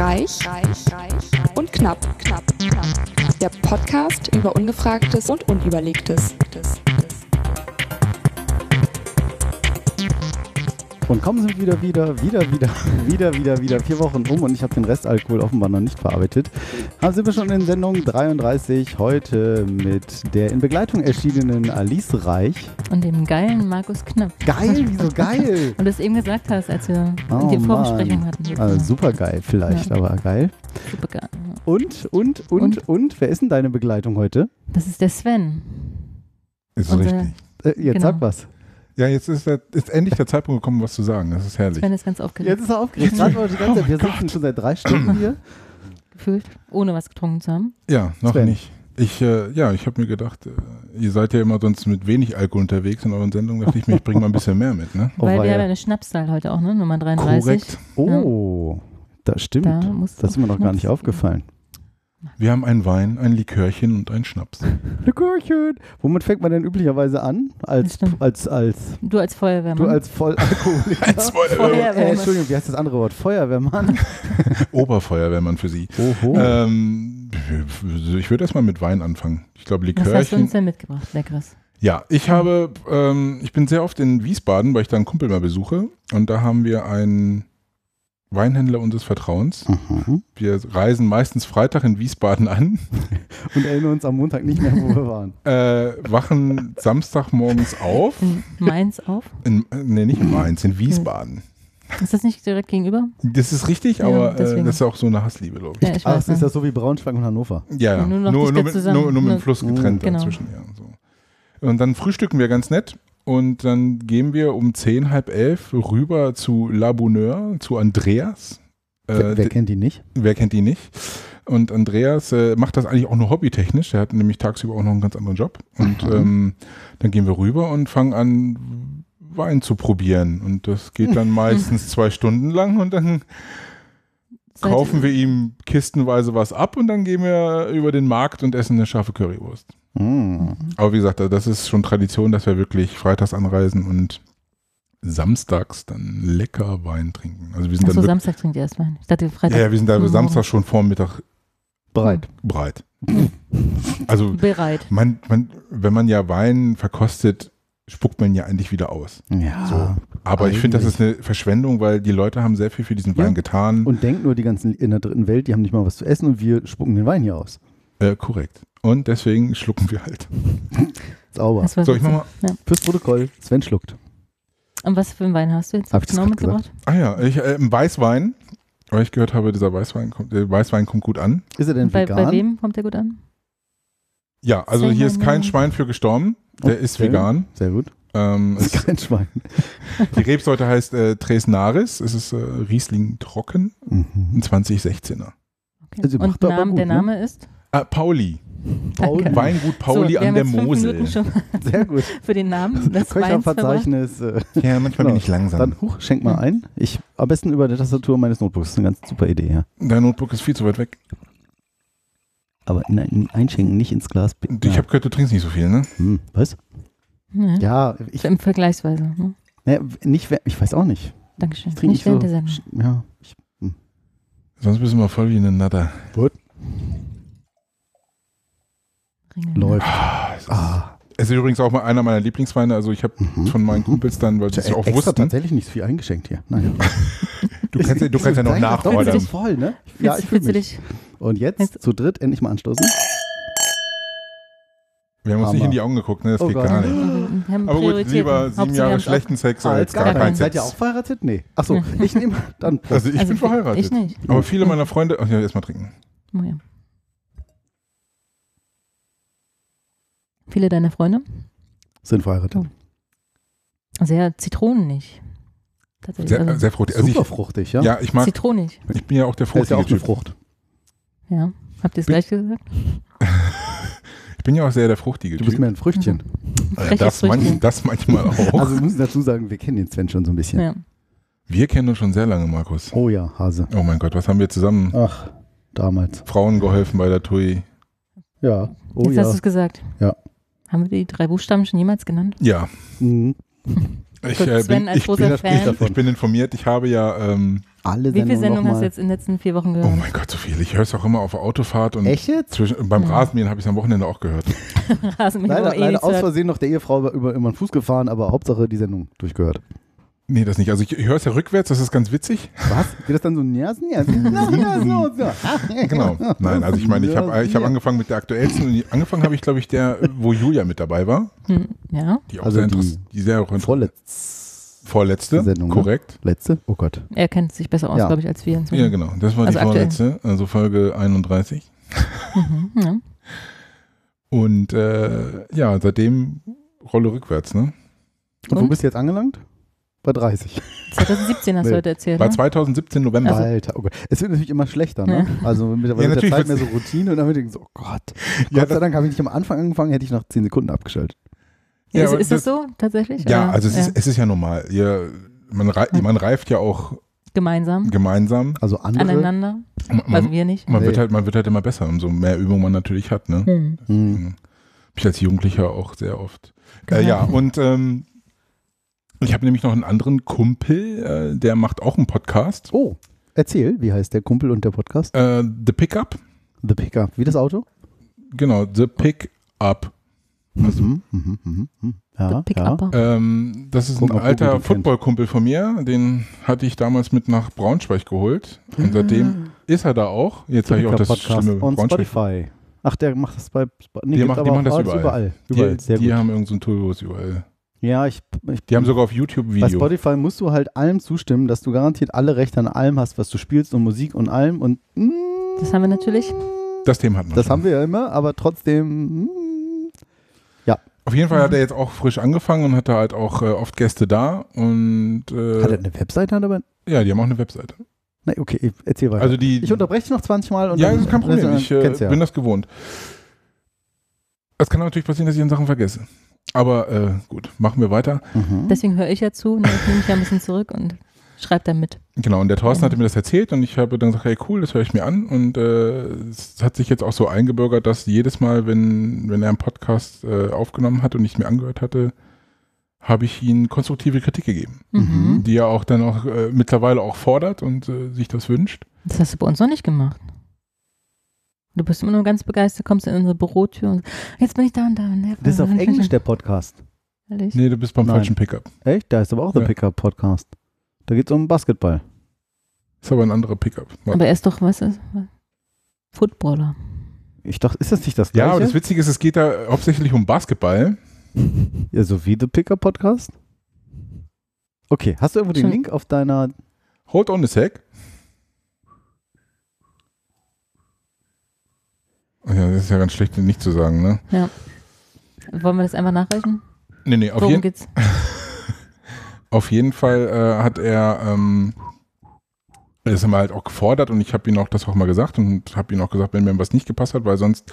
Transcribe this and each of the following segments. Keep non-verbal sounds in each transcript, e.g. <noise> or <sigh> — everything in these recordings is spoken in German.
Reich, und knapp, knapp, knapp. Der Podcast über Ungefragtes und Unüberlegtes. Und kommen sind wieder, wieder, wieder, wieder, <laughs> wieder, wieder, wieder vier Wochen um und ich habe den Restalkohol offenbar noch nicht verarbeitet. Haben sind wir schon in Sendung 33 heute mit der in Begleitung erschienenen Alice Reich. Und dem geilen Markus Knapp. Geil, wieso geil? <laughs> Und du es eben gesagt hast, als wir Oh, die Vorbesprechung Mann. hatten. Also super geil vielleicht, aber geil. Super geil. Und, und, und, und, Und? wer ist denn deine Begleitung heute? Das ist der Sven. Ist Unser- richtig. Äh, jetzt Genau. sag was. Ja, jetzt ist, der, ist endlich der Zeitpunkt gekommen, was zu sagen. Das ist herrlich. Sven ist ganz aufgeregt Jetzt ist er aufgeregt. Gerade war die ganze Zeit, wir sitzen schon seit drei Stunden hier. <clears throat> gefühlt, ohne was getrunken zu haben. Ja, noch Sven. nicht. Ich, äh, ja, ich habe mir gedacht, äh, ihr seid ja immer sonst mit wenig Alkohol unterwegs in euren Sendungen. dachte ich mir, ich bringe mal ein bisschen mehr mit, ne? Oh, Weil war wir ja- haben ja eine Schnapszahl heute auch, ne? Nummer 33. Korrekt. Oh, das stimmt. Da das ist mir noch gar nicht aufgefallen. Wir haben einen Wein, ein Likörchen und einen Schnaps. <laughs> Likörchen. Womit fängt man denn üblicherweise an? Als, als, als, Du als Feuerwehrmann. du als Vollalkoholiker. <laughs> Feuerwehrmann. äh, Entschuldigung, wie heißt das andere Wort? Feuerwehrmann. <laughs> Oberfeuerwehrmann für Sie. Oho. Ähm, ich würde erstmal mit Wein anfangen. Ich glaube, was hast du Likörchen. uns denn mitgebracht? Leckeres. Ja, ich habe, ähm, ich bin sehr oft in Wiesbaden, weil ich da einen Kumpel mal besuche. Und da haben wir einen Weinhändler unseres Vertrauens. Mhm. Wir reisen meistens Freitag in Wiesbaden an, <laughs> Und erinnern uns am Montag nicht mehr, wo wir waren. äh, wachen Samstag morgens auf. In Mainz auf. In, nee, nicht in Mainz, in Wiesbaden. Ist das nicht direkt gegenüber? Das ist richtig, Ja, aber äh, deswegen. das ist auch so eine Hassliebe, glaube ich. Ja, ich Ach, weiß. ist das so wie Braunschweig und Hannover? Ja, ja. Nur noch nur, nur, mit, zusammen. nur, nur mit dem Fluss getrennt Genau. dazwischen. Ja, so. Und dann frühstücken wir ganz nett und dann gehen wir um zehn, halb elf rüber zu La Bonheur, zu Andreas. wer, Äh, wer kennt die nicht? Wer kennt ihn nicht? Und Andreas äh, macht das eigentlich auch nur hobbytechnisch. Der hat nämlich tagsüber auch noch einen ganz anderen Job. Und Mhm. ähm, dann gehen wir rüber und fangen an, Wein zu probieren. Und das geht dann <laughs> meistens zwei Stunden lang und dann kaufen wir ihm kistenweise was ab und dann gehen wir über den Markt und essen eine scharfe Currywurst. Mm. Aber wie gesagt, das ist schon Tradition, dass wir wirklich freitags anreisen und samstags dann lecker Wein trinken. Also wir sind Achso, dann Samstag trinkt ihr erst Wein. Ich dachte, Freitag. ja, ja, wir sind da Morgen. Samstag schon vor Mittag Bereit. breit. Also Bereit. man, man, wenn man ja Wein verkostet, spuckt man ja eigentlich wieder aus. Ja. So. Aber ich finde, das ist eine Verschwendung, weil die Leute haben sehr viel für diesen Ja. Wein getan. Und denkt nur, die ganzen in der dritten Welt, die haben nicht mal was zu essen und wir spucken den Wein hier aus. äh, korrekt. Und deswegen schlucken wir halt. <laughs> Sauber. So, ich mach mal. Ja. Fürs Protokoll, Sven schluckt. Und was für einen Wein hast du jetzt Hab genau mitgebracht? Ah ja, ich, äh, ein Weißwein. Weil ich gehört habe, dieser Weißwein kommt, der Weißwein kommt gut an. Ist er denn Bei, vegan? bei wem kommt der gut an? Ja, also Sei hier ist kein. Schwein für gestorben. Der Okay. ist vegan. Sehr gut. Ähm, Das <laughs> ist kein Schwein. <laughs> die Rebsorte heißt äh, Tres Naris. Es ist äh, Riesling trocken. Mhm. Ein 2016er. Okay. Also Und er aber Name, gut, der ne? Name ist? Ah, Pauli. Paul, Danke. Weingut Pauli so, wir an haben der jetzt fünf Mosel. Minuten schon Sehr gut. <laughs> für den Namen verbracht. Köcherverzeichnis. Äh, Ja, manchmal Genau. bin ich langsam. dann huch, schenk mal ein. Ich am besten über der Tastatur meines Notebooks. Das ist eine ganz super Idee, ja. Dein Notebook ist viel zu weit weg. Aber nein, einschenken, nicht ins Glas. Ich habe gehört, du trinkst nicht so viel, ne? Hm, was? Ja. Ja, ich, Im Vergleichsweise. Ne? ne, nicht, ich weiß auch nicht. Dankeschön. Ich trinke Nicht während der so, Sendung. Ja, ich, Sonst bist du mal voll wie eine Natter. Ringeln. läuft. Ah, es ist, Ah, es ist übrigens auch mal einer meiner Lieblingsweine. Also ich habe Mhm. von meinen Kumpels dann, weil sie ich es auch wussten. tatsächlich nicht viel eingeschenkt hier. Naja. Du <laughs> kannst, ja- du kannst ja noch nachordern. jetzt voll, ne? Ja, ich fühle mich. dich? Und jetzt, zu dritt endlich mal anstoßen. Wir haben uns nicht in die Augen geguckt, ne? Das Oh geht Gott. gar nicht. Aber gut, lieber sieben Hauptsache, Jahre schlechten Sex als gar, gar kein keinen. Seid Sex. ihr auch verheiratet? Nee. Achso, ich nehme dann. Prost. Also ich Also bin verheiratet. Ich nicht. Aber viele meiner Freunde, ach ja, erstmal trinken. Oh, ja. Viele deiner Freunde? Sind verheiratet. Oh. Sehr zitronenig. Tatsächlich. Sehr, also, sehr fruchtig. Also Super ich, fruchtig, ja. ja, ich mag, zitronig. ich bin ja auch der Das ist ja fruchtige auch eine. Frucht. Ja. Habt ihr es gleich gesagt? <laughs> Ich bin ja auch sehr der fruchtige Du bist Typ. mehr ein Früchtchen. Äh, Freches das, Früchtchen. das manchmal <laughs> auch. Also wir müssen dazu sagen, wir kennen den Sven schon so ein bisschen. Ja. Wir kennen uns schon sehr lange, Markus. Oh ja, Hase. Oh mein Gott, was haben wir zusammen Ach, damals. Frauen geholfen bei der TUI? Ja. Oh Jetzt ja. hast du es gesagt. Ja. Haben wir die drei Buchstaben schon jemals genannt? Ja, Mhm. ich, äh, bin, ich, großer bin, Fan. ich, ich bin informiert. Ich habe ja ähm, alle Wie viele Sendungen hast du jetzt in den letzten vier Wochen Oh gehört? mein Gott, so viel. Ich höre es auch immer auf der Autofahrt und Echt jetzt? zwischen, beim Ja. Rasenmähen habe ich es am Wochenende auch gehört. <laughs> Rasenmäher, wo Leider, eh leider aus. Versehen noch der Ehefrau über, über, über den Fuß gefahren, aber Hauptsache die Sendung durchgehört. Nee, das nicht. Also ich, ich höre es ja rückwärts, das ist ganz witzig. Was? Geht das dann so? Njas, Njas, Njas? Genau. Nein, also ich meine, ich habe ich hab angefangen mit der aktuellsten und die- angefangen habe ich, glaube ich, der, wo Julia mit dabei war. Hm, ja, Die auch Also sehr die interess- die sehr auch inter- Vorletzte vorletzte. Sendung, ne? korrekt. Letzte? Oh Gott. er kennt sich besser aus, Ja. glaube ich, als wir. inzwischen. Ja, genau. Das war Also die aktuell. vorletzte, also Folge 31. Mhm, ja. Und äh, ja, seitdem Rolle rückwärts, ne? Und, wo Und? bist du jetzt angelangt? Bei 30. 2017 hast Nee. du heute erzählt. War ne? 2017 November. Also- Alter, oh Gott. Es wird natürlich immer schlechter, ne? Also mittlerweile Ja, mit der natürlich Zeit mehr so Routine und dann wird ich so, oh Gott. Ja, Gott sei Dank habe ich nicht am Anfang angefangen, hätte ich nach 10 Sekunden abgeschaltet. Ja, ist, ist das, das- so tatsächlich? Ja, Oder? also es, ja. Ist, es ist ja normal. Ihr, man, rei man reift ja auch gemeinsam, gemeinsam. Also andere. aneinander. Man, Also wir nicht. man, Nee. wird halt, man wird halt immer besser, umso mehr Übung man natürlich hat. Ne? Hm. Hm. Ich als Jugendlicher auch sehr oft. Äh, Genau. ja, und ähm, ich habe nämlich noch einen anderen Kumpel, äh, der macht auch einen Podcast. Oh, erzähl, wie heißt der Kumpel und der Podcast? Äh, The Pickup. The Pickup. Wie das Auto? Genau, The Pickup. Also, Mhm, mhm, mhm, mhm. Ja, ähm, das ist Guck ein alter. Footballkumpel von mir. Den hatte ich damals mit nach Braunschweig geholt. Und seitdem ist er da auch. Jetzt habe ich auch das Podcast schlimme on Braunschweig. Spotify. Ach, der macht das bei Sp nee, Die machen- die machen das überall. überall. überall. Die, Sehr die gut. haben irgendein so ein Tool, wo es überall. Ja, ich, ich Die haben sogar auf bei YouTube-Video. Spotify musst du halt allem zustimmen, dass du garantiert alle Rechte an allem hast, was du spielst und Musik und allem und mm, Das haben wir natürlich. Das Thema hatten wir das schon. haben wir ja immer, aber trotzdem mm, Auf jeden Fall hat er jetzt auch frisch angefangen und hatte halt auch äh, oft Gäste da. Und äh, hat er eine Webseite hat aber ja, die haben auch eine Webseite. Nein, okay, ich- erzähl weiter. Also die, ich unterbreche dich noch 20 Mal und ja, dann, das ist kein Problem. Ich äh, ja. bin das gewohnt. Es kann natürlich passieren, dass ich an Sachen vergesse. Aber äh, gut, machen wir weiter. Mhm. Deswegen höre ich ja zu. Ne? Ich nehme mich ja ein bisschen zurück und schreibe dann mit. Genau, und der Thorsten hatte mir das erzählt und ich habe dann gesagt, hey cool, das höre ich mir an. Und äh, es hat sich jetzt auch so eingebürgert, dass jedes Mal, wenn, wenn er einen Podcast äh, aufgenommen hat und ich mir angehört hatte, habe ich ihm konstruktive Kritik gegeben, Mhm. die er auch dann auch äh, mittlerweile auch fordert und äh, sich das wünscht. Das hast du bei uns noch nicht gemacht. Du bist immer nur ganz begeistert, kommst in unsere Bürotür und jetzt bin ich da und da. Und Das ist auf <laughs> Englisch der Podcast. Ehrlich? Nee, du bist beim Nein. falschen Pickup. Echt? Da ist aber auch The Ja. Pickup Podcast. Da geht es um Basketball. Ist aber ein anderer Pickup. Aber er ist doch, was ist? Footballer. Ich dachte, ist das nicht das gleiche? Ja, aber das Witzige ist, es geht da hauptsächlich um Basketball. <laughs> Ja, so wie The Pickup Podcast? Okay, hast du irgendwo den Schon- Link auf deiner. Hold on a sec. Ja, das ist ja ganz schlecht, nicht zu sagen, ne? Wollen wir das einfach nachreichen? Nee, nee, auf, Worum jeden, geht's? <laughs> auf jeden Fall äh, hat er ähm, das haben wir halt auch gefordert und ich habe ihm auch das auch mal gesagt und habe ihm auch gesagt, wenn mir was nicht gepasst hat, weil sonst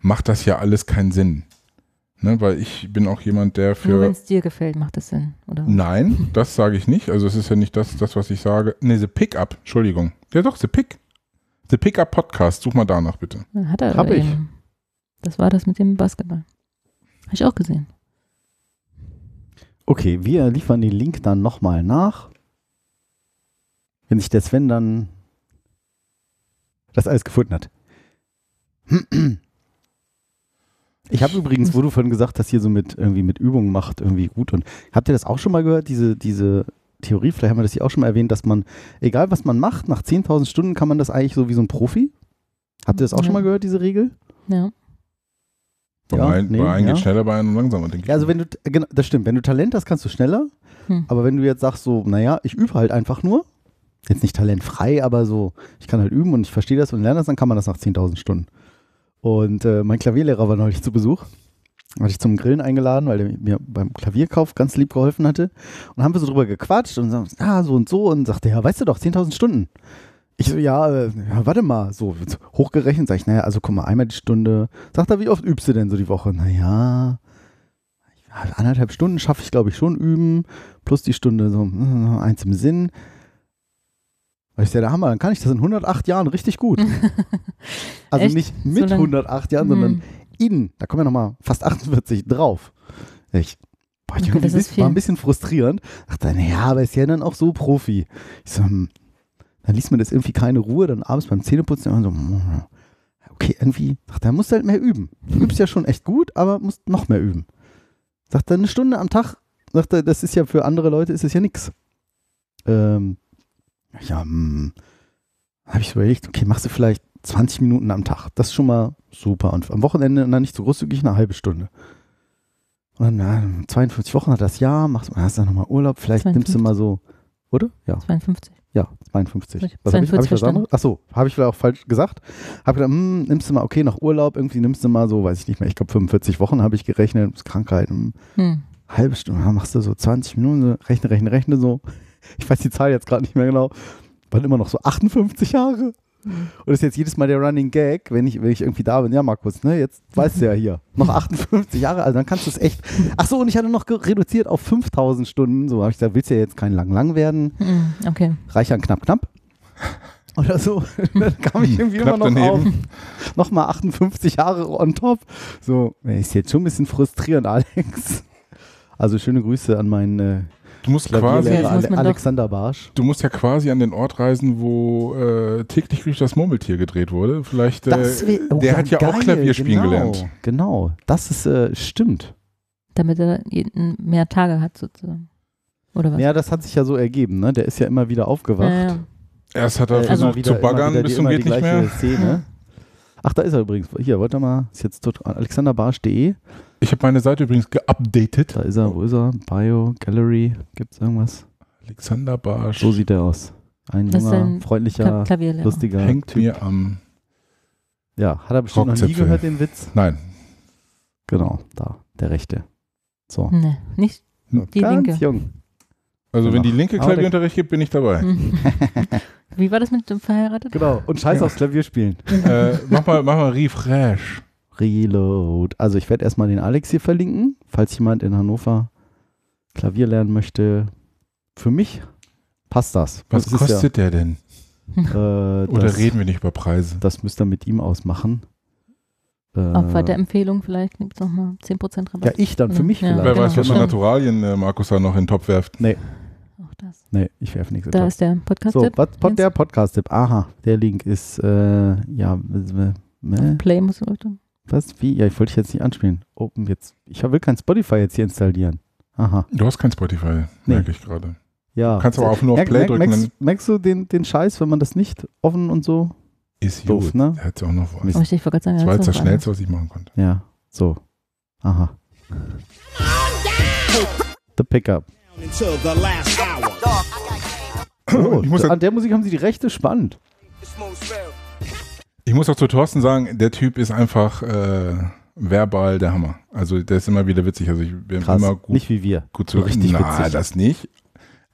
macht das ja alles keinen Sinn. Ne, weil ich bin auch jemand, der Nur für wenn es dir gefällt, macht das Sinn, oder? Nein, das sage ich nicht. Also es ist ja nicht das, das was ich sage. Nee, The Pickup, Entschuldigung. Ja doch, The Pick. The Pickup Podcast, such mal danach bitte. Hat er Hab ich. eben. Das war das mit dem Basketball. Habe ich auch gesehen. Okay, wir liefern den Link dann nochmal nach. Wenn sich der Sven dann das alles gefunden hat. Ich habe übrigens, wo du vorhin gesagt hast, hier so mit irgendwie mit Übungen macht irgendwie gut. Und habt ihr das auch schon mal gehört, diese, diese Theorie? Vielleicht haben wir das hier auch schon mal erwähnt, dass man, egal was man macht, nach 10.000 Stunden kann man das eigentlich so wie so ein Profi. Habt ihr das auch Ja. schon mal gehört, diese Regel? Ja. Bei, Ja, ein, nee, bei einem ja. geht schneller, bei einem langsamer, denke ich. Ja, also wenn du, genau, das stimmt, wenn du Talent hast, kannst du schneller. Hm. Aber wenn du jetzt sagst so, naja, ich übe halt einfach nur, jetzt nicht talentfrei, aber so, ich kann halt üben und ich verstehe das und lerne das, dann kann man das nach 10.000 Stunden. Und äh, mein Klavierlehrer war neulich zu Besuch. Hatte ich zum Grillen eingeladen, weil der mir beim Klavierkauf ganz lieb geholfen hatte. Und dann haben wir so drüber gequatscht und sagen, ah, so und so. Und sagte, ja, weißt du doch, 10.000 Stunden. Ich so, ja, äh, ja, warte mal, so so hochgerechnet, sag ich, naja, also guck mal, einmal die Stunde. Sagt er, wie oft übst du denn so die Woche? Naja, ja, anderthalb Stunden schaffe ich, glaube ich, schon üben, plus die Stunde so äh, eins im Sinn. Weil ich sage, der Hammer, dann kann ich das in 108 Jahren richtig gut. <laughs> Also Echt? nicht So mit lang? 108 Jahren, sondern Hm. in, da kommen ja nochmal fast 48 drauf. Ich, boah, ich das ist war ein bisschen frustrierend. Dachte, naja, aber ist ja dann auch so Profi. Ich so, hm, Dann ließ mir das irgendwie keine Ruhe, dann abends beim Zähneputzen immer so, mm, okay, irgendwie, sagt er, musst halt mehr üben. Du übst ja schon echt gut, aber musst noch mehr üben. Sagt er, eine Stunde am Tag, sagt er, das ist ja für andere Leute ist es ja nix. Ähm, ja, hm, habe ich so überlegt, okay, machst du vielleicht 20 Minuten am Tag. Das ist schon mal super. Und am Wochenende dann nicht so großzügig eine halbe Stunde. Und dann, na, 52 Wochen hat das Jahr, machst, hast dann nochmal Urlaub, vielleicht nimmst du 52. mal so, oder? Ja, 52. ja, 52. Ich hab Was habe ich, hab ich 42 was anderes? verstanden. Achso, habe ich vielleicht auch falsch gesagt. Habe gedacht, hm, nimmst du mal, okay, nach Urlaub, irgendwie nimmst du mal so, weiß ich nicht mehr, ich glaube 45 Wochen habe ich gerechnet, Krankheit, hm, Hm. halbe Stunde, machst du so 20 Minuten, rechne, rechne, rechne so. <laughs> Ich weiß die Zahl jetzt gerade nicht mehr genau. Waren immer noch so 58 Jahre. Mhm. Und das ist jetzt jedes Mal der Running Gag, wenn ich, wenn ich irgendwie da bin. Ja, Markus, ne, jetzt weißt du ja hier. Noch <laughs> 58 Jahre, also dann kannst du es echt. Ach so, und ich hatte noch reduziert auf 5000 Stunden. So habe ich gesagt, willst du ja jetzt kein lang lang werden? Hm, Okay. Reich an knapp knapp. <laughs> Oder so. <laughs> dann kam ich irgendwie Knapp immer noch daneben. auf. Nochmal 58 Jahre on top. So, ist jetzt schon ein bisschen frustrierend, Alex. Also schöne Grüße an meinen äh, Du musst quasi, muss Alexander Barsch. du musst ja quasi an den Ort reisen, wo äh, täglich durch das Murmeltier gedreht wurde. Vielleicht, äh, wär- oh, der hat ja auch Klavier spielen genau, gelernt. Genau, das ist äh, stimmt. Damit er jeden- mehr Tage hat, sozusagen. Oder was? Ja, das hat sich ja so ergeben, ne? Der ist ja immer wieder aufgewacht. Ja, ja. Erst hat er Äh, Also- versucht wieder- zu baggern, immer wieder bis die- zum geht nicht gleiche mehr. Szene. <laughs> Ach, da ist er übrigens. Hier, warte mal. Ist jetzt tot, alexanderbarsch.de. Ich habe meine Seite übrigens geupdatet. Da ist er. Wo ist er? Bio, Gallery. Gibt's irgendwas? Alexander Barsch So sieht er aus. Ein Das junger, ein freundlicher, Klavierlehrer. lustiger hängt Typ. mir am. Ja, hat er bestimmt noch nie gehört, den Witz? Nein. Genau, da. Der rechte. So. Nee, nicht die Ganz linke. jung. Also wenn die linke Klavierunterricht gibt, bin ich dabei. <laughs> <laughs> Wie war das mit dem verheiratet? Genau. Und scheiß aufs Klavier spielen. äh, mach mal, mach mal Refresh. Reload. Also ich werde erstmal den Alex hier verlinken, falls jemand in Hannover Klavier lernen möchte. Für mich passt das. Was das kostet der denn? Ja, äh, <laughs> Oder das, reden wir nicht über Preise? Das müsst ihr mit ihm ausmachen. Äh, Auf Weiterempfehlung vielleicht gibt es nochmal 10% Rabatt. ja, ich dann für mich Ja, vielleicht. Wer genau. weiß, was für Ja. Naturalien äh, Markus da noch in den Topf werft. Auch das. Nee, ich werfe nichts. Da ist der so, Podcast-Tipp. was, pod, der Podcast-Tipp. Aha, der Link ist, äh, ja, äh, äh, Play muss Leute. was, wie? Ja, ich wollte dich jetzt nicht anspielen. Open jetzt. Ich will kein Spotify jetzt hier installieren. Aha, Du hast kein Spotify, Nee. merke ich gerade. ja. Du kannst aber auch nur auf Play merk- drücken, merkst, merkst du den, den Scheiß, wenn man das nicht offen und so? ist Doof, gut. ne? Der hat ja auch noch was. Oh, ich sagen, Das war jetzt das Schnellste, was ich machen konnte. Ja, so. Aha. The Pickup. Until the last hour. Oh, Ich muss ja- an der Musik haben sie die Rechte spannend. Ich muss auch zu Thorsten sagen, der Typ ist einfach äh, verbal der Hammer. Also der ist immer wieder witzig. Also ich bin Krass. immer gut, Nicht wie wir. gut zu richtig Na, witzig. das nicht.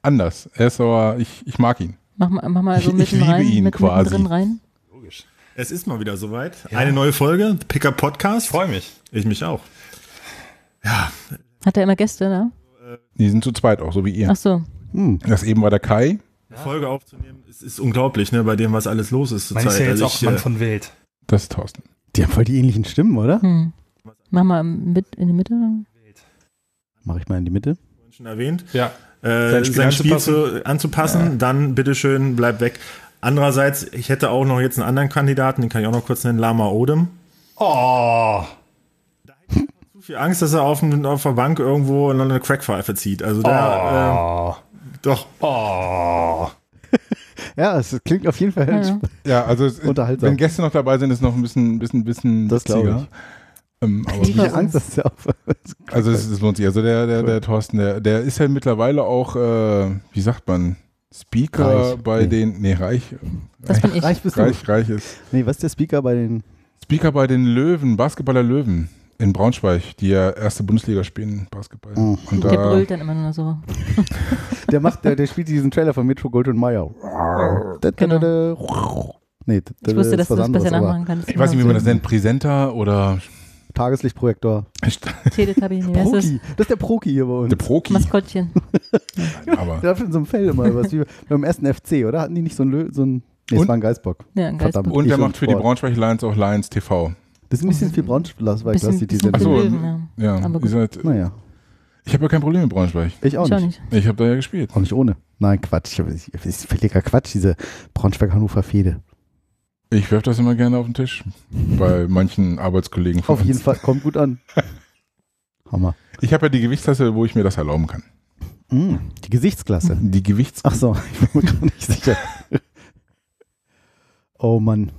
Anders. Er ist aber, ich, ich mag ihn. Mach mal, mach mal so Ich- ich mitten liebe rein, ihn mit, quasi. drin rein. Logisch. Es ist mal wieder soweit. Eine neue Folge, Pickup Podcast. Freue mich. Ich mich auch. Ja, Hat er immer Gäste, ne? Die sind zu zweit auch, so wie ihr. Ach so. Hm. Das eben war der Kai. Folge aufzunehmen, es ist unglaublich, ne, bei dem, was alles los ist Man zurzeit. ist ja jetzt Also auch ich, Mann äh, von Wild. Das ist Thorsten. Die haben voll die ähnlichen Stimmen, oder? Hm. Mach mal mit in die Mitte. Mach ich mal in die Mitte. schon erwähnt, Ja. äh, Sein sein Spiel Spiel, zu, anzupassen, dann bitteschön, bleib weg. Andererseits, ich hätte auch noch jetzt einen anderen Kandidaten, den kann ich auch noch kurz nennen, Lama Odem. Oh. Viel Angst, dass er auf, auf der Bank irgendwo noch eine Crackpfeife zieht. Also da, Oh. äh, doch. Oh. Ja, es klingt auf jeden Fall Ja, ja. Also es, Unterhaltsam. wenn Gäste noch dabei sind, ist es noch ein bisschen, bisschen, bisschen Das glaube witziger. Ähm, aber Die Angst, dass es ja auf. Also es, es lohnt sich. Also der, der, der Thorsten, der, der ist ja mittlerweile auch, äh, wie sagt man, Speaker Reich. bei Nee. den, nee, reich, Das bin ich. Reich bist du. reich, reich ist. Nee, was ist der Speaker bei den. Speaker bei den Löwen, Basketballer Löwen in Braunschweig, die ja erste Bundesliga spielen, Basketball. Mhm. Und Der da, brüllt dann immer nur so. <laughs> Der macht, der, der spielt diesen Trailer von Metro Goldwyn Mayer. Nee, Ich wusste, dass du das besser nachmachen kannst. ich weiß nicht, wie man das nennt, Präsenter oder Tageslichtprojektor. <laughs> Teletubby, das? Proki. Das ist der Proki hier bei uns. der Proki. Maskottchen. <laughs> Aber Der hat in so einem Fell immer was wie beim ersten FC, oder? Hatten die nicht so ein, Lö so ein Nee, es war ein Geißbock. Ja, ein. Geistbock. und der macht für die. Braunschweig Lions auch Lions TV. Das ist ein bisschen viel Braunschweig, Bisschen, die bisschen Ach so, für Sendung. Löwen, ja. Ja, Aber gut. seid, Naja, ich habe ja kein Problem mit Braunschweig. ich auch Ich nicht. nicht. Ich habe da ja gespielt. Auch nicht ohne. Nein, Quatsch. Das ist völliger Quatsch, diese Braunschweig-Hannover-Fehde. Ich werfe das immer gerne auf den Tisch. Bei manchen Arbeitskollegen von Auf jeden uns. Fall, kommt gut an. <laughs> Hammer. Ich habe ja die Gewichtsklasse, wo ich mir das erlauben kann. Mm, die Gesichtsklasse. Die Gewichts... Ach so, <laughs> ich bin mir gar nicht sicher. <laughs> Oh Mann,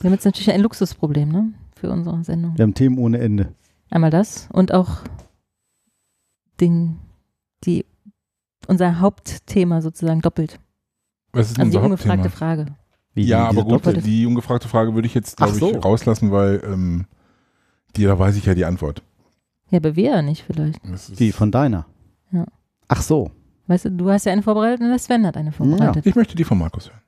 Wir haben jetzt natürlich ein Luxusproblem, ne? Für unsere Sendung. wir haben Themen ohne Ende. Einmal das und auch den, die, unser Hauptthema sozusagen doppelt. Was ist Also die unser ungefragte Hauptthema? Frage. Wie, Ja, aber gut, Doppel- die ungefragte Frage würde ich jetzt, glaube so. ich, rauslassen, weil ähm, die, da weiß ich ja die Antwort. Ja, aber wir ja nicht vielleicht. Das ist- Die von deiner. Ja. Ach so. Weißt du, du hast ja eine vorbereitet und der Sven hat eine vorbereitet. Ich möchte die von Markus hören.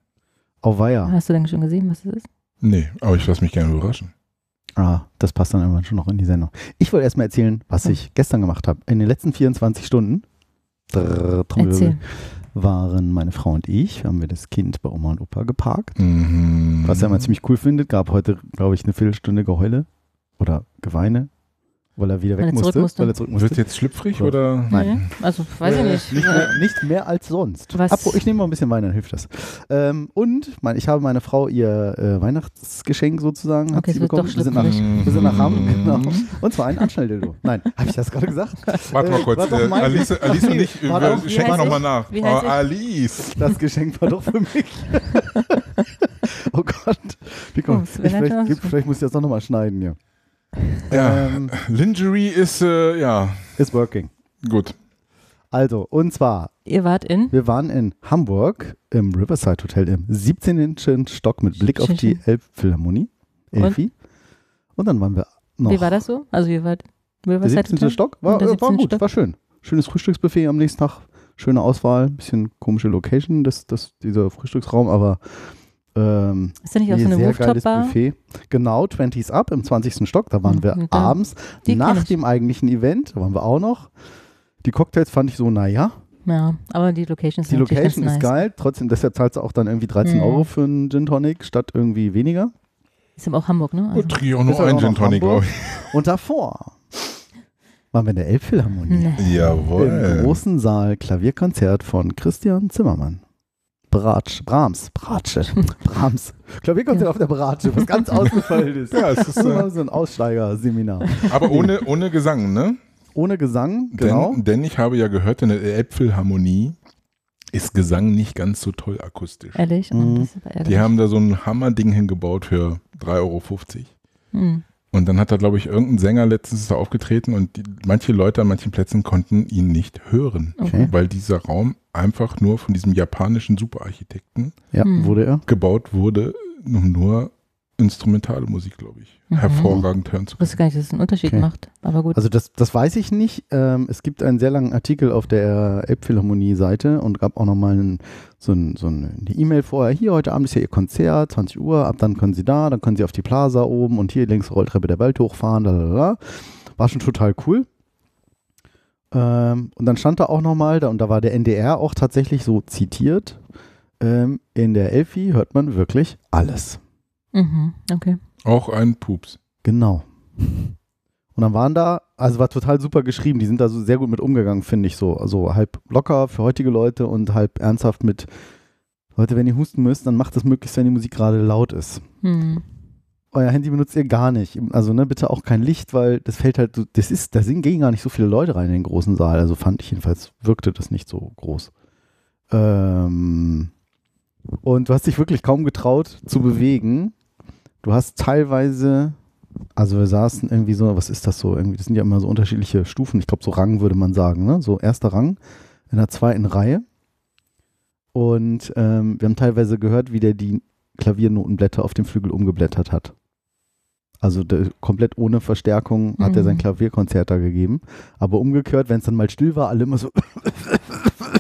Auweia. Hast du denn schon gesehen, was das ist? Nee, aber ich lasse mich gerne überraschen. Ah, das passt dann irgendwann schon noch in die Sendung. Ich wollte erstmal erzählen, was ich gestern gemacht habe. In den letzten 24 Stunden drrr, Erzähl. waren meine Frau und ich, haben wir das Kind bei Oma und Opa geparkt. Mhm. Was er immer ziemlich cool findet. Gab heute, glaube ich, eine Viertelstunde Geheule oder Geweine, weil er wieder Weil weg er zurück musste. musste. Weil er zurück Wird musste. jetzt schlüpfrig So. oder? Nein. Nee, Also, weiß ich nicht. Nicht mehr, nicht mehr als sonst. Was- Apro- ich nehme mal ein bisschen Wein, dann hilft das. Ähm, und mein, ich habe meine Frau ihr äh, Weihnachtsgeschenk sozusagen hat Okay, sie es wird bekommen. doch Wir sind, nach, wir sind nach Hamm, Mhm. genau. Und zwar ein Anschnelldildo. Nein, <laughs> habe ich das gerade gesagt? Warte mal Äh, kurz, äh, Alice, Alice und ich, wir heißt nochmal nach. Wie Oh, heißt ich? Alice. Das Geschenk war doch für mich. <laughs> oh Gott. Wie Oh, komm, Sven ich, hat vielleicht, vielleicht muss ich das doch nochmal schneiden hier. Ja, Ähm, Lingerie ist, äh, ja, ist working. gut. Also, und zwar, Ihr wart in? wir waren in Hamburg im Riverside Hotel im 17. Stock mit Blick auf die. Elbphilharmonie. Elfi. Und dann waren wir noch. Wie war das so? Also, ihr wart Der Riverside 17. Hotel? Stock war, Und der äh, war 17. gut, Stock? war schön. Schönes Frühstücksbuffet am nächsten Tag. Schöne Auswahl, bisschen komische Location, das, das, dieser Frühstücksraum, aber ähm, Ist da nicht auch nee, so eine sehr geiles Rooftop-Bar? Buffet. Genau, 20s Up im 20. Stock, da waren Mhm, wir da- abends nach dem eigentlichen Event, da waren wir auch noch. Die Cocktails fand ich so, naja. Ja, aber die Location ist Die Location ganz ist nice. geil, trotzdem, deshalb zahlst du auch dann irgendwie 13 Mhm. Euro für einen Gin Tonic statt irgendwie weniger. Ist aber auch Hamburg, ne? Also, Und trinke auch nur ja ein auch Gin Tonic, glaube ich. Und davor waren wir in der Elbphilharmonie. ne. Im Jawohl. großen Saal Klavierkonzert von Christian Zimmermann. Bratsch, Brahms, Bratsche, <laughs> Brahms. Klavierkonzert auf der Bratsche, was ganz ausgefallen <laughs> ist. Ja, es ist, äh, so ein Aussteigerseminar. aber ohne, ohne Gesang, ne? Ohne Gesang, genau. Denn, denn ich habe ja gehört, in der Elbphilharmonie ist Gesang nicht ganz so toll akustisch. Ehrlich? Oh, Mhm. das ist aber ärgerlich. Die haben da so ein Hammerding hingebaut für 3,50 Euro. Mhm. Und dann hat da, glaube ich, irgendein Sänger letztens da aufgetreten und die, manche Leute an manchen Plätzen konnten ihn nicht hören, Okay. weil dieser Raum einfach nur von diesem japanischen Superarchitekten Ja, Hm. wurde er. gebaut wurde, um nur instrumentale Musik, glaube ich, Mhm. hervorragend hören zu Ich wusste gar nicht, dass es einen Unterschied Okay. macht. Aber gut. Also das, das weiß ich nicht. Ähm, es gibt einen sehr langen Artikel auf der Elbphilharmonie-Seite und gab auch nochmal einen, so, ein, so eine E-Mail vorher. Hier, heute Abend ist ja Ihr Konzert, 20 Uhr, ab dann können Sie da, dann können Sie auf die Plaza oben und hier links Rolltreppe der Welt hochfahren. Lalala. War schon total cool. Ähm, und dann stand da auch nochmal, da, und da war der NDR auch tatsächlich so zitiert, ähm, in der Elfi hört man wirklich alles. Mhm. Okay. Auch ein Pups. Genau. Und dann waren da, also war total super geschrieben, die sind da so sehr gut mit umgegangen, finde ich so. Also halb locker für heutige Leute und halb ernsthaft mit, Leute, wenn ihr husten müsst, dann macht das möglichst, wenn die Musik gerade laut ist. Hm. Euer Handy benutzt ihr gar nicht. Also ne, bitte auch kein Licht, weil das fällt halt, so, das ist, da sind gehen gar nicht so viele Leute rein in den großen Saal. Also fand ich jedenfalls, wirkte das nicht so groß. Ähm, und du hast dich wirklich kaum getraut zu bewegen. Du hast teilweise, also wir saßen irgendwie so, was ist das so? Irgendwie, das sind ja immer so unterschiedliche Stufen. Ich glaube, so Rang würde man sagen, ne? So erster Rang in der zweiten Reihe. Und ähm, wir haben teilweise gehört, wie der die Klaviernotenblätter auf dem Flügel umgeblättert hat. Also der, komplett ohne Verstärkung hat er sein Mhm. Klavierkonzert da gegeben. Aber umgekehrt, wenn es dann mal still war, alle immer so, <laughs>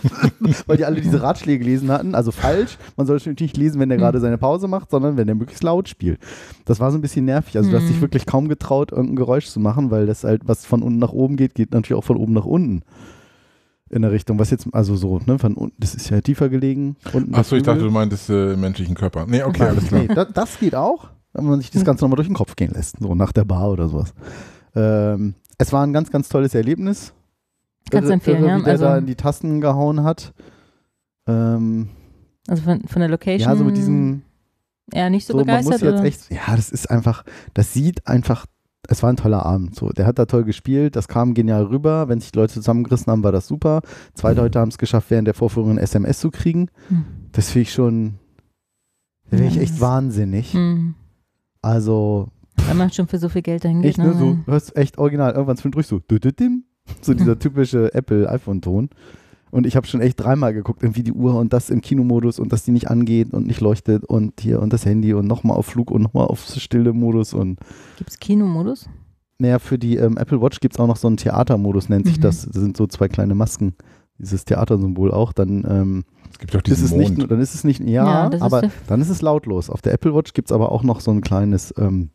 <laughs> weil die alle diese Ratschläge gelesen hatten. Also falsch. Man soll natürlich nicht lesen, wenn der Mhm. gerade seine Pause macht, sondern wenn er möglichst laut spielt. Das war so ein bisschen nervig. Also du hast dich Mhm. wirklich kaum getraut, irgendein Geräusch zu machen, weil das halt, was von unten nach oben geht, geht natürlich auch von oben nach unten. In der Richtung, was jetzt, also so, ne, von unten, das ist ja tiefer gelegen. Der Achso, ich dachte, du meintest äh, im menschlichen Körper. Nee, okay, Nein, alles klar. Nee, das, das geht auch, wenn man sich das Ganze nochmal durch den Kopf gehen lässt, so nach der Bar oder sowas. Ähm, es war ein ganz, ganz tolles Erlebnis. Kannst du Irre- empfehlen, irre, ja? Wie der Also- da in die Tasten gehauen hat. Ähm, Also von, von der Location. ja, so mit diesem, Ja, nicht so, so, man begeistert. muss jetzt echt, ja, das ist einfach, das sieht einfach, es war ein toller Abend. So, der hat da toll gespielt, das kam genial rüber. Wenn sich die Leute zusammengerissen haben, war das super. Zwei Leute haben es geschafft, während der Vorführung ein SMS zu kriegen. Hm. Das finde ich schon, da bin ich echt wahnsinnig. Hm. Also, Wenn man schon für so viel Geld dahin geht. ich ne, so, ne? du hörst echt original, irgendwann zwischendurch so, dü- dü-. So dieser <laughs> typische Apple-iPhone-Ton. Und ich habe schon echt dreimal geguckt, irgendwie die Uhr und das im Kinomodus und dass die nicht angeht und nicht leuchtet und hier und das Handy und nochmal auf Flug und nochmal auf stille Modus und Gibt es Kinomodus? naja, für die ähm, Apple Watch gibt es auch noch so einen Theatermodus, nennt sich Mhm. das. Das sind so zwei kleine Masken. Dieses Theatersymbol auch, dann ähm, Es gibt auch ist diesen es Mond. nicht, dann ist es nicht, ja, Ja, das ist aber der- dann ist es lautlos. Auf der Apple Watch gibt es aber auch noch so ein kleines, ähm,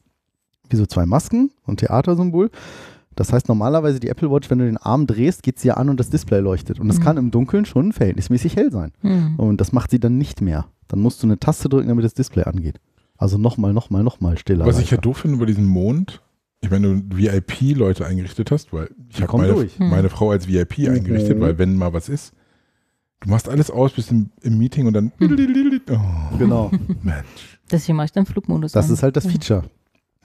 wie so zwei Masken, so ein Theatersymbol. Das heißt, normalerweise die Apple Watch, wenn du den Arm drehst, geht sie ja an und das Display leuchtet. Und das Mhm. kann im Dunkeln schon verhältnismäßig hell sein. Hm. Und das macht sie dann nicht mehr. Dann musst du eine Taste drücken, damit das Display angeht. Also nochmal, nochmal, nochmal stiller. Was ich ja doof finde über diesen Mond, ich meine, du VIP-Leute eingerichtet hast, weil ich habe meine. Hm. meine Frau als VIP eingerichtet, Mhm. weil wenn mal was ist, du machst alles aus bis im, im Meeting und dann. <laughs> Oh, Genau. Mensch. Deswegen mache ich dann Flugmodus. Das an. ist halt das Feature.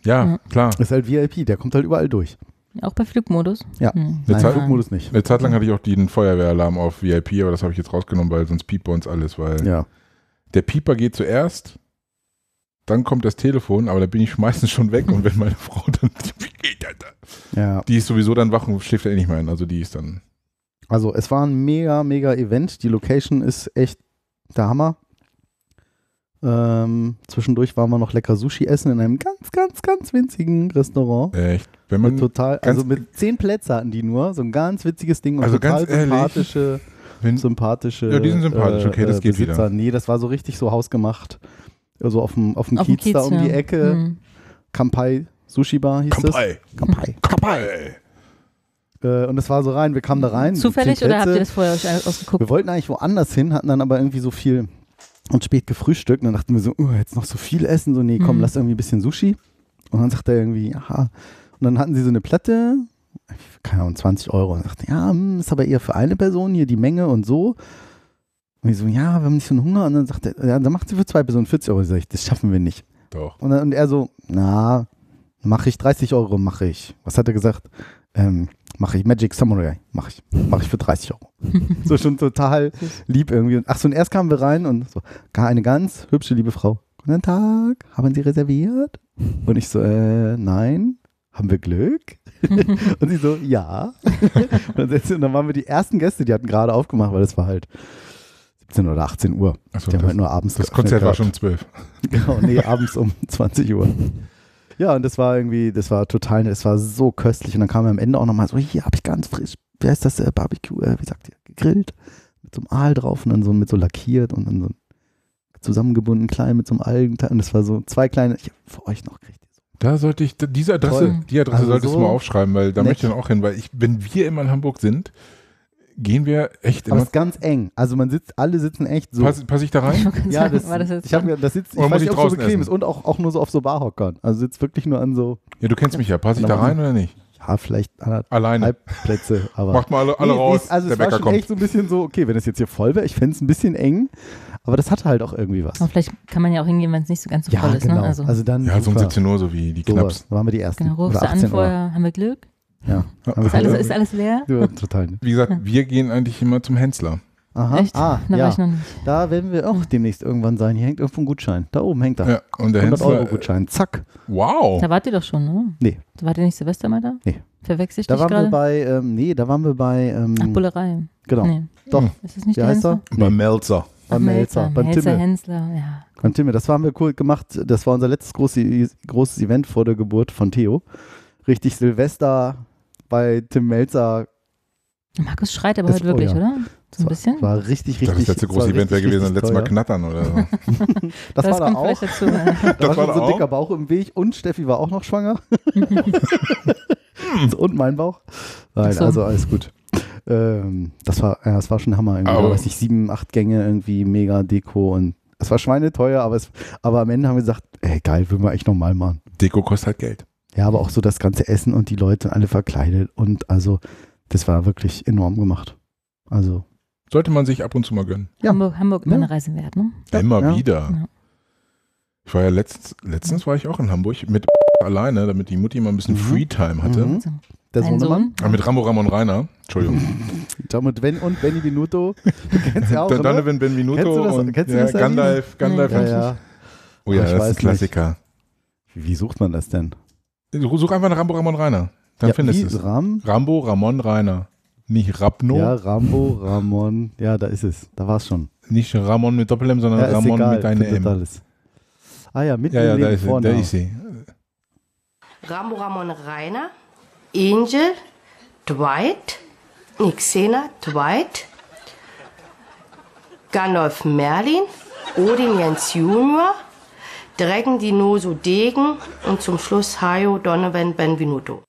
Ja, Ja. klar. Das ist halt VIP, der kommt halt überall durch. Auch bei Flugmodus? Ja. Hm. Eine Zeit- Flugmodus nicht. Eine Zeit lang hatte ich auch den Feuerwehralarm auf VIP, aber das habe ich jetzt rausgenommen, weil sonst piept bei uns alles, weil Ja. der Pieper geht zuerst, dann kommt das Telefon, aber da bin ich <laughs> meistens schon weg und wenn meine Frau dann, wie geht das da? Ja. Die ist sowieso dann wach und schläft ja eh nicht mehr ein, also die ist dann, Also es war ein mega, mega Event. Die Location ist echt der Hammer. Ähm, zwischendurch waren wir noch lecker Sushi essen in einem ganz, ganz, ganz winzigen Restaurant. echt, wenn Mit man, total, also mit zehn Plätze hatten die nur, so ein ganz witziges Ding und Also total ganz ehrlich, sympathische, wenn, sympathische. Ja, die sind sympathisch, okay, das geht Besitzer. wieder. Nee, das war so richtig so hausgemacht. Also auf dem, auf dem Auf dem Kiez, da Kiez, um die. Ecke. Hm. Kampai Sushi Bar hieß Kampai, das. Kampai. Kampai. Äh, und das war so rein, wir kamen da rein. Zufällig oder habt ihr das vorher euch ausgeguckt? Wir wollten eigentlich woanders hin, hatten dann aber irgendwie so viel und spät gefrühstückt. Und dann dachten wir so, oh, jetzt noch so viel essen. So, nee, komm, Mhm. lass irgendwie ein bisschen Sushi. Und dann sagte er irgendwie, ja. Und dann hatten sie so eine Platte, keine Ahnung, 20 Euro. Und sagte, ja, hm, ist aber eher für eine Person hier die Menge und so. Und ich so, ja, wir haben nicht so einen Hunger. Und dann sagte er, ja, dann macht sie für zwei Personen 40 Euro. Ich sag, das schaffen wir nicht. Doch. Und, dann, und er so, na, mache ich 30 Euro, mache ich. Was hat er gesagt? Ähm, mache ich Magic Samurai, mache ich. Mache ich für 30 Euro. <laughs> so schon total lieb irgendwie. Ach so, und erst kamen wir rein und so, gar eine ganz hübsche, liebe Frau. Guten Tag, haben Sie reserviert? Und ich so, äh, nein. Haben wir Glück? <laughs> und sie so, ja. und, dann, setzte- und dann waren wir die ersten Gäste, die hatten gerade aufgemacht, weil es war halt 17 oder 18 Uhr. Achso, Die haben das, halt nur abends das Konzert war schon um 12. Genau, nee, abends um <laughs> 20 Uhr. Ja, und das war irgendwie, das war total, das war so köstlich. Und dann kam er am Ende auch nochmal so, hier habe ich ganz frisch, wie heißt das, äh, Barbecue, äh, wie sagt ihr, gegrillt, mit so einem Aal drauf und dann so mit so lackiert und dann so zusammengebunden klein mit so einem Algenteil. Und das war so zwei kleine, ich für euch noch kriegt. Da sollte ich, diese Adresse, Toll. die Adresse Also solltest so du mal aufschreiben, weil da nett. möchte ich dann auch hin, weil ich, wenn wir immer in Hamburg sind, gehen wir echt Aber immer. es ist ganz eng. Also man sitzt, alle sitzen echt so. Passe pass ich da rein? ja, das, war das jetzt ich habe mir, das sitzt, ich weiß ich nicht, ob es so bequem essen? ist und auch, auch nur so auf so Barhockern. Also sitzt wirklich nur an so, Ja, du kennst mich ja. Passe ich da rein oder nicht? ja, vielleicht Alleine. Plätze, aber. Macht mal alle, alle Nee, raus. ist- Also der es war Bäcker schon kommt. echt so ein bisschen so, okay, wenn es jetzt hier voll wäre, ich fände es ein bisschen eng, aber das hatte halt auch irgendwie was. Aber vielleicht kann man ja auch hingehen, wenn es nicht so ganz so ja, voll ist. genau. Ne? Also, Also dann Ja, so um. 17 Uhr, so wie die. Knaps. Da waren wir die ersten. genau, rufst du an 18 Uhr. vorher, haben wir Glück? Ja. Wir Ist alles, Glück. ist alles leer? ja, total. nett. Wie gesagt, wir gehen eigentlich immer zum Hensler. Aha. Echt? Ah, da war ja. ich noch nicht. Da werden wir auch demnächst irgendwann sein. Hier hängt irgendwo ein Gutschein. Da oben hängt er. Ja, und der 100 Hensler. Euro Gutschein. Zack. Wow. Da wart ihr doch schon, oder? Nee. Da wart ihr nicht Silvester mal da? Nee. Verwechsel ich Da dich waren wir gerade? bei, ähm, nee, da waren wir bei, ähm, Ach, Bullerei. genau. Nee. Doch. Ist das nicht Wie der heißt er? Hensler? Bei Melzer. Beim Melzer. Beim Melzer, Timmel. Hensler, ja. Beim Timmel. Das haben wir cool gemacht. Das war unser letztes große, großes Event vor der Geburt von Theo. Richtig Silvester bei Tim Melzer. Markus schreit aber heute wirklich, oh ja. oder? So ein bisschen? War richtig, richtig. Das, das letzte war große Event wäre gewesen, das letzte Mal knattern oder so. <laughs> teuer. Das, war da auch. dazu. ja. Da Das war war so ein dicker Bauch im Weg und Steffi war auch noch schwanger. <laughs> <laughs> und mein Bauch. Nein, so. also alles gut. Ähm, das war, ja, das war schon Hammer. Irgendwie. Aber- Da weiß ich, sieben, acht Gänge irgendwie, mega Deko und es war schweineteuer, aber, es, aber am Ende haben wir gesagt, ey, geil, würden wir echt nochmal machen. Deko kostet halt Geld. Ja, aber auch so das ganze Essen und die Leute alle verkleidet und also, das war wirklich enorm gemacht. Also, Sollte man sich ab und zu mal gönnen. Ja. Hamburg, Hamburg immer Ja. eine Reise wert, ne? Immer ja. wieder. Ja. Ich war ja letztens, letztens war ich auch in Hamburg mit alleine, damit die Mutti mal ein bisschen Mhm. Freetime hatte. Mhm. Der Sohnemann. Sohn. Ah, mit Rambo Ramon Rainer. Entschuldigung. <laughs> Schau mit Ben und Benny Minuto. <laughs> Du kennst ja auch, oder? Donovan Kennst du Benvenuto das- und kennst du ja, das, Alice? Gandalf. Gandalf Nee. Ja, ja. Oh ja, Ich das weiß ist ein Klassiker. Wie sucht man das denn? Such einfach nach Rambo Ramon Rainer. Dann ja, findest du es. Ram? Rambo Ramon Rainer. Nicht Rapno, Ja, Rambo, Ramon. Ja, da ist es. Da war es schon. nicht Ramon mit Doppel-M, sondern Ja, Ramon egal. mit findet M. alles. Ah ja, mitten Ja, ja, da Leben ist, sie, da ist sie. Rambo Ramon Rainer, Angel, Dwight, Nixena, Dwight, Gandalf Merlin, Odin Jens Junior, Dragon Dinoso Degen und zum Schluss Hayo Donovan Benvenuto.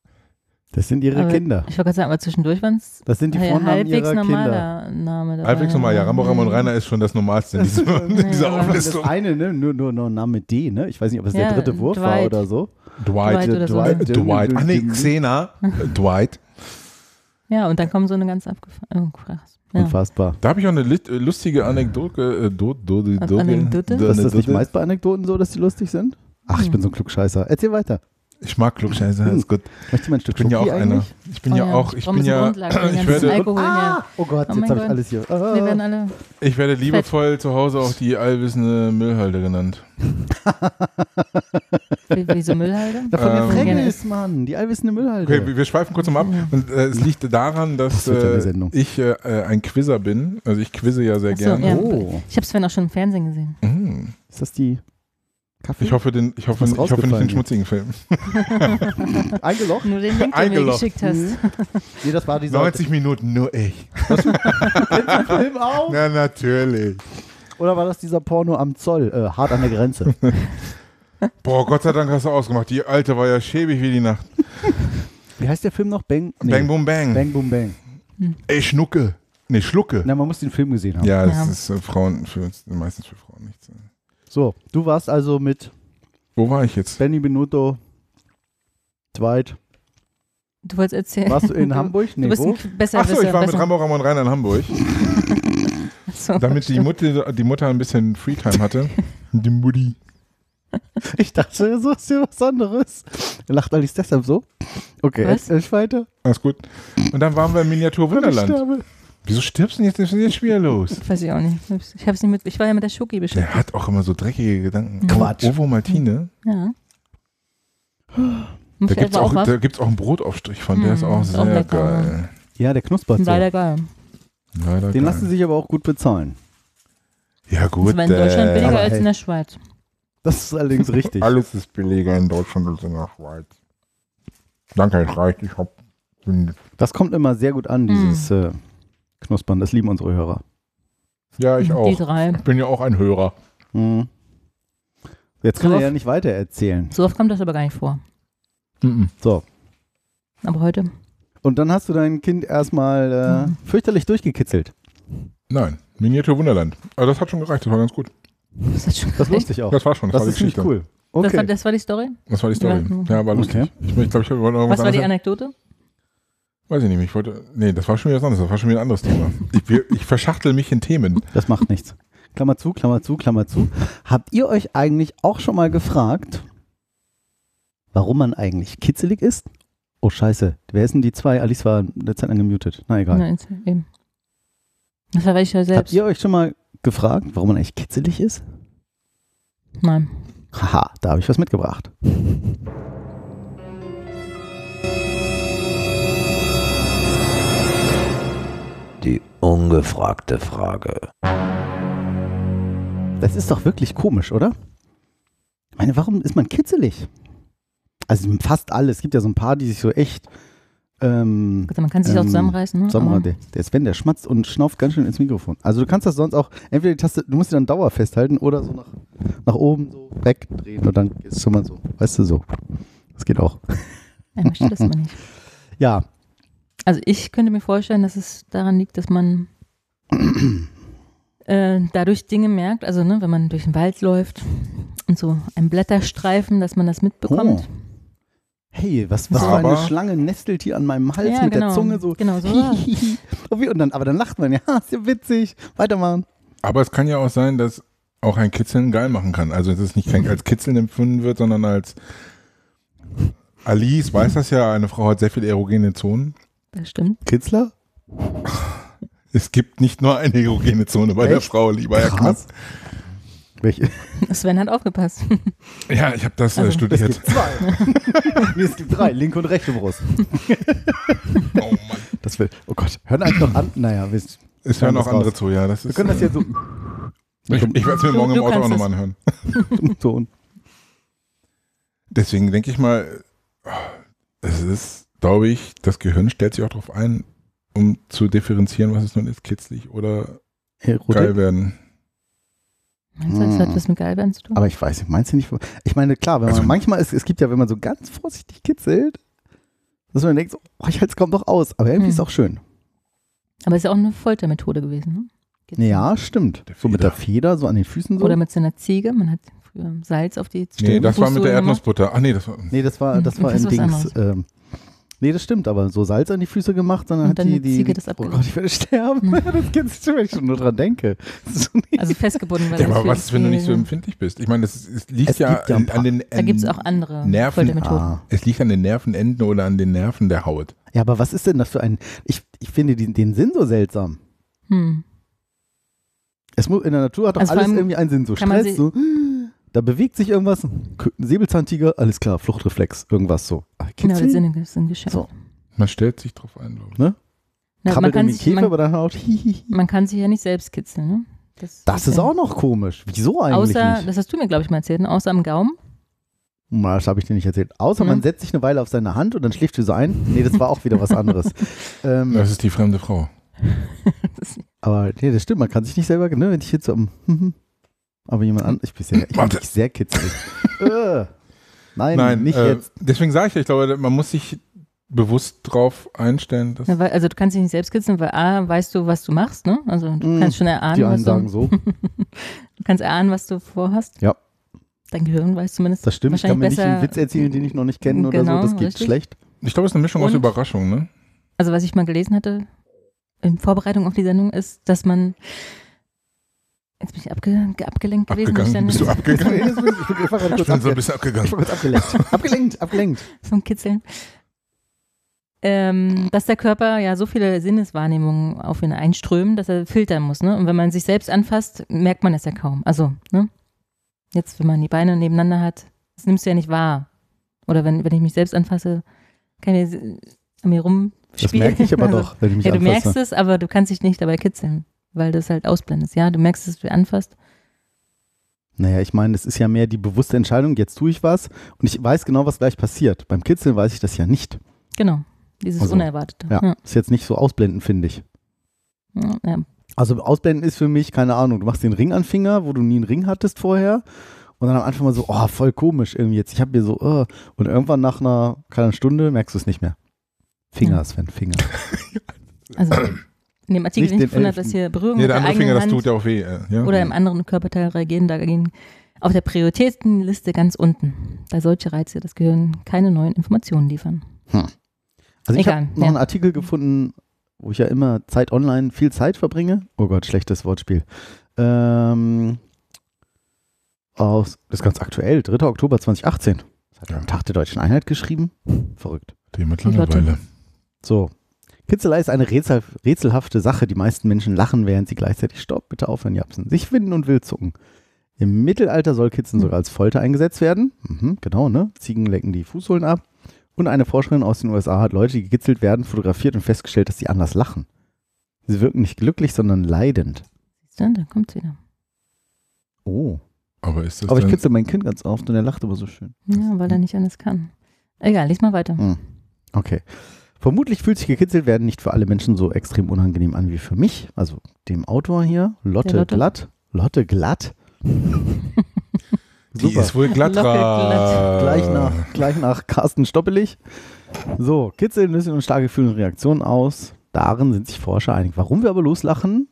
Das sind ihre Aber Kinder. Ich wollte gerade sagen, aber zwischendurch waren es Das sind die Vornamen halbwegs ihrer Kinder. normaler Name. dabei. Halbwegs normal, ja. Rambo Ramon Rainer ist schon das Normalste in dieser, <laughs> in dieser Das Auflistung. eine, ne? nur, nur, nur Name D, ne? Ich weiß nicht, ob es Ja, der dritte Wurf war Dwight. oder so. Dwight. Dwight oder so. Dwight. Dwight. Ah, nee, Xena. Dwight. Ja, und dann kommen so eine ganz abgefahren. Oh, krass. Ja. Unfassbar. Da habe ich auch eine äh, lustige Anekdote. Äh, do, do, do, do, Anekdote? do- Ist das nicht meist bei Anekdoten so, dass die lustig sind? Ach, ich bin so ein Klugscheißer. Erzähl weiter. Ich mag Klugscheiße, ist gut. Möchtest du mal ein Stück Ich bin ja auch einer. Ich bin Oh ja ja, auch, ich bin ja, ich werde, Alkohol hier. Oh Gott, Oh jetzt mein habe ich alles hier. Wir werden Ah. alle. ich werde liebevoll zu Hause auch die allwissende Müllhalde genannt. <laughs> Wie, wie so Müllhalde? Da von der Ähm, Fraggles, Mann. Die allwissende Müllhalde. Okay, wir- schweifen kurz mal ab. Und äh, es liegt daran, dass äh, ich äh, äh, ein Quizzer bin. Also ich quizze ja sehr so, gerne. ja. Oh. Ich habe es vorhin auch schon im Fernsehen gesehen. Mm. Ist das die Kaffee? Ich hoffe, den, ich hoffe, ich hoffe nicht den schmutzigen Film. <laughs> Eingelocht? Nur den Link, den du mir geschickt hast. Nee, das war die Seite. 90 Minuten, nur ich. Film auch? Na, natürlich. Oder war das dieser Porno am Zoll? Äh, hart an der Grenze. <laughs> Boah, Gott sei Dank hast du ausgemacht. Die alte war ja schäbig wie die Nacht. Wie heißt der Film noch? Bang? Nee. Bang, boom, bang. Bang, boom, bang. Ey, Schnucke. Nee, Schlucke. Na, man muss den Film gesehen haben. Ja, das Ja. ist äh, Frauen, für, meistens für Frauen nichts. So, du warst also mit Wo war ich jetzt? Benny Benuto, Dwight. Du wolltest erzählen. Warst du in <laughs> Hamburg? Nee, du bist wo? ein besser Achso, ich war mit Rambo Ramon Rainer in Hamburg, <laughs> Achso, damit die Mutter, die Mutter ein bisschen Freetime hatte. <laughs> Die Mutti. Ich dachte, du suchst dir was anderes. Lacht Alice deshalb so? Okay, Was? erzähl weiter. Alles gut. Und dann waren wir im Miniatur Ich Wunderland. Wieso stirbst du denn jetzt? Ist jetzt schwer los? <laughs> Weiß ich auch nicht. Ich, hab's nicht mit, ich war ja mit der Schoki beschäftigt. Der hat auch immer so dreckige Gedanken. Quatsch. Ovo Maltine. Ja. Da gibt es auch, da gibt's auch einen Brotaufstrich von. Der Mm, ist auch ist sehr auch geil. Ja, der knuspert so. Leider geil. Leider Den geil. lassen sich aber auch gut bezahlen. Ja, gut. Das war in Deutschland äh, billiger aber als hey. in der Schweiz. Das ist allerdings richtig. <laughs> Alles ist billiger in Deutschland als in der Schweiz. Danke, es reicht. Ich hab. Das kommt immer sehr gut an, dieses äh, Knuspern. Das lieben unsere Hörer. Ja, ich Die auch. drei. Ich bin ja auch ein Hörer. Mhm. Jetzt kann So er ja nicht weiter erzählen. So oft kommt das aber gar nicht vor. Mhm. So. Aber heute. Und dann hast du dein Kind erstmal äh, Mhm. fürchterlich durchgekitzelt. Nein, Miniatur Wunderland. Aber das hat schon gereicht, das war ganz gut. Das, hat schon Das wusste ich auch. Das war schon, das, Das war die ist Geschichte. cool. das, war, Okay. das war die Story? Das war die Story. Ja. War lustig. Okay. Ich, ich glaube, ich wollte irgendwas Was war die Anekdote? Weiß ich nicht, ich wollte. Nee, das war schon wieder was anderes. Das war schon wieder ein anderes Thema. Ich, ich verschachtel mich in Themen. Das macht nichts. Klammer zu, Klammer zu, Klammer zu. Habt ihr euch eigentlich auch schon mal gefragt, warum man eigentlich kitzelig ist? Oh, scheiße. Wer ist denn die zwei? Alice war eine Zeit lang gemutet. Na egal. Nein, eben. Das war ich ja Habt selbst. ihr euch schon mal gefragt, warum man eigentlich kitzelig ist? Nein. Haha, da habe ich was mitgebracht. Ungefragte Frage. Das ist doch wirklich komisch, oder? Ich meine, warum ist man kitzelig? Also fast alle. Es gibt ja so ein paar, die sich so echt ähm, Gut, man kann sich auch Ähm, zusammenreißen. Ne? Aber- der, der Sven, der schmatzt und schnauft ganz schön ins Mikrofon. Also du kannst das sonst auch, entweder die Taste, du musst sie dann Dauer festhalten oder so nach, nach oben so wegdrehen und dann ist es schon mal so, weißt du, so. Das geht auch. Er möchte das mal nicht. <laughs> Ja, Also ich könnte mir vorstellen, dass es daran liegt, dass man <clears throat> äh, dadurch Dinge merkt, also ne, wenn man durch den Wald läuft und so ein Blätterstreifen, dass man das mitbekommt. Oh. Hey, was, was für eine Aber- Schlange nestelt hier an meinem Hals Ja, mit genau. der Zunge so. Genau so. <laughs> und dann, aber dann lacht man, ja, <laughs> ist ja witzig. Weitermachen. Aber es kann ja auch sein, dass auch ein Kitzeln geil machen kann. Also dass es nicht als Kitzeln empfunden wird, sondern als Alice weiß das ja, eine Frau hat sehr viele erogene Zonen. Das stimmt. Kitzler? Es gibt nicht nur eine erogene Zone bei der Echt? Frau, lieber Herr Knapp. Krass. Welche? Sven hat aufgepasst. Ja, ich habe das äh, Also, Es studiert. gibt zwei. nee, <laughs> es gibt drei, linke und rechte Brust. Oh Mann. Das will, oh Gott, hören eigentlich noch an? Naja, wir, Es hören auch andere raus. zu, ja. Das wir ist, können das jetzt so, ich ich werde es mir morgen du im Auto auch nochmal anhören. <laughs> so Deswegen denke ich mal, es ist, glaube ich, das Gehirn stellt sich auch darauf ein, um zu differenzieren, was es nun ist, kitzlig oder Erotik. geil werden. Meinst du, das hat was mit Geilbein zu tun? Aber ich weiß nicht, meinst du nicht? Ich meine, klar, wenn man Also- manchmal, es, es gibt ja, wenn man so ganz vorsichtig kitzelt, dass man denkt, so, oh, ich halte es kaum doch aus. Aber irgendwie Hm. ist es auch schön. Aber es ist ja auch eine Foltermethode gewesen. Ne? Geht's Ja, stimmt. So mit der Feder, so an den Füßen so. Oder mit so einer Ziege. Man hat früher Salz auf die Nee, das war mit der. Erdnussbutter. Ach nee, das war. nee, das war, Hm, das war das ist Dings. Ähm, nee, das stimmt, aber so Salz an die Füße gemacht, sondern Und hat dann die, die die, Ziege das Oh abgeleckt. Gott, ich werde sterben. Hm. <laughs> <laughs> das kitzelt, wenn ich schon nur dran denke. Also festgebunden. Weil Ja, aber was ist, wenn du nicht so empfindlich bist? Ich meine, das es liegt Es ja, gibt ja an, paar- an den Da gibt es auch andere Nerven-. Ah. Es liegt an den Nervenenden oder an den Nerven der Haut. Ja, aber was ist denn das für ein. Ich, ich finde den, den Sinn so seltsam. Hm. Es muss, in der Natur hat doch Also alles irgendwie einen Sinn. So Stress, so. Da bewegt sich irgendwas. Ein Säbelzahntiger, alles klar, Fluchtreflex, irgendwas so. Ah, Genau, das Kitzeln? sind, das sind. So. Man stellt sich drauf ein, glaube ich. Na, man, Krabbelt kann irgendwie sich, Käfer man, über der Haut. Man kann sich ja nicht selbst kitzeln. Ne? Das ist ja- auch noch komisch. Wieso eigentlich Außer, nicht? das hast du mir, glaube ich, mal erzählt, ne? außer am Gaumen. Na, Das habe ich dir nicht erzählt. Außer Mhm. man setzt sich eine Weile auf seine Hand und dann schläft sie so ein. Nee, das war auch wieder was anderes. <laughs> ähm, Das ist die fremde Frau. <laughs> Das, aber nee, das stimmt. Man kann sich nicht selber, ne, wenn ich jetzt so am, hm, <laughs> aber jemand an, ich bin sehr, ich bin sehr kitzelig. <laughs> äh, nein, Nein, nicht äh, jetzt. deswegen sage ich ja, ich glaube, man muss sich bewusst drauf einstellen, dass Na, weil, also du kannst dich nicht selbst kitzeln, weil A, weißt du, was du machst, ne? Also du Mm, kannst schon erahnen, Die was einen sagen du, so. <laughs> du kannst erahnen, was du vorhast. Ja. Dein Gehirn weiß zumindest Das stimmt. Ich kann mir wahrscheinlich nicht einen besser. Witz erzählen, den ich noch nicht kenne oder Genau, so. Das geht richtig. schlecht. ich glaube, es ist eine Mischung aus Und- Überraschung, ne? Also was ich mal gelesen hatte in Vorbereitung auf die Sendung ist, dass man jetzt bin ich abge, ge- abgelenkt gewesen. ich Abgegangen. Bist du <laughs> abgegangen? Ich bin, ich bin, ich Ich bin so ein bisschen ich abgegangen. war kurz abgelenkt. abgelenkt, abgelenkt. vom Kitzeln. Ähm, dass der Körper ja so viele Sinneswahrnehmungen auf ihn einströmen, dass er filtern muss. Ne? Und wenn man sich selbst anfasst, merkt man es ja kaum. Also, ne? jetzt, wenn man die Beine nebeneinander hat, das nimmst du ja nicht wahr. Oder wenn, wenn ich mich selbst anfasse, kann ich an mir rumspielen. Das merke ich aber Also, doch, wenn ich mich <laughs> Ja, du anfasse. merkst es, aber du kannst dich nicht dabei kitzeln, weil du es halt ausblendest. Ja, du merkst, dass du anfasst. Naja, ich meine, es ist ja mehr die bewusste Entscheidung, jetzt tue ich was und ich weiß genau, was gleich passiert. Beim Kitzeln weiß ich das ja nicht. Genau, dieses Also, Unerwartete. Ja, Ja. ist jetzt nicht so ausblenden, finde ich. Ja, ja. Also ausblenden ist für mich, keine Ahnung, du machst den Ring an den Finger, wo du nie einen Ring hattest vorher und dann am Anfang mal so, oh, voll komisch irgendwie jetzt. Ich habe hier so, oh. und irgendwann nach einer, keine Stunde merkst du es nicht mehr. Finger, Ja. Sven, Finger. Also <clears throat> in dem Artikel, Nicht den ich den gefunden habe, Elfen. dass hier Berührung Nee, mit der der andere eigenen Finger, das Hand tut ja auch weh. äh, Ja? oder im anderen Körperteil reagieren dagegen auf der Prioritätenliste ganz unten, da solche Reize das Gehirn keine neuen Informationen liefern. Also ich habe noch ja. einen Artikel gefunden, wo ich ja immer Zeit online viel Zeit verbringe. Oh Gott, schlechtes Wortspiel. Ähm, aus, das ist ganz aktuell, 3. Oktober 2018. Das hat er Ja. am Tag der deutschen Einheit geschrieben. Verrückt. Die mit Die Lotte. Langeweile. So. Kitzelei ist eine rätsel, rätselhafte Sache. Die meisten Menschen lachen, während sie gleichzeitig Stopp, bitte aufhören, japsen, sich winden und wild zucken. Im Mittelalter soll Kitzeln sogar als Folter eingesetzt werden. Mhm, genau, ne? Ziegen lecken die Fußsohlen ab. Und eine Forscherin aus den USA hat Leute, die gekitzelt werden, fotografiert und festgestellt, dass sie anders lachen. Sie wirken nicht glücklich, sondern leidend. Siehst du, da kommt's wieder. Oh. Aber ist das Aber ich kitzel mein Kind ganz oft und er lacht aber so schön. Ja, weil er nicht anders kann. Egal, lies mal weiter. Hm. Okay. Vermutlich fühlt sich gekitzelt werden nicht für alle Menschen so extrem unangenehm an wie für mich, also dem Autor hier, Lotte, Lotte. Glatt. Lotte Glatt. die ist wohl glatt. Locker glatt. Gleich nach, gleich nach Carsten Stoppelig. So, Kitzeln lösen und starke Gefühle und Reaktionen aus. Darin sind sich Forscher einig. Warum wir aber loslachen,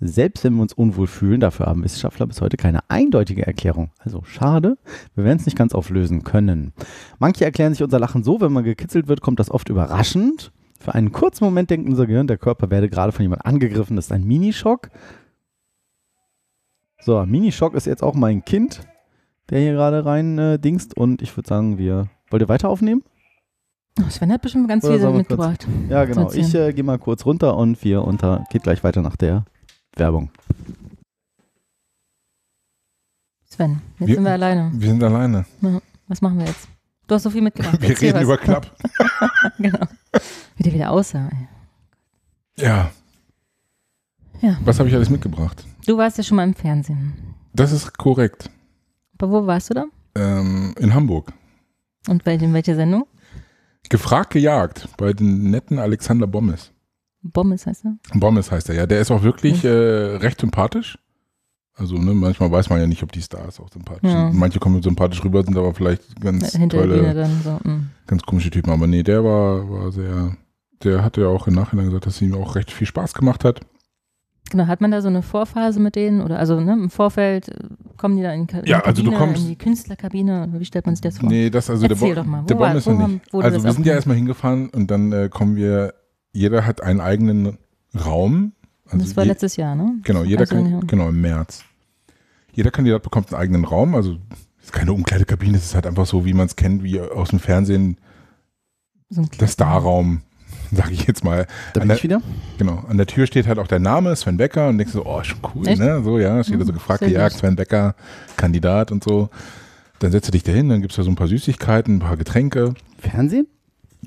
Selbst wenn wir uns unwohl fühlen, dafür haben Wissenschaftler bis heute keine eindeutige Erklärung. Also schade, wir werden es nicht ganz auflösen können. Manche erklären sich unser Lachen so, wenn man gekitzelt wird, kommt das oft überraschend. Für einen kurzen Moment denkt unser Gehirn, der Körper werde gerade von jemand angegriffen. Das ist ein Minischock. So, Minischock ist jetzt auch mein Kind, der hier gerade rein äh, dingst. Und ich würde sagen, wir. Wollt ihr weiter aufnehmen? Oh, Sven hat bestimmt ganz Oder viel mitgebracht. Ja, genau. Ich äh, gehe mal kurz runter und wir unter geht gleich weiter nach der Werbung. Sven, jetzt Wir- sind wir alleine. Wir sind alleine. Was machen wir jetzt? Du hast so viel mitgebracht. Wir Erzähl reden was. über Knapp. <laughs> genau. Wie der wieder aussah. ey. Ja. Ja. Was habe ich alles mitgebracht? Du warst ja schon mal im Fernsehen. Das ist korrekt. Aber wo warst du da? Ähm, in Hamburg. Und in welche Sendung? Gefragt gejagt bei den netten Alexander Bommes. Bommes heißt er? Bommes heißt er, ja. Der ist auch wirklich äh, recht sympathisch. Also, ne, manchmal weiß man ja nicht, ob die Stars auch sympathisch Ja. sind. Manche kommen sympathisch rüber, sind aber vielleicht ganz Hinter der Bühne tolle, dann so. mm. ganz komische Typen. Aber nee, der war, war sehr, der hatte ja auch im Nachhinein gesagt, dass es ihm auch recht viel Spaß gemacht hat. Genau, hat man da so eine Vorphase mit denen? Oder also ne, im Vorfeld äh, kommen die da in in Ja, die also du Kabine, kommst- in die Künstlerkabine? Wie stellt man sich das vor? Nee, das also Erzähl der, doch mal, wo der wo noch haben- nicht. wurde Also wir sind ja erstmal hingefahren und dann äh, kommen wir, jeder hat einen eigenen Raum. Also das war je- letztes Jahr, ne? Genau, jeder Also, kann, ja. genau, im März. Jeder Kandidat bekommt einen eigenen Raum, also es ist keine Umkleidekabine, es ist halt einfach so, wie man es kennt, wie aus dem Fernsehen, So ein der Starraum, <laughs> sage ich jetzt mal. Da An bin der, ich wieder. genau, an der Tür steht halt auch der Name, Sven Becker, und denkst so, oh, schon cool, Echt? ne? So, ja, steht da so Mhm, gefragt, süß. Sven Becker, Kandidat und so. Dann setzt du dich da hin, dann gibt es da so ein paar Süßigkeiten, ein paar Getränke. Fernsehen?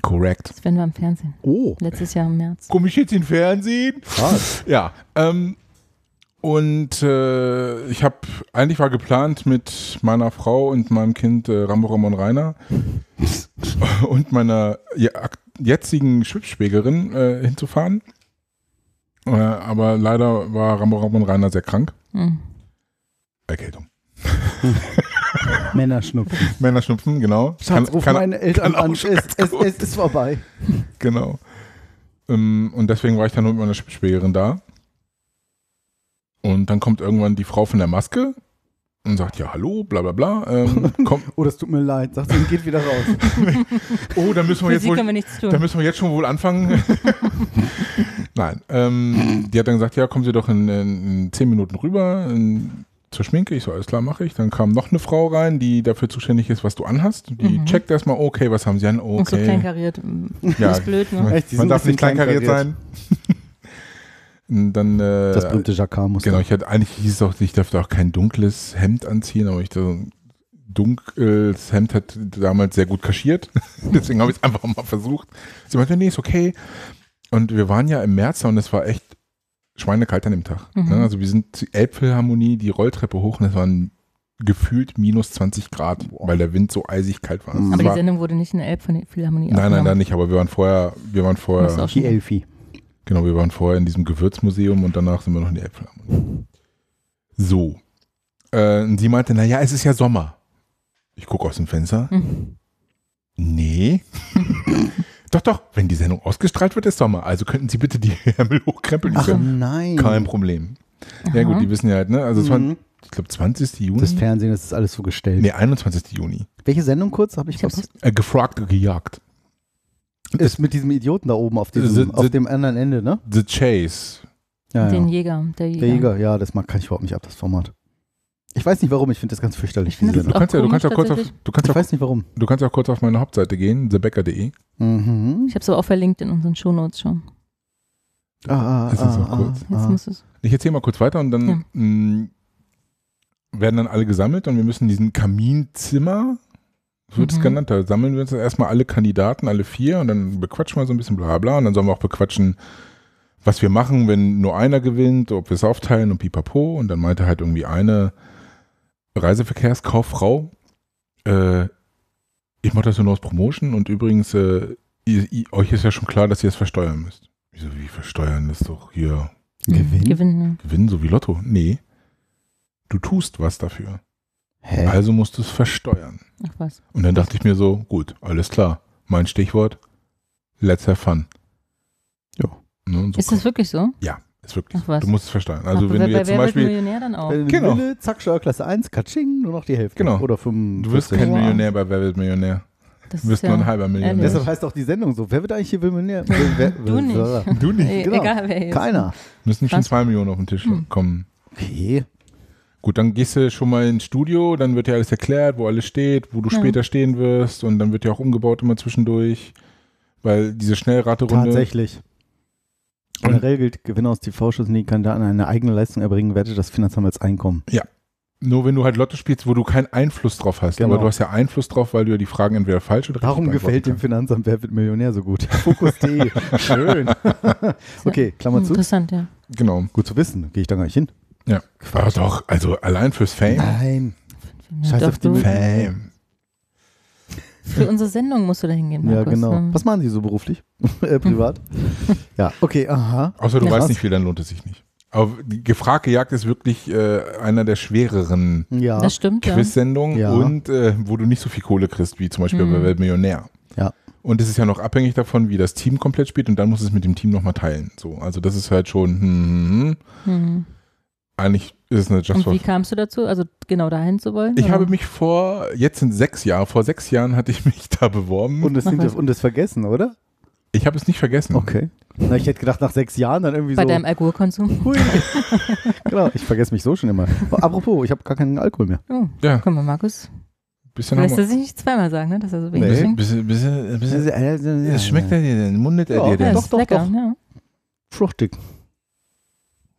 Korrekt. Sven war im Fernsehen. Oh, Letztes Jahr im März. Komme ich jetzt in Fernsehen? krass. Ja, ähm, und äh, ich habe, eigentlich war geplant mit meiner Frau und meinem Kind äh, Rambo Ramon Rainer <laughs> und meiner ak- jetzigen Schwibschwägerin äh, hinzufahren. Äh, aber leider war Rambo Ramon Rainer sehr krank. Hm. Erkältung. <laughs> <laughs> Männerschnupfen. Männerschnupfen, genau. Schatz, ruf meine Eltern kann auch an. <laughs> Es, es, es ist vorbei. <laughs> Genau. Ähm, und deswegen war ich dann nur mit meiner Schwiegerin da. Und dann kommt irgendwann die Frau von der Maske und sagt, ja, hallo, bla bla bla. Ähm, komm, Oh, das tut mir leid. Sagt sie, geht wieder raus. oh, da müssen wir jetzt wohl, wir da müssen wir jetzt schon wohl anfangen. Nein, ähm, die hat dann gesagt, ja, kommen Sie doch in, in, in zehn Minuten rüber in, zur Schminke. Ich so, alles klar, mache ich. Dann kam noch eine Frau rein, die dafür zuständig ist, was du anhast. Die Mhm. checkt erstmal, okay, was haben Sie an? Und so Okay. kleinkariert. Ja, ist blöd, ne? Echt, die Man sind darf nicht kleinkariert sein. Und dann, äh, Das berühmte Jacquard-Muster. Genau, ich hatte eigentlich hieß es auch, ich darf auch kein dunkles Hemd anziehen, aber ich so ein dunkles Hemd hat damals sehr gut kaschiert. <laughs> Deswegen habe ich es einfach mal versucht. Sie meinte, nee, ist okay. Und wir waren ja im März und es war echt schweinekalt an dem Tag. Mhm. Ne? Also wir sind zur Elbphilharmonie die Rolltreppe hoch und es waren gefühlt minus 20 Grad, weil der Wind so eisig kalt war. Mhm. Aber die war Sendung wurde nicht in der Elbphilharmonie nein, nein, nein, nicht, aber wir waren vorher, wir waren vorher, Die Elfi. Genau, wir waren vorher in diesem Gewürzmuseum und danach sind wir noch in die Elbphilharmonie. So. Äh, und sie meinte, naja, es ist ja Sommer. Ich gucke aus dem Fenster. Hm. Nee. <laughs> doch, doch, wenn die Sendung ausgestrahlt wird, ist Sommer. Also könnten Sie bitte die <laughs> Ärmel hochkrempeln. Ach nein. Kein Problem. Ja Aha. gut, die wissen ja halt, ne? Also es war, Mhm. ich glaube, 20. Juni. Das Fernsehen, das ist alles so gestellt. nee, 21. Juni. Welche Sendung kurz? Habe ich Ich verpasst? Äh, gefragt, gejagt. Ist mit diesem Idioten da oben auf, diesem, The- auf the- dem anderen Ende, ne? The Chase. Ja, Den ja. Jäger, der Jäger. Der Jäger, ja, das mag, kann ich überhaupt nicht ab, das Format. Ich weiß nicht warum, ich finde das ganz fürchterlich, das Du auch kannst, ja, du, kannst ja kurz auf, du, kannst Ich ja, weiß nicht warum. du kannst ja kurz auf meine Hauptseite gehen, thebecker.de. Mhm. Ich habe es aber auch verlinkt in unseren Shownotes schon. Ah, ah, ist ah, auch ah. muss es. Ich erzähle mal kurz weiter und dann Ja. mh, werden dann alle gesammelt und wir müssen in diesem Kaminzimmer, so wird es Mhm. genannt, da sammeln wir uns erstmal alle Kandidaten, alle vier und dann bequatschen wir so ein bisschen bla bla und dann sollen wir auch bequatschen, was wir machen, wenn nur einer gewinnt, ob wir es aufteilen und pipapo und dann meinte halt irgendwie eine Reiseverkehrskauffrau, äh, ich mache das nur aus Promotion und übrigens, äh, ihr, ihr, euch ist ja schon klar, dass ihr es versteuern müsst. Wieso, wie versteuern? Das ist doch hier Gewinn? Gewinn. Gewinnen, so wie Lotto. Nee. Du tust was dafür. Hä? Also musst du es versteuern. Ach was. Und dann dachte ich mir so, gut, alles klar. Mein Stichwort, let's have fun. Ja. Ne, so Ist das wirklich so? ja, Ist wirklich Ach was. Du musst es verstehen. Also Ach, wenn du bei jetzt zum Wer wird Beispiel, Millionär dann auch. Wenn Genau. Wille, zack, Steuerklasse Klasse 1, Katsching, nur noch die Hälfte. Genau. Oder 5. du wirst kein Wow. Millionär bei Wer wird Millionär. Oder 5. Du wirst kein Wow. Millionär bei Wer wird Millionär. Das Du wirst ist nur ja ein halber Millionär. ehrlich. Deshalb heißt auch die Sendung so. Wer wird eigentlich hier Millionär? <laughs> Wer- Du nicht. Du nicht. Genau. Egal wer jetzt. Keiner. Müssen schon zwei Millionen auf den Tisch Hm. kommen. Okay. Gut, dann gehst du schon mal ins Studio, dann wird dir alles erklärt, wo alles steht, wo du Ja. später stehen wirst und dann wird ja auch umgebaut immer zwischendurch, weil diese Schnellraterunde. Tatsächlich. Generell gilt, Gewinner aus TV-Shows, die Kandidaten eine eigene Leistung erbringen, wertet das Finanzamt als Einkommen. Nur wenn du halt Lotto spielst, wo du keinen Einfluss drauf hast. Genau. Aber du hast ja Einfluss drauf, weil du ja die Fragen entweder falsch oder Warum richtig gefällt dem Finanzamt Wer wird Millionär so gut? <laughs> Fokus.de. Schön. <laughs> okay, Klammer zu. Interessant, ja. Genau. Gut zu wissen. Gehe ich da gar nicht hin. Ja. Aber doch, also allein fürs Fame. Nein. Ja, Scheiß doch, auf die du, Fame. Für unsere Sendung musst du da hingehen, Ja, Markus. genau. Ähm, Was machen Sie so beruflich? <laughs> äh, privat? <laughs> ja, okay, aha. Außer du Ja. weißt nicht viel, dann lohnt es sich nicht. Aber die gefragte Jagd ist wirklich äh, einer der schwereren Ja. Ja. Quiz-Sendungen Ja. und äh, wo du nicht so viel Kohle kriegst, wie zum Beispiel Mhm. bei Weltmillionär. Ja. Und es ist ja noch abhängig davon, wie das Team komplett spielt und dann muss es mit dem Team nochmal teilen. So, also das ist halt schon, hm, hm, hm. Mhm. eigentlich ist es eine Just Und wie kamst du dazu, also genau dahin zu wollen? Ich oder? habe mich vor, jetzt sind sechs Jahre, vor sechs Jahren hatte ich <laughs> mich da beworben. Und es, und es vergessen, oder? ich habe es nicht vergessen. Okay. Na, ich hätte gedacht, nach sechs Jahren dann irgendwie Bei so. deinem Alkoholkonsum? <laughs> Hui. genau, ich vergesse mich so schon immer. Apropos, ich habe gar keinen Alkohol mehr. Oh, Ja, guck mal, Markus. bisschen er wir. sich nicht zweimal sagen, ne? dass er so wenig Nee. trinkt? Bisschen, bisschen, bisschen, es schmeckt er dir denn? Mundet er Ja, dir Ja, denn? doch, ist doch, lecker, doch. ja. Fruchtig.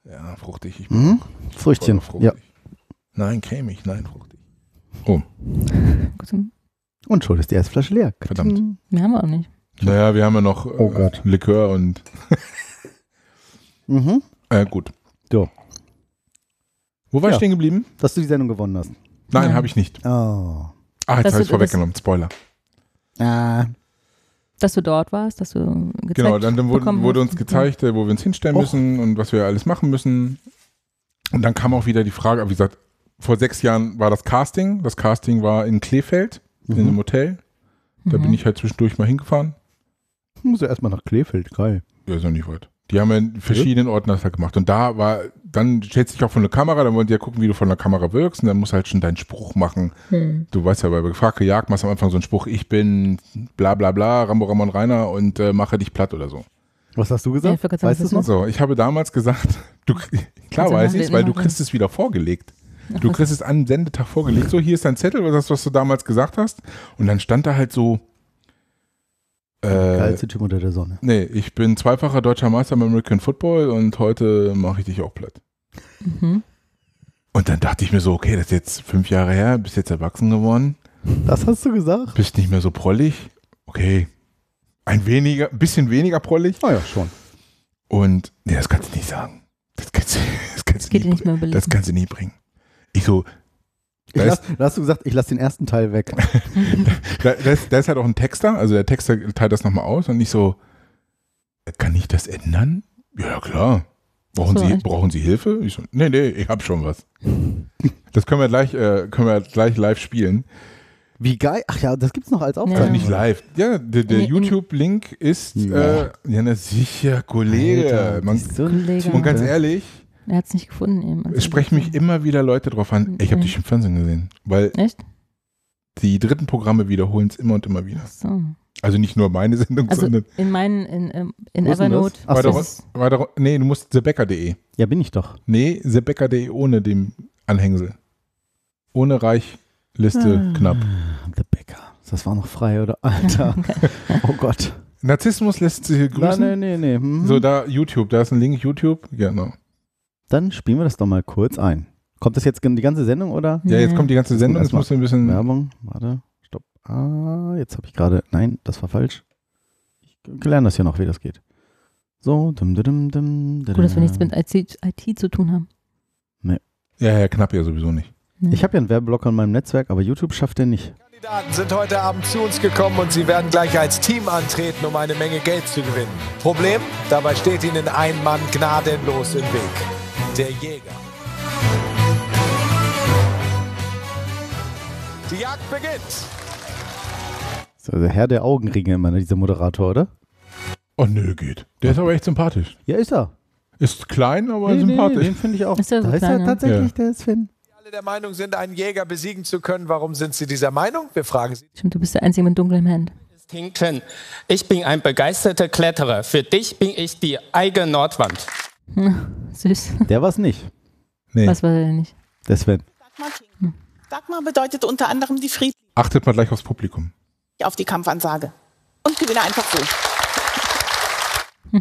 Ja, fruchtig. Ich bin Mhm. Früchtchen. voll Ja. fruchtig. Nein, cremig, nein, fruchtig. Gut, Und schon ist die erste Flasche leer. Verdammt. Mehr haben wir auch nicht. Naja, wir haben ja noch äh, Oh Gott. Likör und Mhm. äh, gut. So. Wo war Ja. ich stehen geblieben? Dass du die Sendung gewonnen hast. Nein, Nein. habe ich nicht. Oh. Ah, jetzt habe ich wird- vorweggenommen. Spoiler. Ah. Dass du dort warst, dass du gezeigt Genau, dann, dann wurde, wurde uns gezeigt, äh, wo wir uns hinstellen Och. müssen und was wir alles machen müssen. Und dann kam auch wieder die Frage, wie gesagt, vor sechs Jahren war das Casting. Das Casting war in Kleefeld, in Mhm. einem Hotel. Da Mhm. bin ich halt zwischendurch mal hingefahren. Muss ja erstmal nach Kleefeld, geil. Ja, ist ja nicht weit. Die haben ja in verschiedenen Orten das halt gemacht. Und da war, dann stellst du dich auch vor eine Kamera, dann wollen die ja gucken, wie du von der Kamera wirkst. Und dann musst du halt schon deinen Spruch machen. Hm. Du weißt ja, bei gefragte Jagd machst du am Anfang so einen Spruch, ich bin bla bla bla, Rambo Ramon Rainer und äh, mache dich platt oder so. Was hast du Ja, gesagt? gerade weißt du es noch? So, ich habe damals gesagt, <laughs> du, klar weiß ich es, weil du kriegst es wieder vorgelegt. Du kriegst es an den Sendetag vorgelegt. So, hier ist dein Zettel, was, das, was du damals gesagt hast. Und dann stand da halt so, äh, Geilste Typ unter der Sonne. nee, ich bin zweifacher deutscher Meister im American Football und heute mache ich dich auch platt. Mhm. Und dann dachte ich mir so, okay, das ist jetzt fünf Jahre her, bist jetzt erwachsen geworden, Das hast du gesagt? bist nicht mehr so prollig. Okay, ein weniger, ein bisschen weniger prollig. Ah ja, schon. Und nee, das kannst du nicht sagen. Das kannst, du- <laughs> das kannst du Geht dir nie nicht mehr bringen. Das kannst du nie bringen. Ich so, lass, da hast du gesagt, ich lasse den ersten Teil weg. <laughs> da, da, ist, da ist halt auch ein Texter, also der Texter teilt das nochmal aus und nicht so, kann ich das ändern? Ja, klar. Brauchen, So, Sie, echt? brauchen Sie Hilfe? Ich so, nee, nee, ich hab schon was. Das können wir gleich, äh, können wir gleich live spielen. Wie geil. Ach ja, das gibt's noch als. Aufzeichnung. Also nicht live. Ja, der, der in- YouTube-Link ist, Ja. äh, ja, na sicher, Kollege. Alter, Man? Kollege. und ganz ehrlich, Er hat es nicht gefunden eben. Es sprechen mich immer wieder Leute drauf an, ey, ich habe dich im Fernsehen gesehen. Weil Echt? die dritten Programme wiederholen es immer und immer wieder. Ach so. Also nicht nur meine Sendung, Also sondern in meinen, in, in das? Evernote. Ach weiter, ist- weiter, nee, du musst thebecker.de. Ja, bin ich doch. Nee, thebecker.de ohne dem Anhängsel. Ohne Reichliste Ah. knapp. The Bäcker. Das war noch frei, oder? Alter. <laughs> oh Gott. Narzissmus lässt sich grüßen. Nein, nee, nee, nee. Mhm. So, da YouTube, da ist ein Link, YouTube. Genau. Dann spielen wir das doch mal kurz ein. Kommt das jetzt die ganze Sendung oder? Ja, jetzt Nee. kommt die ganze Sendung, jetzt musst du ein bisschen. Werbung? Warte. Stopp. Ah, jetzt habe ich gerade. Nein, das war falsch. Ich lerne das ja noch, wie das geht. So. Dum, dum, dum, dum, Gut, dass wir nichts mit IT, IT zu tun haben. Ja, ja, knapp ja sowieso nicht. Nee. Ich habe ja einen Werbeblocker in meinem Netzwerk, aber YouTube schafft er nicht. Kandidaten sind heute Abend zu uns gekommen und sie werden gleich als Team antreten, um eine Menge Geld zu gewinnen. Problem? Dabei steht ihnen ein Mann gnadenlos im Weg. Der Jäger. Die Jagd beginnt. Das ist also der Herr der Augenringe immer, ne, dieser Moderator, oder? Oh nö, geht. Der ist aber echt sympathisch. Ja, ist er. Ist klein, aber Nee, nee, sympathisch. den finde ich auch. Ist der so da ist klein, er ja? tatsächlich Ja. der Sven. Alle der Meinung sind, einen Jäger besiegen zu können. Warum sind Sie dieser Meinung? Wir fragen Sie. Stimmt, du bist der Einzige mit dunklem Hemd. Tinken. Ich bin ein begeisterter Kletterer. Für dich bin ich die eigene Nordwand. <laughs> Süß. Der war es nicht. Nee. Was war der nicht? Der Sven. Dagmar. Dagmar bedeutet unter anderem die Frieden Achtet mal gleich aufs Publikum. auf die Kampfansage. Und gewinne einfach so. <laughs>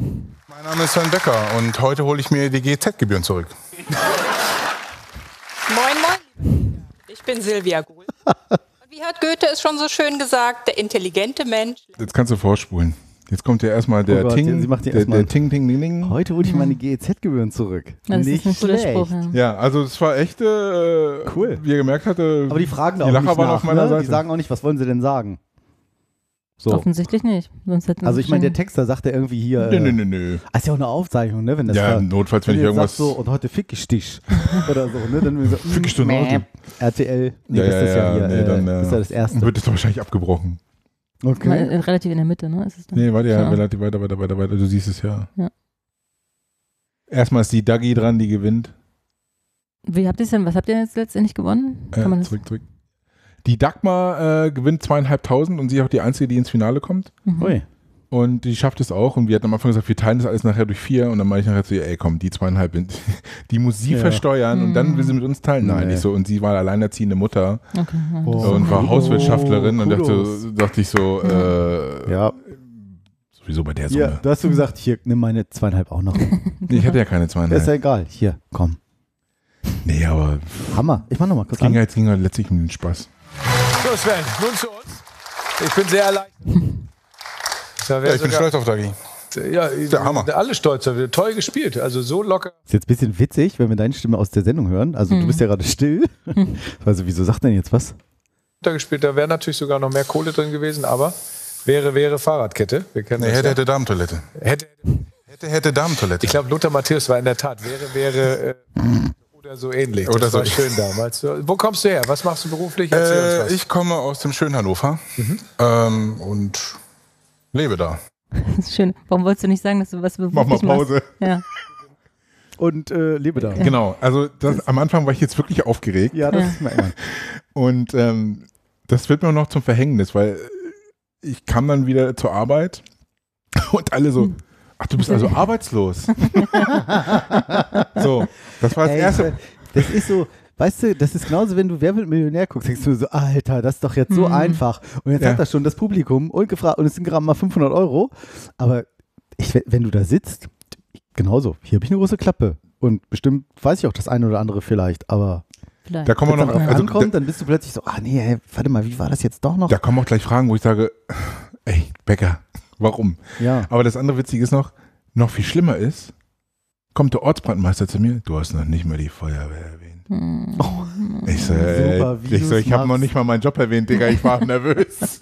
Mein Name ist Sven Becker und heute hole ich mir die GZ-Gebühren zurück. <laughs> Moin, moin. Ich bin Silvia Gohl. Und wie hat Goethe es schon so schön gesagt, der intelligente Mensch. Jetzt kannst du vorspulen. Jetzt kommt ja erstmal der Oh Gott, Ting, sie macht der, erstmal- der Ting, Ting, Ding, Ding. Heute hole ich meine GEZ-Gebühren zurück. Ja, das nicht ist ein schlecht. Spruch. Ja. Ja, also es war echt äh, Cool. Wie ihr gemerkt hatte, Aber die fragen die auch Lacher nicht nach, auf meiner ne? Seite. Die sagen auch nicht, was wollen sie denn sagen? So. Offensichtlich nicht. Also ich meine, der schon- Texter sagt ja irgendwie hier. nö, äh, nö, nö, nö. Ah, Ist ja auch eine Aufzeichnung, ne? Wenn das Ja, da- notfalls, wenn ich du jetzt irgendwas- so, und heute fick ich dich. <laughs> Oder so, ne? Dann wir so, Fick ich mm, Auto. mäh. RTL. Nee, Ja, das ja, ist ja, ja, hier. nee, äh, dann, das ist ja das erste. Wird es doch wahrscheinlich abgebrochen. Mal, Okay. äh, relativ in der Mitte, ne? Ist es dann? Nee, warte ja, Ja. relativ weiter, weiter, weiter, weiter. Du siehst es ja. Ja. Erstmal ist die Dagi dran, die gewinnt. Wie habt ihr denn, was habt ihr jetzt letztendlich gewonnen? Äh, Kann man das? zurück, zurück. Die Dagmar äh, gewinnt zweieinhalbtausend und sie ist auch die Einzige, die ins Finale kommt. Mhm. Ui. Und die schafft es auch. Und wir hatten am Anfang gesagt, wir teilen das alles nachher durch vier. Und dann meine ich nachher zu ihr, ey komm, die zweieinhalb, <laughs> die muss sie Ja. versteuern und dann will sie mit uns teilen. Nein, Nee. nicht so. Und sie war alleinerziehende Mutter Okay, ja, Oh. und war. Hauswirtschaftlerin und dachte, dachte ich so, äh, Ja. sowieso bei der Summe. du hast so gesagt, hier, nimm meine zweieinhalb auch noch. <laughs> Nee, ich hatte ja keine ist ja zweieinhalb. egal. Hier, komm. Nee, aber Hammer. Ich mach noch mal kurz ging an. ja jetzt ging ja letztlich um den Spaß. So, Sven, nun zu uns. Ich bin sehr erleichtert. Da wär sogar- auf Dagi. Ja, der Hammer. Alle stolz. auf- Toll gespielt. Also so locker. Ist jetzt ein bisschen witzig, wenn wir deine Stimme aus der Sendung hören. Also du Mhm. bist ja gerade still. <laughs> Also wieso sagt denn jetzt was? gespielt. Da wäre natürlich sogar noch mehr Kohle drin gewesen, aber wäre, wäre Fahrradkette. Wir kennen Nee, hätte, ja. hätte Damentoilette. hätte. Hätte, hätte Damentoilette. Ich glaube, Lothar Matthäus war in der Tat, wäre, wäre äh, oder so ähnlich. Oder das so. war schön damals. Wo kommst du her? Was machst du beruflich? Erzähl uns Äh, was. ich komme aus dem schönen Hannover ähm, und lebe da. Das <laughs> ist schön. Warum wolltest du nicht sagen, dass du was Mach mal machst? Pause. Ja. <laughs> Und äh, lebe da. Genau, also das, am Anfang war ich jetzt wirklich aufgeregt Ja, das Ja. ist mir immer. und ähm, das wird mir noch zum Verhängnis, weil ich kam dann wieder zur Arbeit <laughs> und alle so, ach du bist also arbeitslos. so, das war das Ey, erste. Das ist so, weißt du, das ist genauso, wenn du Wer wird Millionär guckst, denkst du so, Alter, das ist doch jetzt so Mhm. einfach. Und jetzt Ja. hat das schon das Publikum und gefragt, und es sind gerade mal 500 Euro. Aber ich, wenn du da sitzt, genauso, hier habe ich eine große Klappe. Und bestimmt weiß ich auch das eine oder andere vielleicht, aber Vielleicht. Da kommen wenn wir noch, drauf also, ankommt, da, dann bist du plötzlich so, ah nee, ey, warte mal, wie war das jetzt doch noch? da kommen auch gleich Fragen, wo ich sage, ey, Becker, warum? Ja. Aber das andere Witzige ist noch, noch viel schlimmer ist, kommt der Ortsbrandmeister zu mir, du hast noch nicht mal die Feuerwehr erwähnt. Hm. Ich so, Super, äh, wie ich, so, ich habe noch nicht mal meinen Job erwähnt, Digga, ich war <laughs> nervös.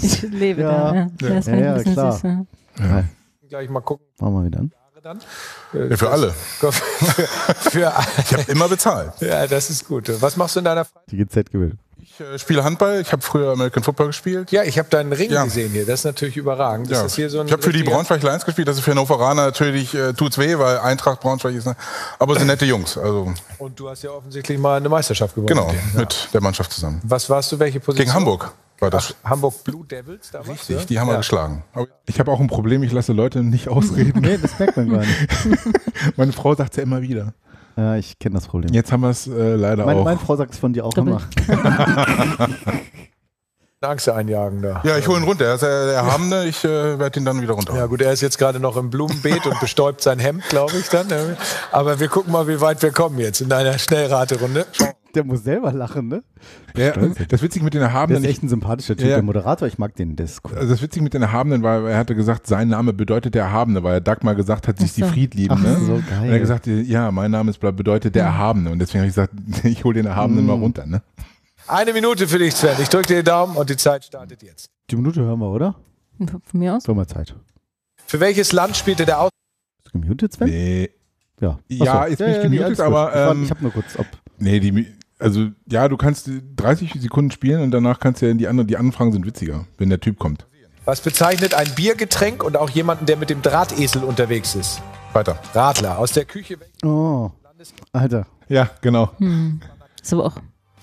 Ich lebe Ja. da. Ja. Ja. Das Ja, klar. süß. Ja. Ja. Gleich mal gucken. Machen wir wieder an. Dann. Ja, für alle. Für, für, Ich habe immer bezahlt. ja, das ist gut. Was machst du in deiner Freizeit? Die GZ gewählt. Ich äh, spiele Handball, ich habe früher American Football gespielt. Ja, ich habe deinen Ring Ja. gesehen hier. Das ist natürlich überragend. Ist Ja. das hier so ein ich habe für die Braunschweig Lions gespielt, das ist für Hannoveraner natürlich äh, tut's weh, weil Eintracht Braunschweig ist, ne? aber sind nette Jungs, also Und du hast ja offensichtlich mal eine Meisterschaft gewonnen. genau. Ja. mit der Mannschaft zusammen. Was warst du? Welche Position? Gegen Hamburg war das. Ach, Hamburg Blue Devils damals? Richtig, die haben wir ja. geschlagen. Ich habe auch ein Problem, ich lasse Leute nicht ausreden. <laughs> Nee, das merkt man gar nicht. <laughs> Meine Frau sagt ja immer wieder. Ja, ich kenne das Problem. Jetzt haben wir es äh, leider Meine, auch. meine Frau sagt es von dir auch immer. <laughs> Angst einjagen da. ja, ich hole ihn runter. Er ist der der Erhabene, ich äh, werde ihn dann wieder runter. Ja gut, er ist jetzt gerade noch im Blumenbeet und bestäubt sein Hemd, glaube ich dann. Aber wir gucken mal, wie weit wir kommen jetzt in einer Schnellraterunde. Der muss selber lachen, ne? Ja, das Witzige mit den Der Erhabenen, ist echt ein sympathischer Typ, Ja, ja. der Moderator. Ich mag den, das ist cool. also das Witzige mit den Erhabenen war, er hatte gesagt, sein Name bedeutet der Erhabene, weil er Dagmar gesagt hat, ist die. Friedlieben. Ach Ne? so, Und er geil. hat gesagt, ja, mein Name ist, bedeutet der Erhabene. Und deswegen habe ich gesagt, <laughs> ich hole den Erhabenen Mm. mal runter. Ne? Eine Minute für dich, Sven. Ich drücke dir den Daumen und die Zeit startet jetzt. Die Minute hören wir, oder? Von mir aus? So mal Zeit. Für welches Land spielte der Aus? Bist du gemutet, Sven? Nee, Ja. Ja, Achso. jetzt bin ich gemutet, aber, ähm, ich habe nur kurz ab. nee, die, also ja, du kannst 30 Sekunden spielen und danach kannst du ja in die anderen, die Anfragen sind witziger, wenn der Typ kommt. Was bezeichnet ein Biergetränk und auch jemanden, der mit dem Drahtesel unterwegs ist? Weiter. Radler. Aus der Küche. Oh, Alter. Ja, genau. Hm. So auch.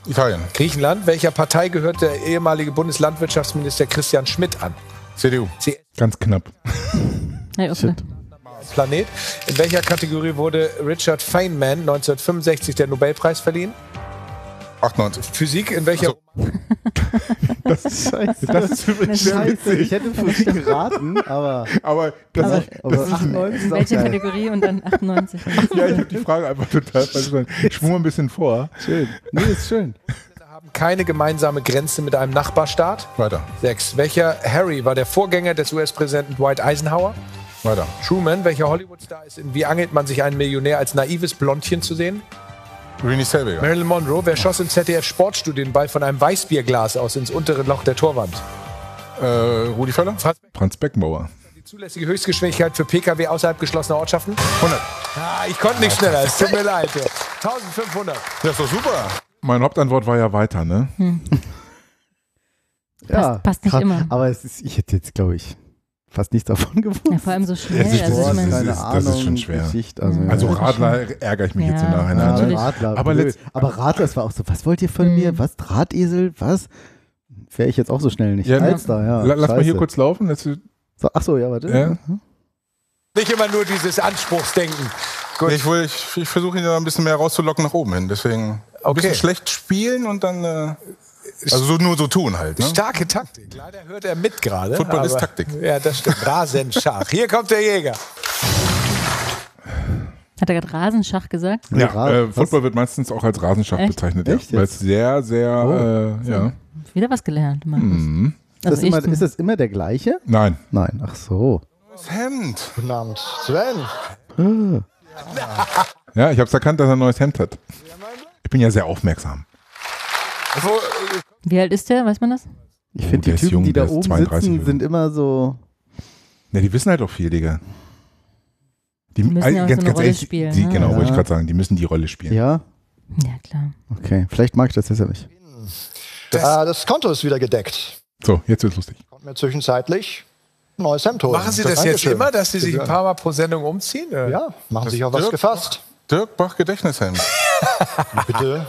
Italien. Griechenland. Welcher Partei gehört der ehemalige Bundeslandwirtschaftsminister Christian Schmidt an? CDU. C Ganz knapp. <laughs> Ja, auch gedacht. Planet. In welcher Kategorie wurde Richard Feynman 1965 der Nobelpreis verliehen? 98. Physik. In welcher <laughs> Das ist scheiße. Das ist übrigens sehr scheiße. witzig. Ich hätte Physik geraten, aber. Aber das, Aber- ist, aber das ist 98 ist auch Welche geil. Kategorie und dann 98. <laughs> ja, ich habe die Frage einfach total falsch verstanden. Ich schwung mal ein bisschen vor. Schön. Nee, ist schön. haben keine gemeinsame Grenze mit einem Nachbarstaat? Weiter. 6. Welcher Harry war der Vorgänger des US-Präsidenten Dwight Eisenhower? Weiter. Truman, welcher Hollywood-Star ist in Wie angelt man sich einen Millionär als naives Blondchen zu sehen? Renée Selweger. Marilyn Monroe, wer schoss im ZDF-Sportstudio den Ball von einem Weißbierglas aus ins untere Loch der Torwand? Äh, Rudi Völler. Franz Franz Beckenbauer. Die zulässige Höchstgeschwindigkeit für Pkw außerhalb geschlossener Ortschaften? 100. Ah, ich konnte nicht schneller, es tut mir leid. ja. 1500. Ja, ist doch super. Meine Hauptantwort war ja weiter, ne? Ja, passt nicht krass. immer. Aber es ist, ich hätte jetzt, glaube ich, fast nichts davon <laughs> gewusst. Ja, vor allem so schnell. Es ist- also ich meine, das ist- das ist schon schwer. Geschichte, also, Also ja. Radler ärgere ich mich jetzt im Ja. Nachhinein. Ja. Radler, Aber blöd. aber Radler, das war auch so, was wollt ihr von Mhm. mir? Was? Drahtesel? Was? Wäre ich jetzt auch so schnell nicht. Ja, Alster, ja. La- Lass mal hier scheiße. kurz laufen. Das So, ach so, ja, warte. Ja. Nicht immer nur dieses Anspruchsdenken. Gut. ich ich, ich versuche ihn da ein bisschen mehr rauszulocken nach oben hin. Deswegen ein Okay. bisschen schlecht spielen und dann. Äh, also so, nur so tun halt. Ne? Starke Taktik. Leider hört er mit gerade. Football ist Taktik. Ja, das stimmt. Rasend scharf. Hier kommt der Jäger. hat er gerade Rasenschach gesagt? Ja, Ra- äh, was? Football wird meistens auch als Rasenschach Echt? bezeichnet, ja. Echt Weil jetzt? es sehr, sehr, äh, ja. Wieder was gelernt, Markus. Mhm. Ist, das Also immer, ist das immer der gleiche? Nein. Nein, ach so. Das Hemd. Guten Abend, Sven. Ja, ich habe es erkannt, dass er ein neues Hemd hat. Ich bin ja sehr aufmerksam. Wo, Wie alt ist der? Weiß man das? Ich Oh, finde, der die ist Typen, jung, die der da oben 32 sitzen, sind immer so. Ja, die wissen halt auch viel, Digga. Die, müssen ja auch so eine Rolle ehrlich, spielen, Die, ne? genau, Ja. wollte ich gerade sagen. Die müssen die Rolle spielen. Ja, Ja, klar. okay. Vielleicht mag ich das deshalb nicht. Das- Ah, das Konto ist wieder gedeckt. So, jetzt wird's lustig. Kommt mir zwischenzeitlich ein neues Hemd holen. machen Sie das jetzt Dankeschön. immer, dass Sie sich ein paar Mal pro Sendung umziehen? Ja, machen Das sich auf was gefasst. Dirk Bach Gedächtnishemd. <laughs> Bitte.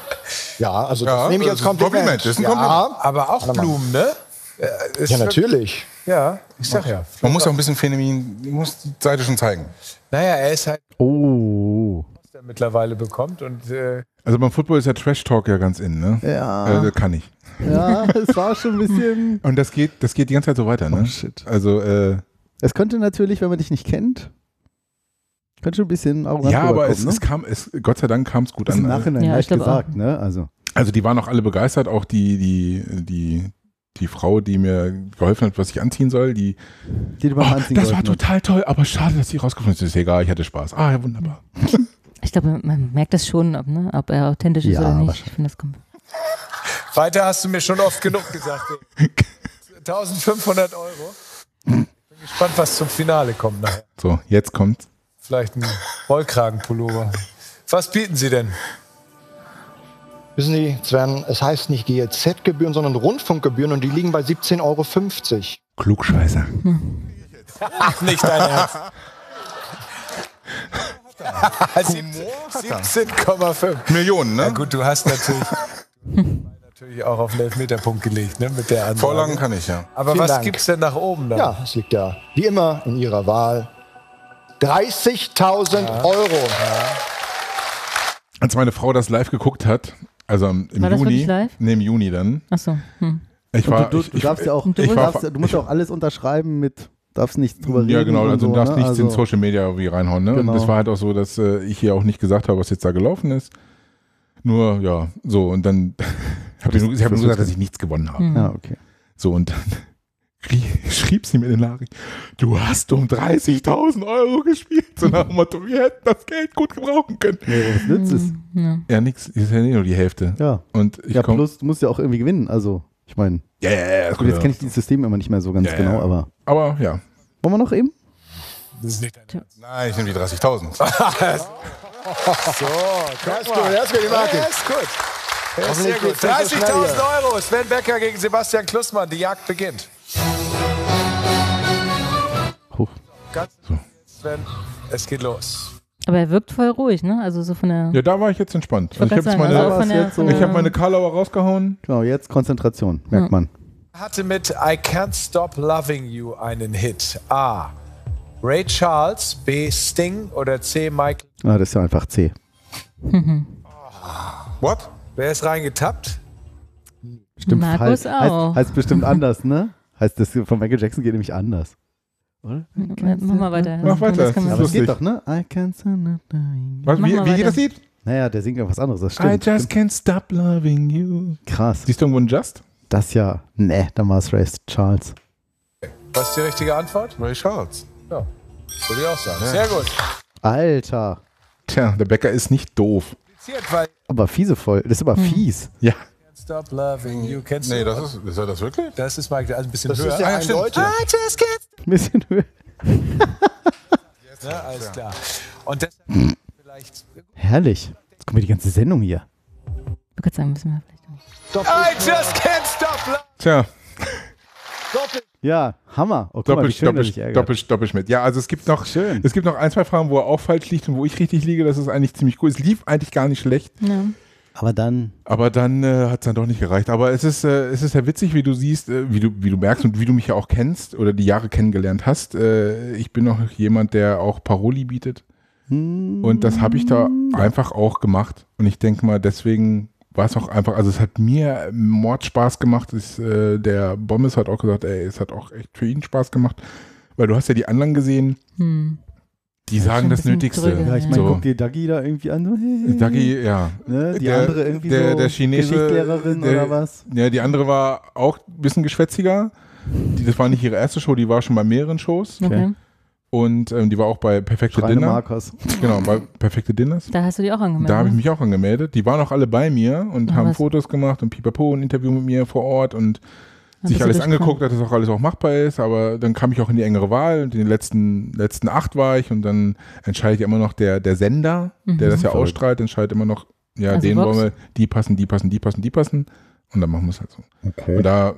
Ja, also Ja, das nehme ich als ist ein Kompliment. Kompliment, das ist ein ja, Kompliment. Aber auch. Blumen, ne? Ja, ist ja, wirklich- natürlich. Ja, ich sag ja. Man muss auch ein bisschen Phänomen, man muss die Seite schon zeigen. Naja, er ist halt, Oh. was er mittlerweile bekommt und äh, Also beim Football ist ja Trash Talk ja ganz in, ne? Ja. Äh, kann ich. Ja, es war schon ein bisschen. Und das geht, das geht die ganze Zeit so weiter, ne? Oh, shit. Also, äh, Es könnte natürlich, wenn man dich nicht kennt, könnte schon ein bisschen arrogant ja, aber es, rüberkommen, es kam, es, Gott sei Dank kam es gut ne? Ist im an. Nachhinein Ja, ich leicht glaub auch. gesagt, ne? Also. Also die waren auch alle begeistert, auch die, die, die, die Frau, die mir geholfen hat, was ich anziehen soll, die, Die du beim oh, Anziehen das war geholfen hat. total toll, aber schade, dass sie rausgefunden ist. Ist egal, ich hatte Spaß. Ah, ja, wunderbar. <laughs> Ich glaube, man merkt das schon, ob, ne, ob er authentisch ist Ja, oder nicht. Ich finde, das kommt. weiter hast du mir schon oft genug gesagt. ey. <laughs> 1500 Euro. Bin gespannt, was zum Finale kommt nachher. So, jetzt kommt. Vielleicht ein Rollkragenpullover. Was bieten Sie denn? Wissen Sie, Sven, es heißt nicht GEZ-Gebühren, sondern Rundfunkgebühren und die liegen bei 17,50 Euro. Klugscheißer. Ach, nicht dein Ernst. Sieb- 17,5. Millionen, Na ne? gut, du hast natürlich, natürlich auch auf den Elfmeterpunkt gelegt, ne? Mit der Ansage. Vorlagen kann ich, ja. Aber Vielen was Dank. gibt's denn nach oben dann? Ja, es liegt ja wie immer in Ihrer Wahl. 30.000 Euro. Als meine Frau das live geguckt hat, also im War das Juni, nee, im Juni dann, Achso. Hm. ich war, du, du, ich, du ich, darfst ja auch, du war- darfst, du musst ja auch alles unterschreiben mit, darfst nichts drüber reden. Ja, genau, also so, du darfst ne? nichts in Also- Social Media irgendwie reinhauen. Ne? Genau. Und das war halt auch so, dass äh, ich hier auch nicht gesagt habe, was jetzt da gelaufen ist. Nur, ja, so, und dann habe <laughs> ich, nur- ich hab nur gesagt, dass ich nichts gewonnen habe. Hm. Ja, okay. So, und dann <laughs> schrieb sie mir in den Nachricht, du hast um 30.000 Euro gespielt. So nach dem Motto, wir hätten das Geld gut gebrauchen können. Was nützt es? Ja. Ja, nix, ist ja nicht nur die Hälfte. Ja. Und ich Ja, komm, plus, du musst ja auch irgendwie gewinnen. Also, ich meine, ja, ja, ja, gut, jetzt kenne ich dieses System immer nicht mehr so ganz Ja, genau, ja. aber. Aber ja. Wollen wir noch eben? Das ist nicht dein Ernst. Nein, ich nehme die 30.000. <laughs> So, Das ist gut, das ist gut, die Ja, ist gut. Ja, ist sehr gut. geht's nicht so 30.000 schnell Euro. Sven Becker gegen Sebastian Klussmann. Die Jagd beginnt. Hoch. Ganz So. Sven, Es geht los. Aber er wirkt voll ruhig, ne? Also so von der. Ja, da war ich jetzt entspannt. Also ich habe meine, also ich der- hab meine Karlauer rausgehauen. Genau, jetzt Konzentration, merkt Ja. man. Hatte mit I Can't Stop Loving You einen Hit. A. Ray Charles, B. Sting oder C. Michael. Ah, das ist ja einfach C. What? Wer ist reingetappt? Stimmt, Markus heißt, auch. Heißt, heißt bestimmt anders, ne? Heißt, das von Michael Jackson geht nämlich anders. Oder? Mach mal weiter. Mach weiter, Das geht doch, ne? I can't Mach wie, wie geht weiter. das Lied? Naja, der singt ja was anderes, das I stimmt. just can't stop loving you. Krass. Siehst du irgendwo ein Just? Das ja, ne, dann war es Ray Charles. Was ist die richtige Antwort? Ray Charles. Ja. Würde ich auch sagen. Sehr gut. Alter. Tja, der Bäcker ist nicht doof. Aber fiesevoll. Das ist aber Hm. fies. Ja. Stop Loving You. Kennst Nee, du? das ist, ist er das wirklich? Das ist Michael. Also ein bisschen Das höher. ist ja Ah, just can't. <laughs> Ein bisschen höher. Ne, alles klar. Und deshalb vielleicht. Herrlich. Jetzt kommt die ganze Sendung hier. Ich wollte sagen, müssen wir vielleicht. I just can't stop loving Tja, Ja, Hammer. Oh, guck mal, schön ärgert. doppelt, doppelt Ja, also es gibt noch, Schön. es gibt noch ein, zwei Fragen, wo er auch falsch liegt und wo ich richtig liege. Das ist eigentlich ziemlich cool. Es lief eigentlich gar nicht schlecht. Ja. Aber dann, Aber dann äh, hat es dann doch nicht gereicht. Aber es ist, äh, es ist ja witzig, wie du siehst, äh, wie, du, wie du merkst und wie du mich ja auch kennst oder die Jahre kennengelernt hast. Äh, ich bin noch jemand, der auch Paroli bietet. Und das habe ich da einfach auch gemacht. Und ich denke mal, deswegen war es auch einfach, also es hat mir Mordspaß gemacht. Es, äh, der Bommes hat auch gesagt, ey, es hat auch echt für ihn Spaß gemacht. Weil du hast ja die anderen gesehen, Hm. Die sagen das Nötigste. dröge. ja, ich meine, So. guck dir Dagi da irgendwie an. So, hey, Dagi, ja. Ne, die Der- andere irgendwie der- so der Chinese, Geschichtslehrerin der- oder was? Ja, die andere war auch ein bisschen geschwätziger. Die, das war nicht ihre erste Show, die war schon bei mehreren Shows. Okay. Und ähm, die war auch bei Perfekte Schreine Dinner. Markers. <laughs> Genau, bei Perfekte Dinners. Da hast du die auch angemeldet. Da habe ich mich auch angemeldet. Die waren auch alle bei mir und Ah, haben was? Fotos gemacht und pipapo, ein Interview mit mir vor Ort und sich alles angeguckt, dass das auch alles auch machbar ist. Aber dann kam ich auch in die engere Wahl und in den letzten, letzten acht war ich und dann entscheidet ja immer noch der, der Sender, der Mhm. das ja Verrückt. ausstrahlt, entscheidet immer noch, ja, Also den Vox? wollen wir, die passen, die passen, die passen, die passen. Und dann machen wir es halt so. Okay. Und da,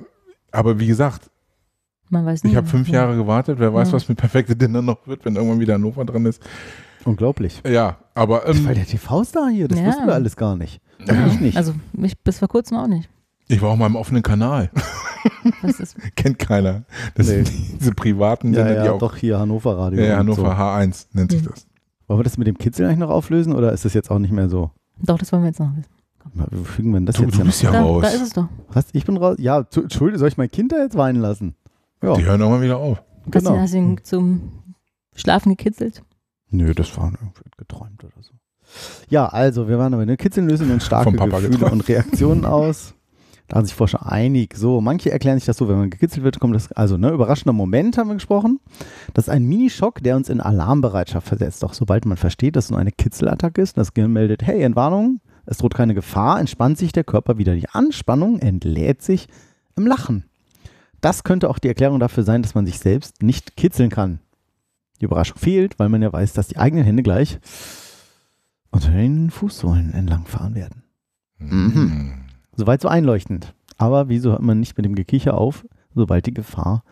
aber wie gesagt, Man weiß nie. ich habe fünf Ja. Jahre gewartet. Wer weiß, Ja. was mit Perfekte Dinner noch wird, wenn irgendwann wieder Hannover dran ist. Unglaublich. Ja, aber ähm, Weil der TV-Star hier, das Ja. wussten wir alles gar nicht. Ja. Ich nicht. Also ich bis vor kurzem auch nicht. Ich war auch mal im offenen Kanal. <laughs> Was ist, <laughs> Kennt keiner. Das Nee. sind diese privaten ja, Sender, die ja, auch. doch hier Hannover Radio. ja, ja, Hannover So. H1 nennt sich Hm. das. Wollen wir das mit dem Kitzel eigentlich noch auflösen oder ist das jetzt auch nicht mehr so? doch, das wollen wir jetzt noch wissen. Wie fügen wir denn das Du, jetzt du bist noch? ja da, raus. da ist es doch. Was? Ich bin raus. Ja, zu- Entschuldigung, soll ich mein Kind da jetzt weinen lassen? Ja, Die hören irgendwann wieder auf. Hast du genau. hast ihn zum Schlafen gekitzelt? Nö, das war irgendwie geträumt oder so. Ja, also, wir waren aber, ne, Kitzeln lösen uns <laughs> starke Gefühle geträumt. und Reaktionen aus. Da haben sich Forscher einig. So, manche erklären sich das so, wenn man gekitzelt wird, kommt das, also, ne, überraschender Moment haben wir gesprochen. Das ist ein Minischock, der uns in Alarmbereitschaft versetzt. Doch sobald man versteht, dass es nur eine Kitzelattacke ist, das Gehirn meldet, hey, Entwarnung, es droht keine Gefahr, entspannt sich der Körper wieder. Die Anspannung entlädt sich im Lachen. Das könnte auch die Erklärung dafür sein, dass man sich selbst nicht kitzeln kann. Die Überraschung fehlt, weil man ja weiß, dass die eigenen Hände gleich unter den Fußsohlen entlangfahren werden. Mhm. Soweit so einleuchtend. Aber wieso hört man nicht mit dem Gekicher auf, sobald die Gefahr,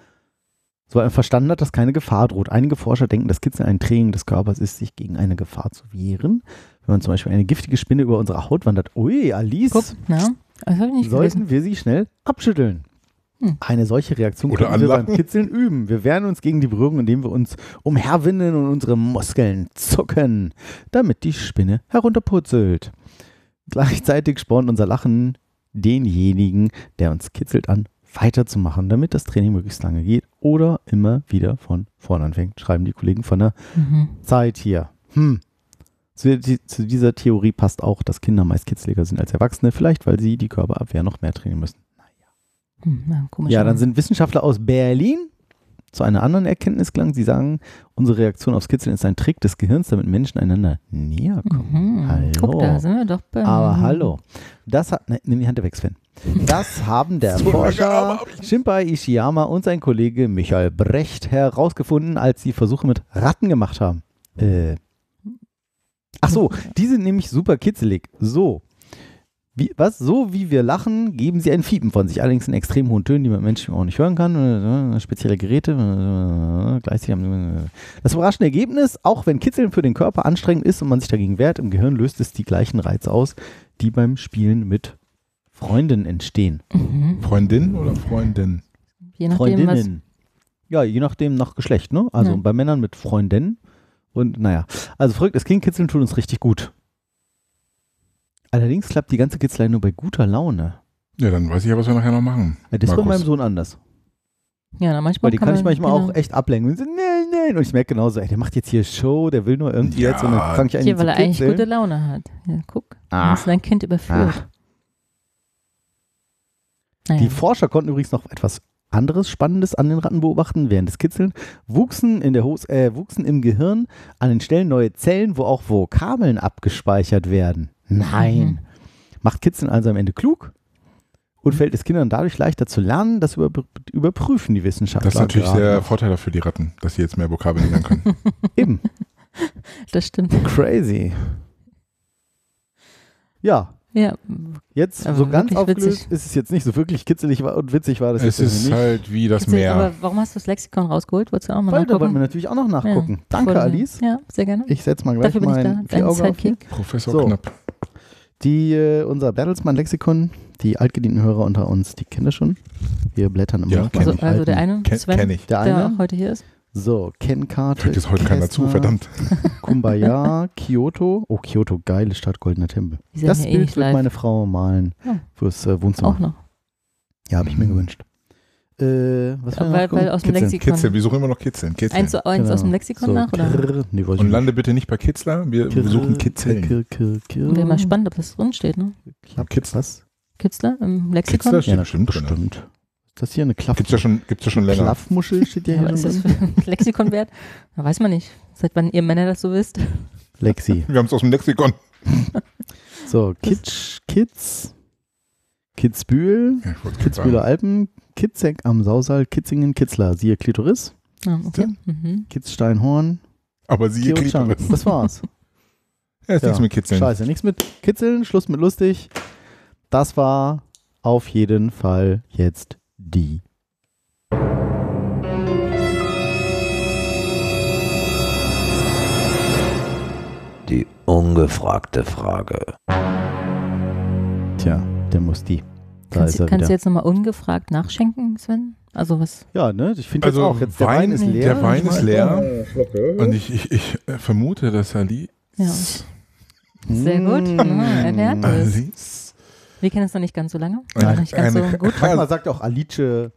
sobald man verstanden hat, dass keine Gefahr droht? Einige Forscher denken, dass Kitzeln ein Training des Körpers ist, sich gegen eine Gefahr zu wehren. Wenn man zum Beispiel eine giftige Spinne über unsere Haut wandert, ui, Alice, Guck, na, das ich nicht sollten gelesen. wir sie schnell abschütteln. Hm. Eine solche Reaktion Oder können wir beim anlachen. Kitzeln üben. Wir wehren uns gegen die Berührung, indem wir uns umherwinden und unsere Muskeln zucken, damit die Spinne herunterpurzelt. Gleichzeitig spornt unser Lachen denjenigen, der uns kitzelt, an, weiterzumachen, damit das Training möglichst lange geht oder immer wieder von vorn anfängt, schreiben die Kollegen von der Mhm. Zeit hier. Hm. Zu, zu dieser Theorie passt auch, dass Kinder meist kitzliger sind als Erwachsene, vielleicht weil sie die Körperabwehr noch mehr trainieren müssen. Hm, na. Ja, dann sind Wissenschaftler aus Berlin zu einer anderen Erkenntnis gelangt. Sie sagen, unsere Reaktion aufs Kitzeln ist ein Trick des Gehirns, damit Menschen einander näher kommen. Mhm. Hallo. Guck, da sind wir doch bei. Aber hallo. Das hat, ne, nimm die Hand weg, Sven. <laughs> Das haben der Forscher Shimpai Ishiyama und sein Kollege Michael Brecht herausgefunden, als sie Versuche mit Ratten gemacht haben. Äh. Ach so, die sind nämlich super kitzelig. So. Wie, was? So wie wir lachen, geben sie ein Fiepen von sich. Allerdings in extrem hohen Tönen, die man Menschen auch nicht hören kann. Äh, Spezielle Geräte. äh, Gleichzeitig haben das überraschende Ergebnis, auch wenn Kitzeln für den Körper anstrengend ist und man sich dagegen wehrt, im Gehirn löst es die gleichen Reize aus, die beim Spielen mit Freunden entstehen. Mhm. Freundin oder Freundin? Je nachdem, was. Freundinnen. Ja, je nachdem nach Geschlecht, ne? Also Ja. bei Männern mit Freundinnen. Und naja, also verrückt, das Klingenkitzeln tut uns richtig gut. Allerdings klappt die ganze Kitzelei nur bei guter Laune. Ja, dann weiß ich ja, was wir nachher noch machen. Ja, das ist bei meinem Sohn anders. Ja, na, manchmal Weil die kann, ich man- manchmal genau. auch echt ablenken. Und, so, nein, nein. und ich merke genauso, ey, der macht jetzt hier Show, der will nur irgendwie Ja. jetzt und dann fange ich an, Hier, zu weil er eigentlich gute Laune hat. Ja, guck. Ach. Hast du dein Kind überführt. Ach. Naja. Die Forscher konnten übrigens noch etwas anderes Spannendes an den Ratten beobachten. Während des Kitzeln wuchsen, in der Hose, äh, wuchsen im Gehirn an den Stellen neue Zellen, wo auch Vokabeln abgespeichert werden. Nein. Mhm. Macht Kitzeln also am Ende klug und fällt es Kindern dadurch leichter zu lernen, das über, überprüfen die Wissenschaftler. Das ist natürlich gerade sehr noch. vorteilhaft für die Ratten, dass sie jetzt mehr Vokabeln lernen können. <laughs> Eben. Das stimmt. Crazy. Ja, Ja, jetzt Aber so ganz aufgelöst witzig. ist es jetzt nicht so wirklich kitzelig war und witzig war das es jetzt ist nicht. halt wie das Witzig, Meer. Aber warum hast du das Lexikon rausgeholt? Wolltest du auch mal Weil, da nachgucken? wollten wir natürlich auch noch nachgucken. Ja, Danke, Alice. Ja, sehr gerne. Ich setze mal gleich Dafür bin ich da, mein dein. Sidekick. Professor So. Knapp. Die, äh, unser Bertelsmann-Lexikon, die altgedienten Hörer unter uns, die kennen das schon. Wir blättern immer Ja, Also, also der eine, Kenn- Sven, kenn ich. Der der eine? heute hier ist. So, Kennkarte. Hört jetzt heute keiner zu, verdammt. <laughs> Kumbaya, Kyoto. Oh, Kyoto, geile Stadt, goldener Tempel. Das eh Bild wird live. meine Frau malen Ja. fürs äh, Wohnzimmer. Auch noch. Ja, habe ich mir gewünscht. Äh, was Ja, wir weil- weil aus dem Kitzeln. Lexikon. Kitzeln, wir suchen immer noch Kitzeln. Kitzeln. Eins zu eins Genau. aus dem Lexikon So, nach, oder? nee, Und lande bitte nicht bei Kitzler, wir Kirr, suchen Kitzeln. Kirr, Kirr, Kirr. Wäre mal spannend, ob das drin steht, ne? Klappt Kitzler. was? Kitzler im Lexikon? Kitzler steht Ja, bestimmt drin. bestimmt. Ist das hier eine Klaff Gibt's ja schon, gibt's ja schon länger. Klaffmuschel? Steht ja Ja, hier aber ist das für ein Lexikon wert? Da weiß man nicht. Seit wann ihr Männer das so wisst. Lexi. <laughs> Wir haben es aus dem Lexikon. So, Kitsch, Kitz, Kitzbühel, Ja, Kitzbühler. Alpen, Kitzek am Sausal, Kitzingen, Kitzlar, siehe Klitoris, Ah, okay. Mhm. Kitzsteinhorn, Aber sie Kirchschanz. Klitoris. Das war's. Ja, ist Ja, nichts mit Kitzeln. Scheiße, nichts mit Kitzeln, Schluss mit lustig. Das war auf jeden Fall jetzt die. Die ungefragte Frage. Tja, der muss die. Da Kannst, ist er kannst du jetzt nochmal ungefragt nachschenken, Sven? Also was? Ja, ne? Ich finde Also jetzt auch, jetzt der Wein, ist leer. Der Wein ist leer. Und ich, ich, ich äh, vermute, dass Ali. Ja. Sehr gut. Mm. Ah, er lernt es. Alice. Wir kennen es noch nicht ganz so lange. Noch nicht ganz eine- so gut. Manchmal sagt er auch Alice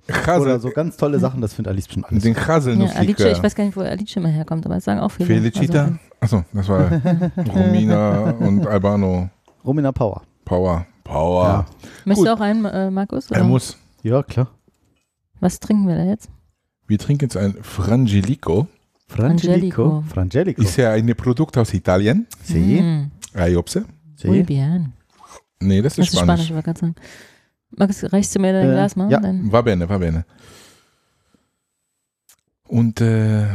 Chasel- oder so ganz tolle Sachen, das findet Alice bestimmt alles. Den Ja, Alice, Kraselnusslikör. ich weiß gar nicht, wo Alice immer herkommt, aber es sagen auch viele. Felicita. Also, Achso, das war <laughs> Romina und Albano. Romina Power. Power. Power. Ja. möchtest du auch einen, äh, Markus? Er muss. Ja, klar. Was trinken wir da jetzt? Wir trinken jetzt ein Frangelico. Frangelico. Frangelico. Ist ja ein Produkt aus Italien. Sí. Mm. Ayopse. Muy Sí. bien. Nee, das Das ist ist Spanisch. Spanisch, ich wollte sagen. Markus, reichst du mir dein Äh, Glas mal? ja. Dein, Va bene, va bene. Und äh,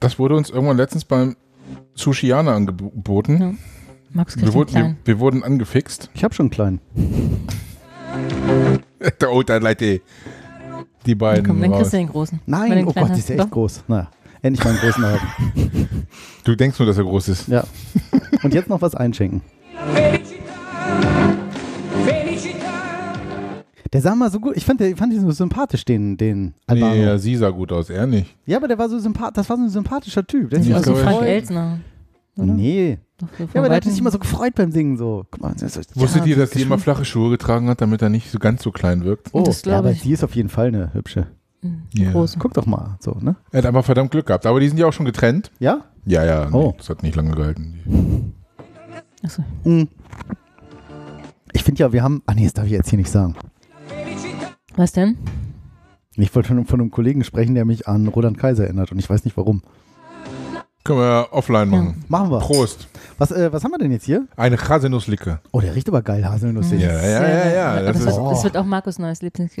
das wurde uns irgendwann letztens beim Sushiana angeboten. Ja. Kriegt Wir den wurden, wir, wir wurden angefixt. Ich habe schon einen kleinen. <laughs> Der oh, da Leute. Die beiden. Komm, dann kriegst du den großen. Nein, den oh Gott, ist ja du echt doch. groß. Naja, endlich mal einen großen erhalten. <laughs> Du denkst nur, dass er groß ist. Ja. Und jetzt noch was einschenken. Der sah mal so gut, ich fand, der, fand ihn so sympathisch, den, den Albano. Nee, ja, sie sah gut aus, er nicht. Ja, aber der war so sympathisch, das war so ein sympathischer Typ. Der hat sich Ja, immer so glaub ich. Frank. Elsner. Oder? Nee. Doch, so Ja, aber der hat sich immer so gefreut beim Singen. So. Guck mal, das ist- Wusstet ja, ihr, dass sie immer flache Schuhe getragen hat, damit er nicht so ganz so klein wirkt? Oh, Das ja, aber ich. sie ist auf jeden Fall eine hübsche. Mhm, Ja. Groß. Guck doch mal, so, ne? Er hat aber verdammt Glück gehabt. Aber die sind ja auch schon getrennt. Ja? Ja, ja, nee, Oh. das hat nicht lange gehalten. Achso. Mhm. Ich finde ja, wir haben. Ah, nee, das darf ich jetzt hier nicht sagen. Was denn? Ich wollte schon von einem Kollegen sprechen, der mich an Roland Kaiser erinnert und ich weiß nicht warum. Können wir offline machen. Machen wir. Prost. Was, äh, was haben wir denn jetzt hier? Eine Haselnusslikör. Oh, der riecht aber geil, Haselnuss. Ja, ja, ja, ja, ja. Das Das, ist wird, Oh. das wird auch Markus' neues Ja, das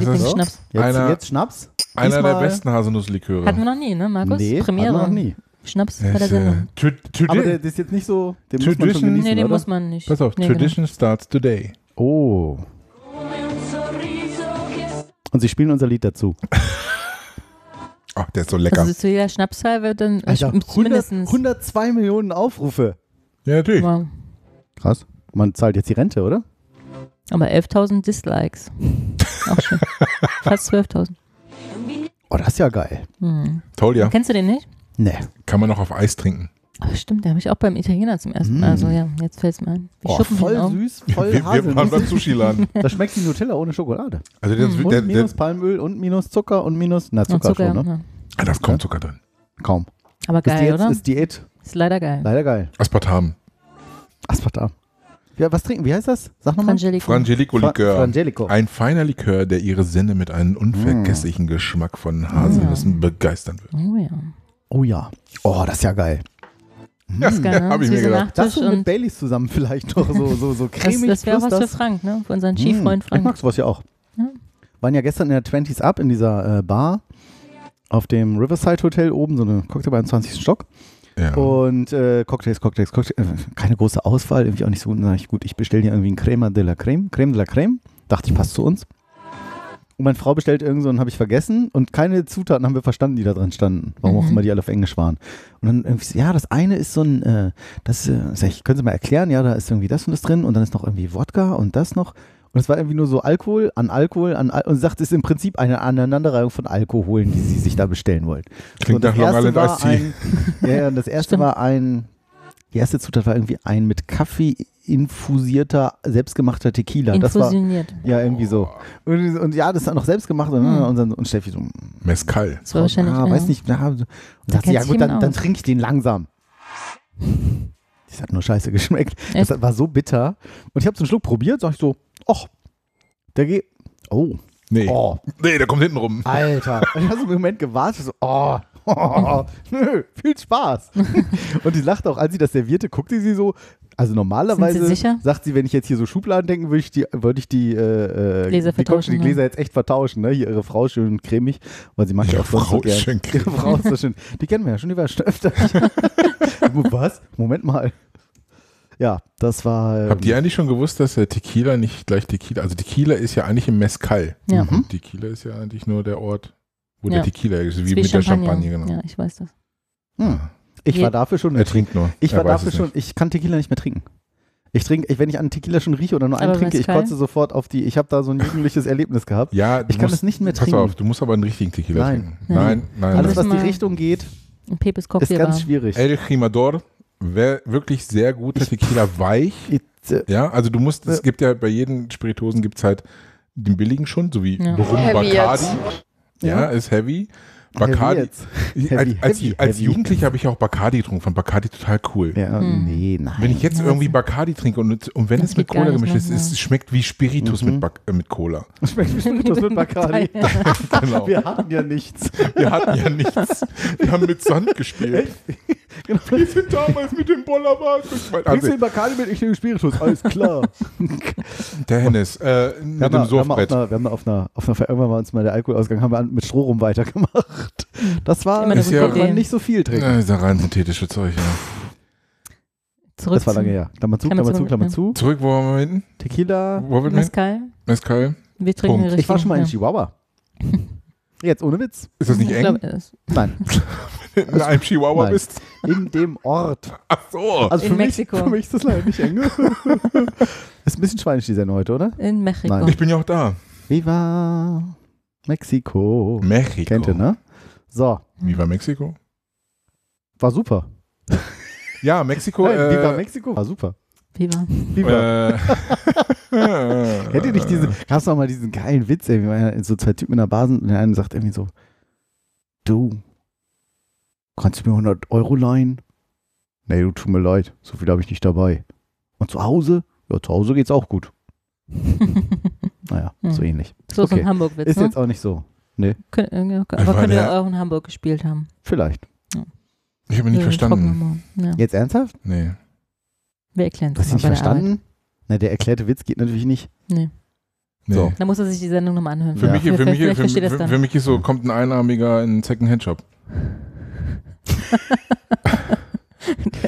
Lieblingsschnaps. Jetzt, Einer- jetzt Schnaps? einer der besten Haselnussliköre. Hatten wir noch nie, ne, Markus? Nee, Premiere. hatten wir noch nie. Schnaps Es, bei der äh, Sendung. Tradi- Aber der, der ist jetzt nicht so, den muss man schon Tradition- genießen, Nee, den oder? muss man nicht. Pass auf, Nee, genau. Tradition starts today. Oh. Und sie spielen unser Lied dazu. <laughs> Ach, der ist so lecker. Also zu jeder Schnapszahl wird dann Alter, äh, 100, mindestens. 102 Millionen Aufrufe. ja, natürlich. Wow. Krass. Man zahlt jetzt die Rente, oder? Aber 11.000 Dislikes. Auch schön. <laughs> Fast 12.000. Oh, das ist ja geil. Hm. Toll, ja. Kennst du den nicht? Nee. Kann man noch auf Eis trinken. Ach, stimmt, der habe ich auch beim Italiener zum ersten Mal. Mm. Also ja, jetzt fällt es mir ein. Wir Oh, schuppen voll süß, voll Wir, wir waren beim. Sushi-Laden. <laughs> Da schmeckt die Nutella ohne Schokolade. Also der, Und der, der, minus Palmöl und minus Zucker und minus, na Zucker, Zucker, schon, ne? Ja. Ah, da ist kaum Zucker drin. Kaum. Aber Ist geil, Diät, oder? ist Diät. Ist leider geil. Leider geil. Aspartam. Aspartam. Ja, was trinken? Wie heißt das? Sag nochmal. Frangelico. Frangelico Fra- Likör. Frangelico. Ein feiner Likör, der ihre Sinne mit einem unvergesslichen Geschmack von Haselnüssen begeistern wird. Oh ja. Oh ja. Oh, das ist ja geil. Ja, ist geil, <laughs> ne? hab ich Ist mir gedacht. Das so mit Baileys zusammen vielleicht noch so, so, so <laughs> das, cremig. das wäre auch plus was für das. Frank, ne? Für unseren Mm. Skifreund Ich Frank. mag sowas ja auch. Ja. Waren ja gestern in der 20s Up in dieser äh, Bar auf dem Riverside Hotel oben, so eine Cocktailbar im 20. Stock. Ja. Und äh, Cocktails, Cocktails, Cocktails. Äh, keine große Auswahl, irgendwie auch nicht so ich, gut, ich bestelle dir irgendwie ein Crema de la Creme. Creme de la Creme. Dachte ich, passt zu uns. Und meine Frau bestellt irgend so einen, habe ich vergessen. Und keine Zutaten haben wir verstanden, die da drin standen. Warum auch Mhm. immer die alle auf Englisch waren. Und dann irgendwie, so, ja, das eine ist so ein, äh, das, äh, sag ich, können Sie mal erklären? Ja, da ist irgendwie das und das drin. Und dann ist noch irgendwie Wodka und das noch. Und es war irgendwie nur so Alkohol an Alkohol an Al und sagt, es ist im Prinzip eine Aneinanderreihung von Alkoholen, die sie sich da bestellen wollen. Klingt so, das nach Long Island Iced Tea. ein, <laughs> ja, ja, das erste Stimmt. war ein, die erste Zutat war irgendwie ein mit Kaffee infusierter, selbstgemachter Tequila. Das war, Infusioniert. ja, irgendwie so. Und, und ja, das ist dann noch selbst gemacht. Und, Mhm. und, dann- und Steffi so, Mezcal. Das war wahrscheinlich. ah, ja. weiß nicht, na, und sagt sie, ja gut, dann, dann trinke ich den langsam. Das hat nur scheiße <laughs> geschmeckt. Echt? Das war so bitter. Und ich habe so einen Schluck probiert, sag ich so, ach, der geht, oh, Nee. oh, Nee, der kommt hinten rum. Alter. <laughs> Und ich habe so einen Moment gewartet, so, oh, oh, <laughs> nö, viel Spaß. Und die lachte auch, als sie das servierte, guckte sie so, also normalerweise sagt sie, wenn ich jetzt hier so Schubladen denken, würde ich die, würde ich die, äh, äh, Gläser die, vertauschen, die ja. Gläser jetzt echt vertauschen, ne? Hier ihre Frau schön cremig, weil sie mag ja Ihre auch sonst Frau so gern. ist schön cremig. Ihre Frau ist so schön. Die kennen wir ja schon, die war schon öfter. <laughs> Was? Moment mal. Ja, das war. ähm, Habt ihr eigentlich schon gewusst, dass der Tequila nicht gleich Tequila, also Tequila ist ja eigentlich im Mezcal. Ja. Mhm. Tequila ist ja eigentlich nur der Ort, wo Ja. der Tequila ist, Ist wie, mit der Champagner, genau. Ja, ich weiß das. Hm. Ich war dafür schon. Er trinkt nur. Ich war dafür schon. Ich kann Tequila nicht mehr trinken. Ich trinke, wenn ich an Tequila schon rieche oder nur einen Aber trinke, ich kotze sofort auf die. Ich habe da so ein jugendliches Erlebnis gehabt. Ja, Ich kann musst, es nicht mehr pass trinken. auf, du musst aber einen richtigen Tequila Nein. trinken. Ja. Nein, nein. Alles, nein. was die Richtung geht, ist ganz schwierig. El Jimador wäre wirklich sehr guter Tequila weich. Ich, äh, Ja, also du musst, es Ja. gibt ja bei jedem Spiritosen gibt es halt den billigen schon, so wie Ja. Rum Heavy Bacardi. Ja. ist heavy. Heavy Bacardi. jetzt. Ich- Heavy, als, als, heavy, als heavy. Jugendlicher habe ich auch Bacardi getrunken, fand Bacardi total cool. ja, Hm. nee, nein. Wenn ich jetzt irgendwie Bacardi trinke und, und wenn Das es mit Cola gemischt ist, es schmeckt wie Spiritus Mhm. mit, äh, mit Cola. <laughs> Schmeckt wie Spiritus mit Bacardi. <laughs> <laughs> Genau. Wir hatten ja nichts. Wir hatten ja nichts. Wir haben mit Sand gespielt. <laughs> Genau. Wir sind damals mit dem Bollerwagen. Bringst Also, du den Bacardi mit? Ich nehme Spiritus. Alles klar. <laughs> der Hennes, äh, Wir mit dem mal, wir, haben auf einer, auf einer, auf einer irgendwann war uns mal der Alkoholausgang, haben wir mit Strohrum weitergemacht. Das war, Immer eine Ist gute ja- man nicht so viel trinken. Ja, ist ja rein synthetische Zeug, ja. Zurück Das war lange her. Klammer zu, Klammer Klammer zu, Klammer zu. Zurück, wo waren wir hinten? Tequila. Mezcal. Mezcal. Wir trinken Punkt. Ich war schon mal in Chihuahua. <laughs> Jetzt ohne Witz. Ist das nicht Ich eng? glaub, es- Nein. <laughs> Wenn du in einem Chihuahua Nein. bist? In dem Ort. Ach so. Also In für mich, Mexiko. für mich ist das leider nicht eng. <laughs> ist ein bisschen schweinisch, die Sendung heute, oder? In Mexiko. Nein. Ich bin ja auch da. Viva Mexiko. Mexiko. Kennt ihr, ne? So, Viva Mexiko? war super. Ja, Mexiko. Nein, äh, Viva Mexiko war super. Viva. Viva. Äh, <laughs> ihr nicht diese, gab's noch mal diesen geilen Witz, ey, wie man so zwei Typen in der Bar sind und der eine sagt irgendwie so, du, kannst du mir 100 Euro leihen? Nee, du, tut mir leid, so viel habe ich nicht dabei. Und zu Hause? Ja, zu Hause geht's auch gut. <laughs> Naja, Hm. so ähnlich. So ist Okay. ein Hamburg-Witz, Ist ne? jetzt auch nicht so. Nee, Kön äh, ja, aber könnt ihr auch in Hamburg gespielt haben. vielleicht. ich habe nicht Ja, verstanden. Ja. Jetzt ernsthaft? Nee. Wir erklären Du hast das ihn mal nicht bei der Arbeit. verstanden? Na, der erklärte Witz geht natürlich nicht. Nee. nee. So. Da muss er sich die Sendung nochmal anhören. Für, Ja. mich, für, mich, für, er für, es für mich ist so, kommt ein Einarmiger in einen Second-Hand-Shop. <laughs>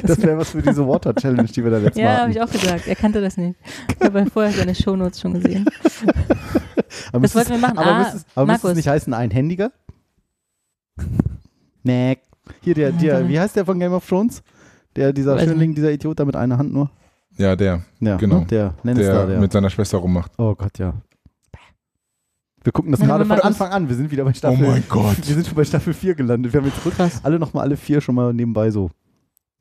Das wäre was für diese Water Challenge, die wir da letztes Mal Ja, habe ich auch gesagt. Er kannte das nicht. Ich habe vorher seine Shownotes schon gesehen. Aber Das wollten wir es- machen. Aber, Ah, müsste, es, aber müsste es nicht heißen einhändiger? Nee. Hier, der, der, wie heißt der von Game of Thrones? Der, dieser Weiß Schönling, dieser Idiot da mit einer Hand nur? Ja, der. Ja, genau. ne? der Lannister, der, der. mit seiner Schwester rummacht. Oh Gott, ja. Wir gucken das gerade von Anfang an. Wir sind wieder bei Staffel. Oh mein Gott. Wir sind schon bei Staffel 4 gelandet. Wir haben jetzt Krass. alle nochmal alle vier schon mal nebenbei so.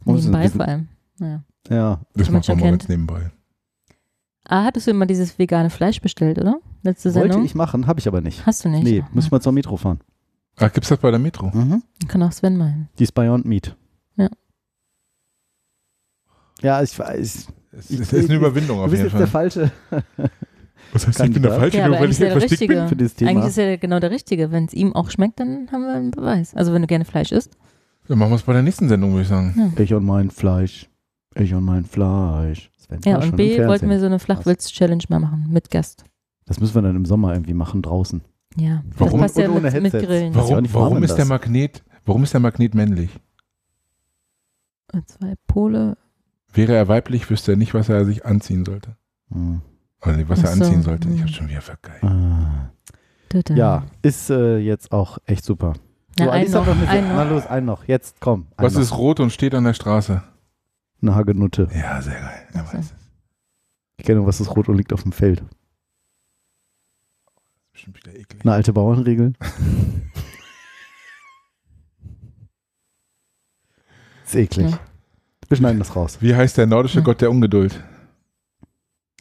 Wir Nebenbei wir vor allem. Ja. Ja. Das macht man mal ganz nebenbei. Ah, hattest du immer dieses vegane Fleisch bestellt, oder? Letzte Wollte Sendung? ich machen, habe ich aber nicht. Hast du nicht? Nee, muss ich mal zur Metro fahren. Ach, gibt's das bei der Metro? Mhm. Kann auch Sven meinen. Die ist Beyond Meat. Ja. Ja, ich weiß. Es Ich- ist, ist eine Überwindung Du auf bist jeden jetzt Fall. der falsche. <laughs> Was heißt, ich bin der. Falsche, Ja, nur aber weil ich ist er der Richtige. bin? für dieses Thema. Eigentlich ist er genau der Richtige. Wenn es ihm auch schmeckt, dann haben wir einen Beweis. Also wenn du gerne Fleisch isst. Dann machen wir es bei der nächsten Sendung, würde ich sagen. Ich und mein Fleisch. Ich und mein Fleisch. Ja, und B wollten wir so eine Flachwitz-Challenge mal machen mit Gast. Das müssen wir dann im Sommer irgendwie machen, draußen. Ja, Warum? das passt ja Und ohne mit, mit. Grillen. Warum? ja auch Warum, ist der Magnet, warum ist der Magnet männlich? Zwei Pole. Wäre er weiblich, wüsste er nicht, was er sich anziehen sollte. Hm. Oder was er so, anziehen sollte. Ich hm. hab's schon wieder vergeigt. Ah. Ja, ist äh, jetzt auch echt super. Einen Alice hat noch, eine- einen Na noch. los, einen noch. Jetzt komm. Was noch. ist rot und steht an der Straße? Eine Hagenutte. Ja, sehr geil. Er weiß es. Ich kenne nur, was ist rot und liegt auf dem Feld. Bestimmt wieder eklig. Eine alte Bauernregel. <laughs> ist eklig. Ja. Wir schneiden das raus. Wie heißt der nordische Hm. Gott der Ungeduld?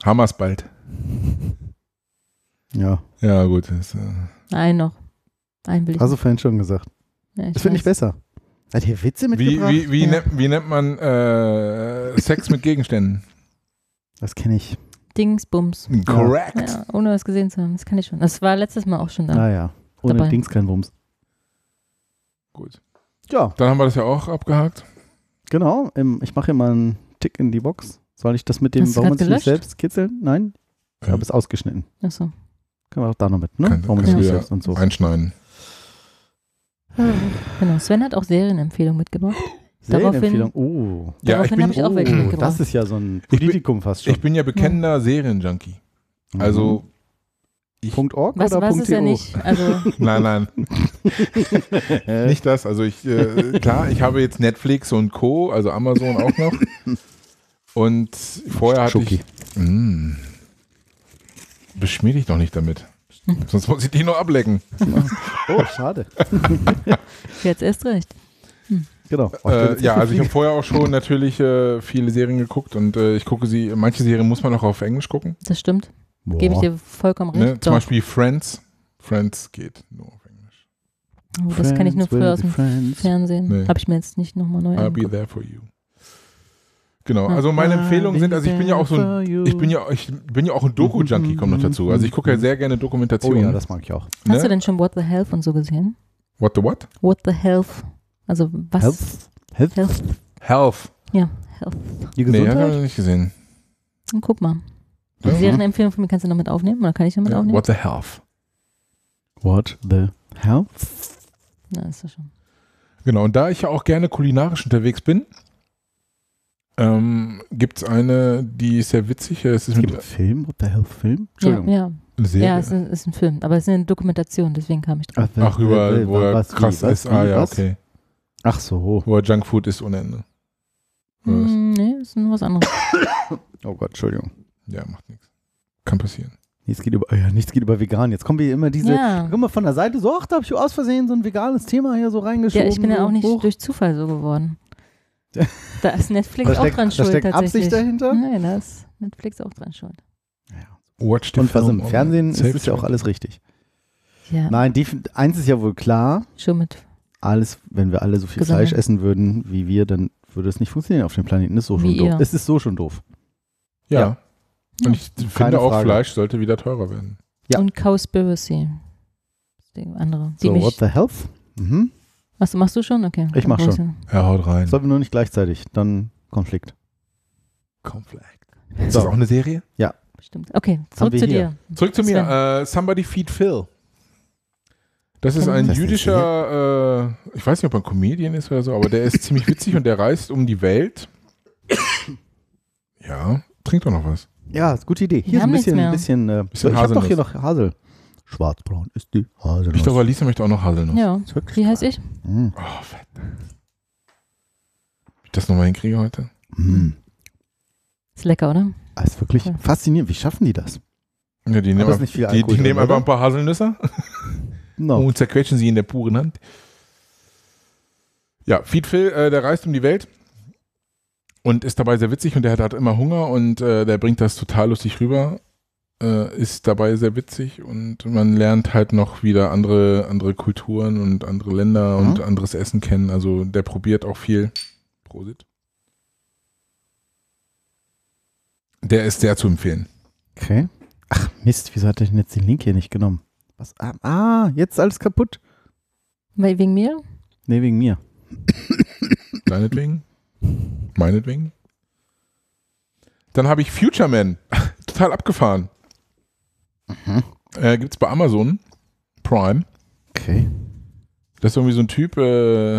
Hammersbald. Ja, Ja, gut. Das, äh, Einen noch. Einen will ich. hast du vorhin schon gesagt. ja, ich Das finde ich besser. Hat ihr Witze wie, mitgebracht? wie, wie, Ja. nennt, wie nennt man äh, Sex mit Gegenständen? Das kenne ich. Dingsbums. Correct. Ja, ohne das gesehen zu haben. Das kann ich schon. Das war letztes Mal auch schon da. Naja, ohne Dabei. Dings kein Wumms. Gut. Ja, Dann haben wir das ja auch abgehakt. Genau. Ähm, Ich mache hier mal einen Tick in die Box. Soll ich das mit dem, Hast warum sich nicht selbst kitzeln? Nein? Ich Ja. habe es ausgeschnitten. Achso. Können wir auch da noch mit, ne? Kann, warum man kannst sich du nicht selbst und so. einschneiden. Genau. Sven hat auch Serienempfehlungen mitgebracht. Serienempfehlung. Oh. Ja, Daraufhin ich bin, habe ich auch welche oh, mitgebracht. das ist ja so ein bin- Politikum fast schon. ich bin ja bekennender Serienjunkie. Mhm. Also, ich, Punkt .org was oder was Punkt ist ja .to? nicht. Also, <laughs> nein, nein, nicht das. Also ich, äh, klar, ich habe jetzt Netflix und Co., also Amazon auch noch. Und vorher hatte Schoki. ich, mh, beschmier dich doch nicht damit. Sonst muss ich dich noch ablecken. Oh, schade. <laughs> jetzt erst recht. Genau. Oh, ich bin Äh, ja, also ich habe vorher auch schon natürlich äh, viele Serien geguckt und äh, ich gucke sie, manche Serien muss man auch auf Englisch gucken. Das stimmt. Gebe ich dir vollkommen recht. Ne? Zum. Beispiel Friends. Friends geht nur auf Englisch. Oh, das kann ich nur Friends früher aus be dem friends. Fernsehen. Nee. Habe ich mir jetzt nicht nochmal neu I'll be angeguckt. there for you. Genau, also meine Empfehlungen sind, be also ich bin ja auch so ein, ich bin ja, ich bin ja auch ein Doku-Junkie, kommt noch dazu. Also ich gucke ja sehr gerne Oh Dokumentationen. ja, das mag ich auch. Hast ne? du denn schon What the Health und so gesehen? What the what? What the Health? Also was? Health? Health? Health. Health. Ja, Health. Die Nee, Gesundheit? habe ich nicht gesehen. Und guck mal. Die Ja. Serienempfehlung von mir kannst du noch mit aufnehmen oder kann ich noch mit Ja, aufnehmen? what the health. What the hell? Na, ist das schon. Genau, und da ich ja auch gerne kulinarisch unterwegs bin, ähm, gibt es eine, die ist sehr witzig. Es ist Es mit gibt einen Film? What the hell Film? Ja, Entschuldigung. ja. eine Serie. ja es ist, ist ein Film, aber es ist eine Dokumentation, deswegen kam ich drauf. Ach, Ach, über, wo er was, wie, krass was, ist. Ah, wie, ja, was? okay. Ach so. Wo er Junkfood ist ohne Ende. Hm, nee, ist nur was anderes. <coughs> Oh Gott, Entschuldigung. Ja, macht nichts. Kann passieren. Nichts geht über, oh ja, nichts geht über vegan. Jetzt kommen wir immer diese, Ja. guck mal von der Seite so, ach, da habe ich aus Versehen so ein veganes Thema hier so reingeschoben. Ja, ich bin ja auch nicht hoch. durch Zufall so geworden. <laughs> Da ist Netflix Da auch steckt- dran da schuld steckt tatsächlich. Absicht dahinter? Nein, da ist Netflix auch dran schuld. Watch the Und was im Fernsehen ist, ist ja auch alles richtig. Ja, Nein, die, eins ist ja wohl klar, schon mit. alles, wenn wir alle so viel Gesundheit. Fleisch essen würden wie wir, dann würde es nicht funktionieren auf dem Planeten. Das ist so schon Wie doof. ihr. Es ist so schon doof. Ja. Ja. Und ich Keine finde auch, Frage. Fleisch sollte wieder teurer werden. Ja. Und Cowspiracy. Die andere. Die So, mich, what the health? Mhm. was, machst du schon? Okay. Ich mach schon. Ja, haut rein. Sollten wir nur nicht gleichzeitig, dann Konflikt. Conflict. <laughs> Ist So. das auch eine Serie? Bestimmt. Okay, zurück zu hier. dir. Zurück zu Sven. mir. Äh, Somebody Feed Phil. Das ist ein Das jüdischer, äh, ich weiß nicht, ob er ein Comedian ist oder so, aber der ist <laughs> ziemlich witzig und der reist um die Welt. <coughs> Ja, trink doch noch was. Ja, ist gute Idee. Hier ist ein bisschen, mehr. bisschen, äh, Bisschen ich habe doch hier noch Hasel. Schwarzbraun ist die Haselnuss. Ich glaube, Alisa möchte auch noch Haselnuss. Ja. Ist wirklich Wie heißt ich? Mm. Oh, fett. Ich das nochmal hinkriege heute? Mm. Ist lecker, oder? Das ist wirklich Ja. faszinierend. Wie schaffen die das? Ja, die nehmen, nicht viel die, Alkohol die nehmen drin, einfach ein paar Haselnüsse <laughs> No. und zerquetschen sie in der puren Hand. Ja, Feed Phil, äh, der reist um die Welt und ist dabei sehr witzig und der hat, hat immer Hunger und äh, der bringt das total lustig rüber. Äh, ist dabei sehr witzig und man lernt halt noch wieder andere, andere Kulturen und andere Länder Mhm. und anderes Essen kennen. Also der probiert auch viel. Prosit. Der ist sehr zu empfehlen. Okay. Ach Mist, wieso hat er denn jetzt den Link hier nicht genommen? Was? Ah, ah, jetzt ist alles kaputt. Weil wegen mir? Nee, wegen mir. Deinetwegen? Meinetwegen? Dann habe ich Future Man. <laughs> Total abgefahren. Mhm. Äh, gibt's bei Amazon Prime. Okay. Das ist irgendwie so ein Typ, äh,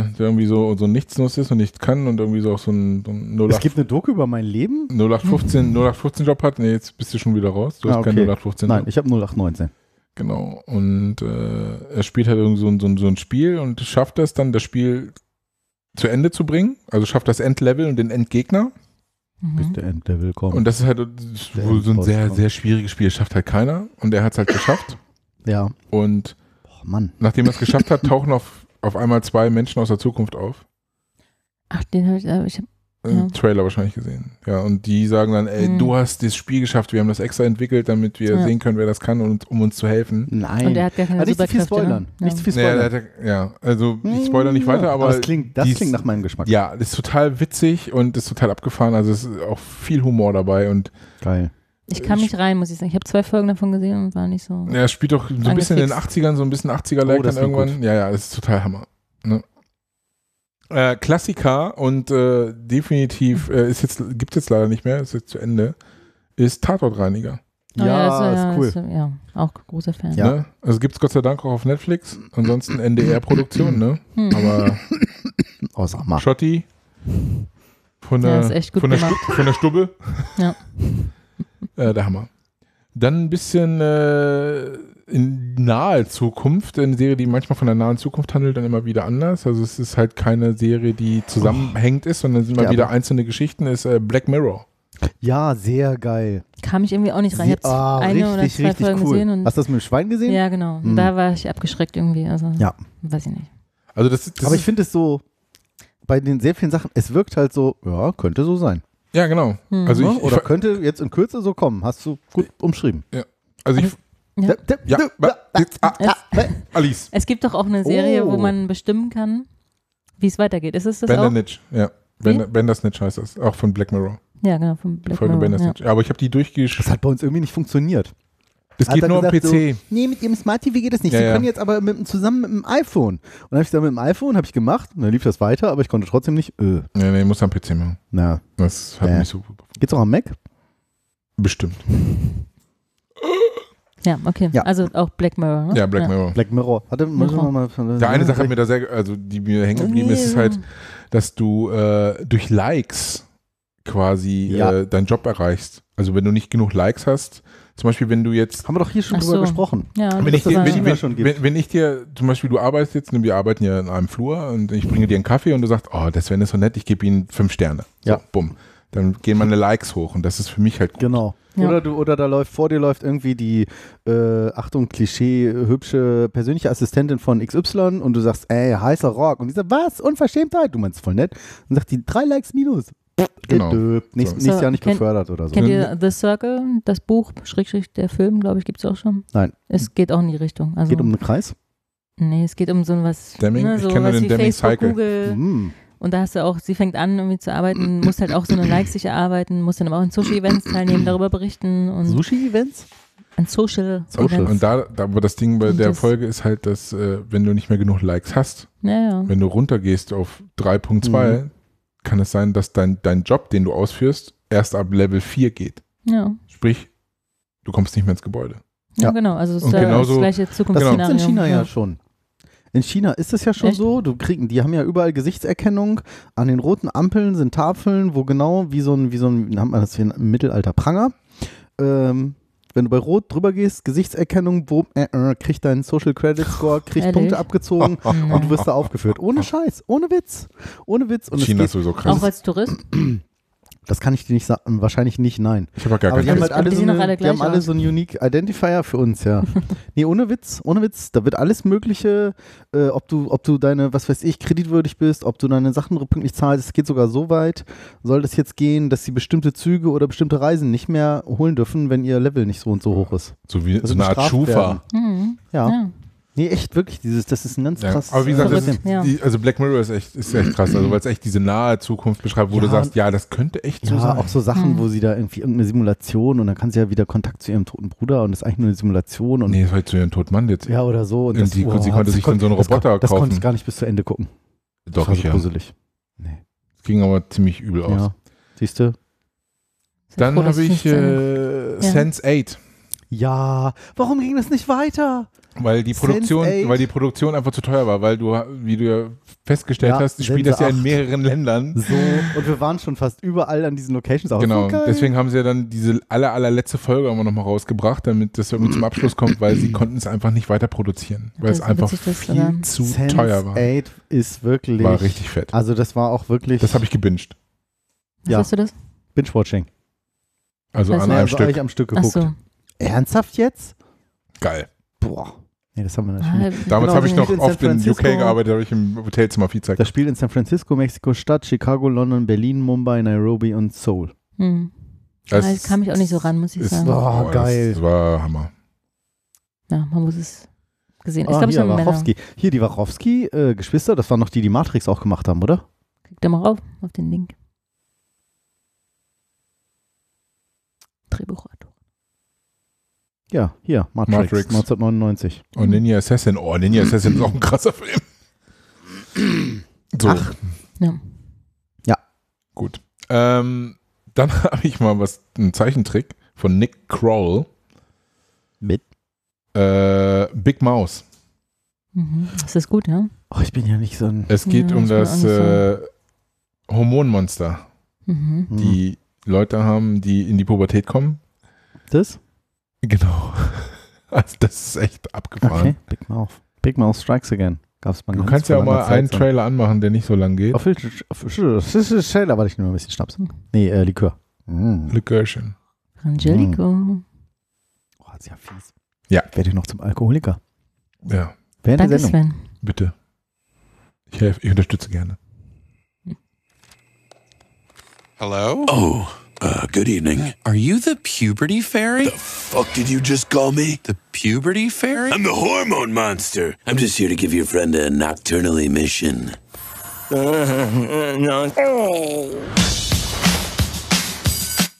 der irgendwie so, so Nichtsnuss ist und nicht kann und irgendwie so auch so ein, so ein Es 08, gibt eine Doku über mein Leben? 0815, 0815 Job hat. Nee, jetzt bist du schon wieder raus. Du hast Ah, keinen okay. 0815 Nein, Job. ich habe 0819. Genau. Und äh, er spielt halt irgendwie so, ein- so, ein- so ein Spiel und schafft es dann, das Spiel zu Ende zu bringen. Also schafft das Endlevel und den Endgegner. Bis Mhm. der Endlevel kommt. Und das ist halt wohl so ein sehr, kommt. sehr schwieriges Spiel. Schafft halt keiner. Und er hat es halt geschafft. ja. Und Boah, Mann. nachdem er es geschafft hat, tauchen auf, auf einmal zwei Menschen aus der Zukunft auf. Ach, den habe ich, äh, ich hab, Im Ja. Trailer wahrscheinlich gesehen. Ja, und die sagen dann, ey, Mhm. du hast das Spiel geschafft, wir haben das extra entwickelt, damit wir Ja. sehen können, wer das kann und um uns zu helfen. Nein. und er hat gar keine Ah, nicht zu viel Superkräfte. spoilern. Ne? Nicht zu viel spoilern. der hat ja, ja, also ich spoilere nicht weiter, aber, das klingt, das die klingt nach meinem Geschmack. Ja, das ist total witzig und ist total abgefahren. Also es ist auch viel Humor dabei und Geil. Ich kam nicht rein, muss ich sagen. Ich habe zwei Folgen davon gesehen und war nicht so. ja, es spielt doch so ein bisschen in den Angefixt. 80ern, so ein bisschen 80er-like Oh, dann irgendwann. Ja, ja, das ist total Hammer. Ne? Äh, Klassiker und äh, definitiv äh, ist jetzt gibt jetzt leider nicht mehr, ist jetzt zu Ende. Ist Tatortreiniger. Oh Ja, das, ist cool. Ist, ja, auch großer Fan. Ja. Ne? Also gibt es Gott sei Dank auch auf Netflix. Ansonsten NDR-Produktion, ne? Hm. Aber <laughs> Oh, sag mal. Schotti von Ja, der, ist echt gut von, der von der Stubbe. Ja. Äh, der Hammer. Dann ein bisschen äh, in nahe Zukunft, eine Serie, die manchmal von der nahen Zukunft handelt, dann immer wieder anders. Also es ist halt keine Serie, die zusammenhängend ist, sondern es sind immer Ja, wieder einzelne Geschichten, ist äh, Black Mirror. Ja, sehr geil. Kam ich irgendwie auch nicht rein. Ich habe ah, eine oder richtig, zwei richtig Folgen cool. gesehen. Und Hast du das mit dem Schwein gesehen? ja, genau. Und Hm. Da war ich abgeschreckt irgendwie. Also, Ja. weiß ich nicht. Also das, das Aber ich finde es so, bei den sehr vielen Sachen, es wirkt halt so, ja, könnte so sein. ja genau. Hm. Also ich, Oder ich, könnte jetzt in Kürze so kommen. Hast du gut umschrieben. also ich, Ja. ja, Es, Alice. es gibt doch auch eine Serie, Oh. wo man bestimmen kann, wie es weitergeht. Ist es das Bender auch? Ja. Bender, Bender Snitch heißt das, auch von Black Mirror. Ja, genau, von Die Black Folge Mirror. Bender Ja. Aber ich habe die Das durchgeschrieben. hat bei uns irgendwie nicht funktioniert. Das Hat geht nur am gesagt PC. So, nee, mit ihrem Smart TV geht es nicht. Ja, Sie ja. können jetzt aber mit, zusammen mit dem iPhone. Und dann habe ich dann mit dem iPhone habe ich gemacht und dann lief das weiter, aber ich konnte trotzdem nicht. Äh, Nee, nee, muss am PC machen. na, Das hat Ja. nicht so geht's auch am Mac? bestimmt. <laughs> Ja, okay. Ja. Also auch Black Mirror. Ne? Ja, Black Mirror. Black Mirror. Warte, müssen wir mal. Der eine Sache hat mir da sehr, also die mir hängen geblieben ist, ist halt, dass du äh, durch Likes quasi Ja. äh, deinen Job erreichst. Also wenn du nicht genug Likes hast, zum Beispiel wenn du jetzt Haben wir doch hier schon Ach drüber so. gesprochen. Ja, wenn das ich, dir, wenn, wenn, wenn, wenn ich dir, zum Beispiel du arbeitest jetzt, ne, wir arbeiten ja in einem Flur und ich bringe dir einen Kaffee und du sagst, oh, das wäre so nett, ich gebe ihnen fünf Sterne. So, Ja. bumm. Dann gehen meine Likes hoch und das ist für mich halt gut. Genau. Ja. Oder, du, oder da läuft vor dir läuft irgendwie die, äh, Achtung, Klischee, hübsche persönliche Assistentin von XY und du sagst, ey, heißer Rock. Und die sagt, was? Unverschämtheit. Du meinst voll nett. Und sagt die drei Likes minus. Genau. Dö, Nächst, So. Nächstes So, Jahr nicht kennt- befördert oder so. Kennt ihr The Circle, das Buch, Schrägstrich der Film, glaube ich, gibt es auch schon? Nein. Es geht auch in die Richtung. Also, Geht um einen Kreis? nee, es geht um so was, Deming? ne, Ich so kenne nur was den Deming Cycle. Google. Hm. Und da hast du auch, sie fängt an irgendwie zu arbeiten, muss halt auch so eine Likes sich erarbeiten, muss dann aber auch in Social-Events teilnehmen, darüber berichten und Sushi-Events? an Social, Social. Events. Und da, da, aber das Ding bei Und der das- Folge ist halt, dass äh, wenn du nicht mehr genug Likes hast, ja, ja. wenn du runtergehst auf 3.2, Mhm. kann es sein, dass dein, dein Job, den du ausführst, erst ab Level 4 geht. ja. Sprich, du kommst nicht mehr ins Gebäude. Ja, Ja. genau. Also es Und ist äh, genauso- das gleiche Das Zukunftsszenario. gibt's in China ja schon. In China ist es ja schon Echt? so, du kriegen, die haben ja überall Gesichtserkennung. An den roten Ampeln sind Tafeln, wo genau wie so ein, wie so ein, wie nennt man das hier im Mittelalter Pranger. Ähm, wenn du bei Rot drüber gehst, Gesichtserkennung, wo äh, äh, kriegt dein Social Credit Score, <laughs> kriegt Ehrlich? Punkte abgezogen <laughs> und du wirst da aufgeführt. Ohne Scheiß, ohne Witz. Ohne Witz. Und es China geht- ist sowieso krass. Auch als Tourist? <clears throat> Das kann ich dir nicht sagen. Wahrscheinlich nicht, nein. Ich habe gar Aber keinen die haben halt alle Die so, eine, alle die haben alle so einen Unique Identifier für uns, ja. <laughs> nee, ohne Witz, ohne Witz. Da wird alles Mögliche, äh, ob du, ob du deine, was weiß ich, kreditwürdig bist, ob du deine Sachen pünktlich zahlst. Es geht sogar so weit, soll das jetzt gehen, dass sie bestimmte Züge oder bestimmte Reisen nicht mehr holen dürfen, wenn ihr Level nicht so und so hoch ist. So wie Also so eine Art Schufa. Mhm. Ja. ja. Nee, echt, wirklich. Dieses, das ist ein ganz Ja, krass. aber wie gesagt, das Verrückt, ist, ja. die, also Black Mirror ist echt, ist echt krass, also <clears throat> weil es echt diese nahe Zukunft beschreibt, wo Ja. du sagst, ja, das könnte echt so Ja, sein. auch so Sachen, Mhm. wo sie da irgendwie irgendeine Simulation und dann kann sie ja wieder Kontakt zu ihrem toten Bruder und das ist eigentlich nur eine Simulation und nee, das war jetzt zu ihrem toten Mann jetzt. Ja, oder so. Und Und die- sie konnte das sich dann so einen das kon- Roboter Das konnte kaufen. ich gar nicht bis zu Ende gucken. Doch, das war so ja. gruselig. Das ging aber ziemlich übel aus. Ja. Siehst du? Dann habe ich äh, Ja. Sense 8. Ja, warum ging das nicht weiter? Weil die Produktion, Sense8. weil die Produktion einfach zu teuer war, weil du, wie du ja festgestellt Ja, hast, spielt das ja in Sense8. mehreren Ländern. So, und wir waren schon fast überall an diesen Locations. Auch Genau, so deswegen haben sie ja dann diese aller, allerletzte Folge immer nochmal rausgebracht, damit das irgendwie zum Abschluss kommt, weil sie konnten es einfach nicht weiter produzieren, weil Das es einfach viel war- zu Sense teuer war. 8 ist wirklich. War richtig fett. Also, das war auch wirklich. Das habe ich gebinged. Was Ja. hast du das? Binge-Watching. Also an einem also Stück. eigentlich am Stück geguckt. so. Ernsthaft jetzt? Geil. Boah. Nee, das haben wir natürlich Ah, nicht. Damals Genau, habe ich noch in oft San in UK gearbeitet, habe ich im Hotelzimmer viel Zeit Das spielt in San Francisco, Mexiko-Stadt, Chicago, London, Berlin, Mumbai, Nairobi und Seoul. Hm. Das Ah, kam ich auch nicht so ran, muss ich ist- sagen. Boah, Boah, geil. Das, das war Hammer. Ja, man muss es gesehen. Ich Ah, glaube, es Männer. Wachowski. Hier, die Wachowski-Geschwister, das waren noch die, die Matrix auch gemacht haben, oder? Klick da mal rauf auf den Link. Drehbuchautor. Ja, hier, Matrix, Matrix. 1999. Und Ninja Assassin. Oh, Ninja <clears throat> Assassin ist auch ein krasser Film. So. Ach. Ja. Ja. Gut. Ähm, dann <laughs> habe ich mal was, einen Zeichentrick von Nick Kroll. Mit? Äh, Big Mouse. Mhm. Ist das gut, ja? Oh, ich bin ja nicht so ein. Es geht Ja, um das so- äh, Hormonmonster. Mhm. Hm. Die Leute haben, die in die Pubertät kommen. Das? Genau. <laughs> Also das ist echt abgefahren. Okay, Big Mouth. Big Mouth Strikes Again. Gab's mal Du kannst ja auch mal Zeit einen so. Trailer anmachen, der nicht so lang geht. Official Trailer, warte ich nur ein bisschen Schnaps. Nee, äh, Likör. Mm. Likörchen. Angelico. Oh, das ist ja fies. Ja. Ich werde noch zum Alkoholiker. Ja, Während Danke, der Sendung. Sven. bitte. Ich helfe, ich unterstütze gerne. Hello? Oh, uh, good evening. Are you the puberty fairy? The fuck did you just call me? The puberty fairy? I'm the hormone monster. I'm just here to give your friend a nocturnal emission.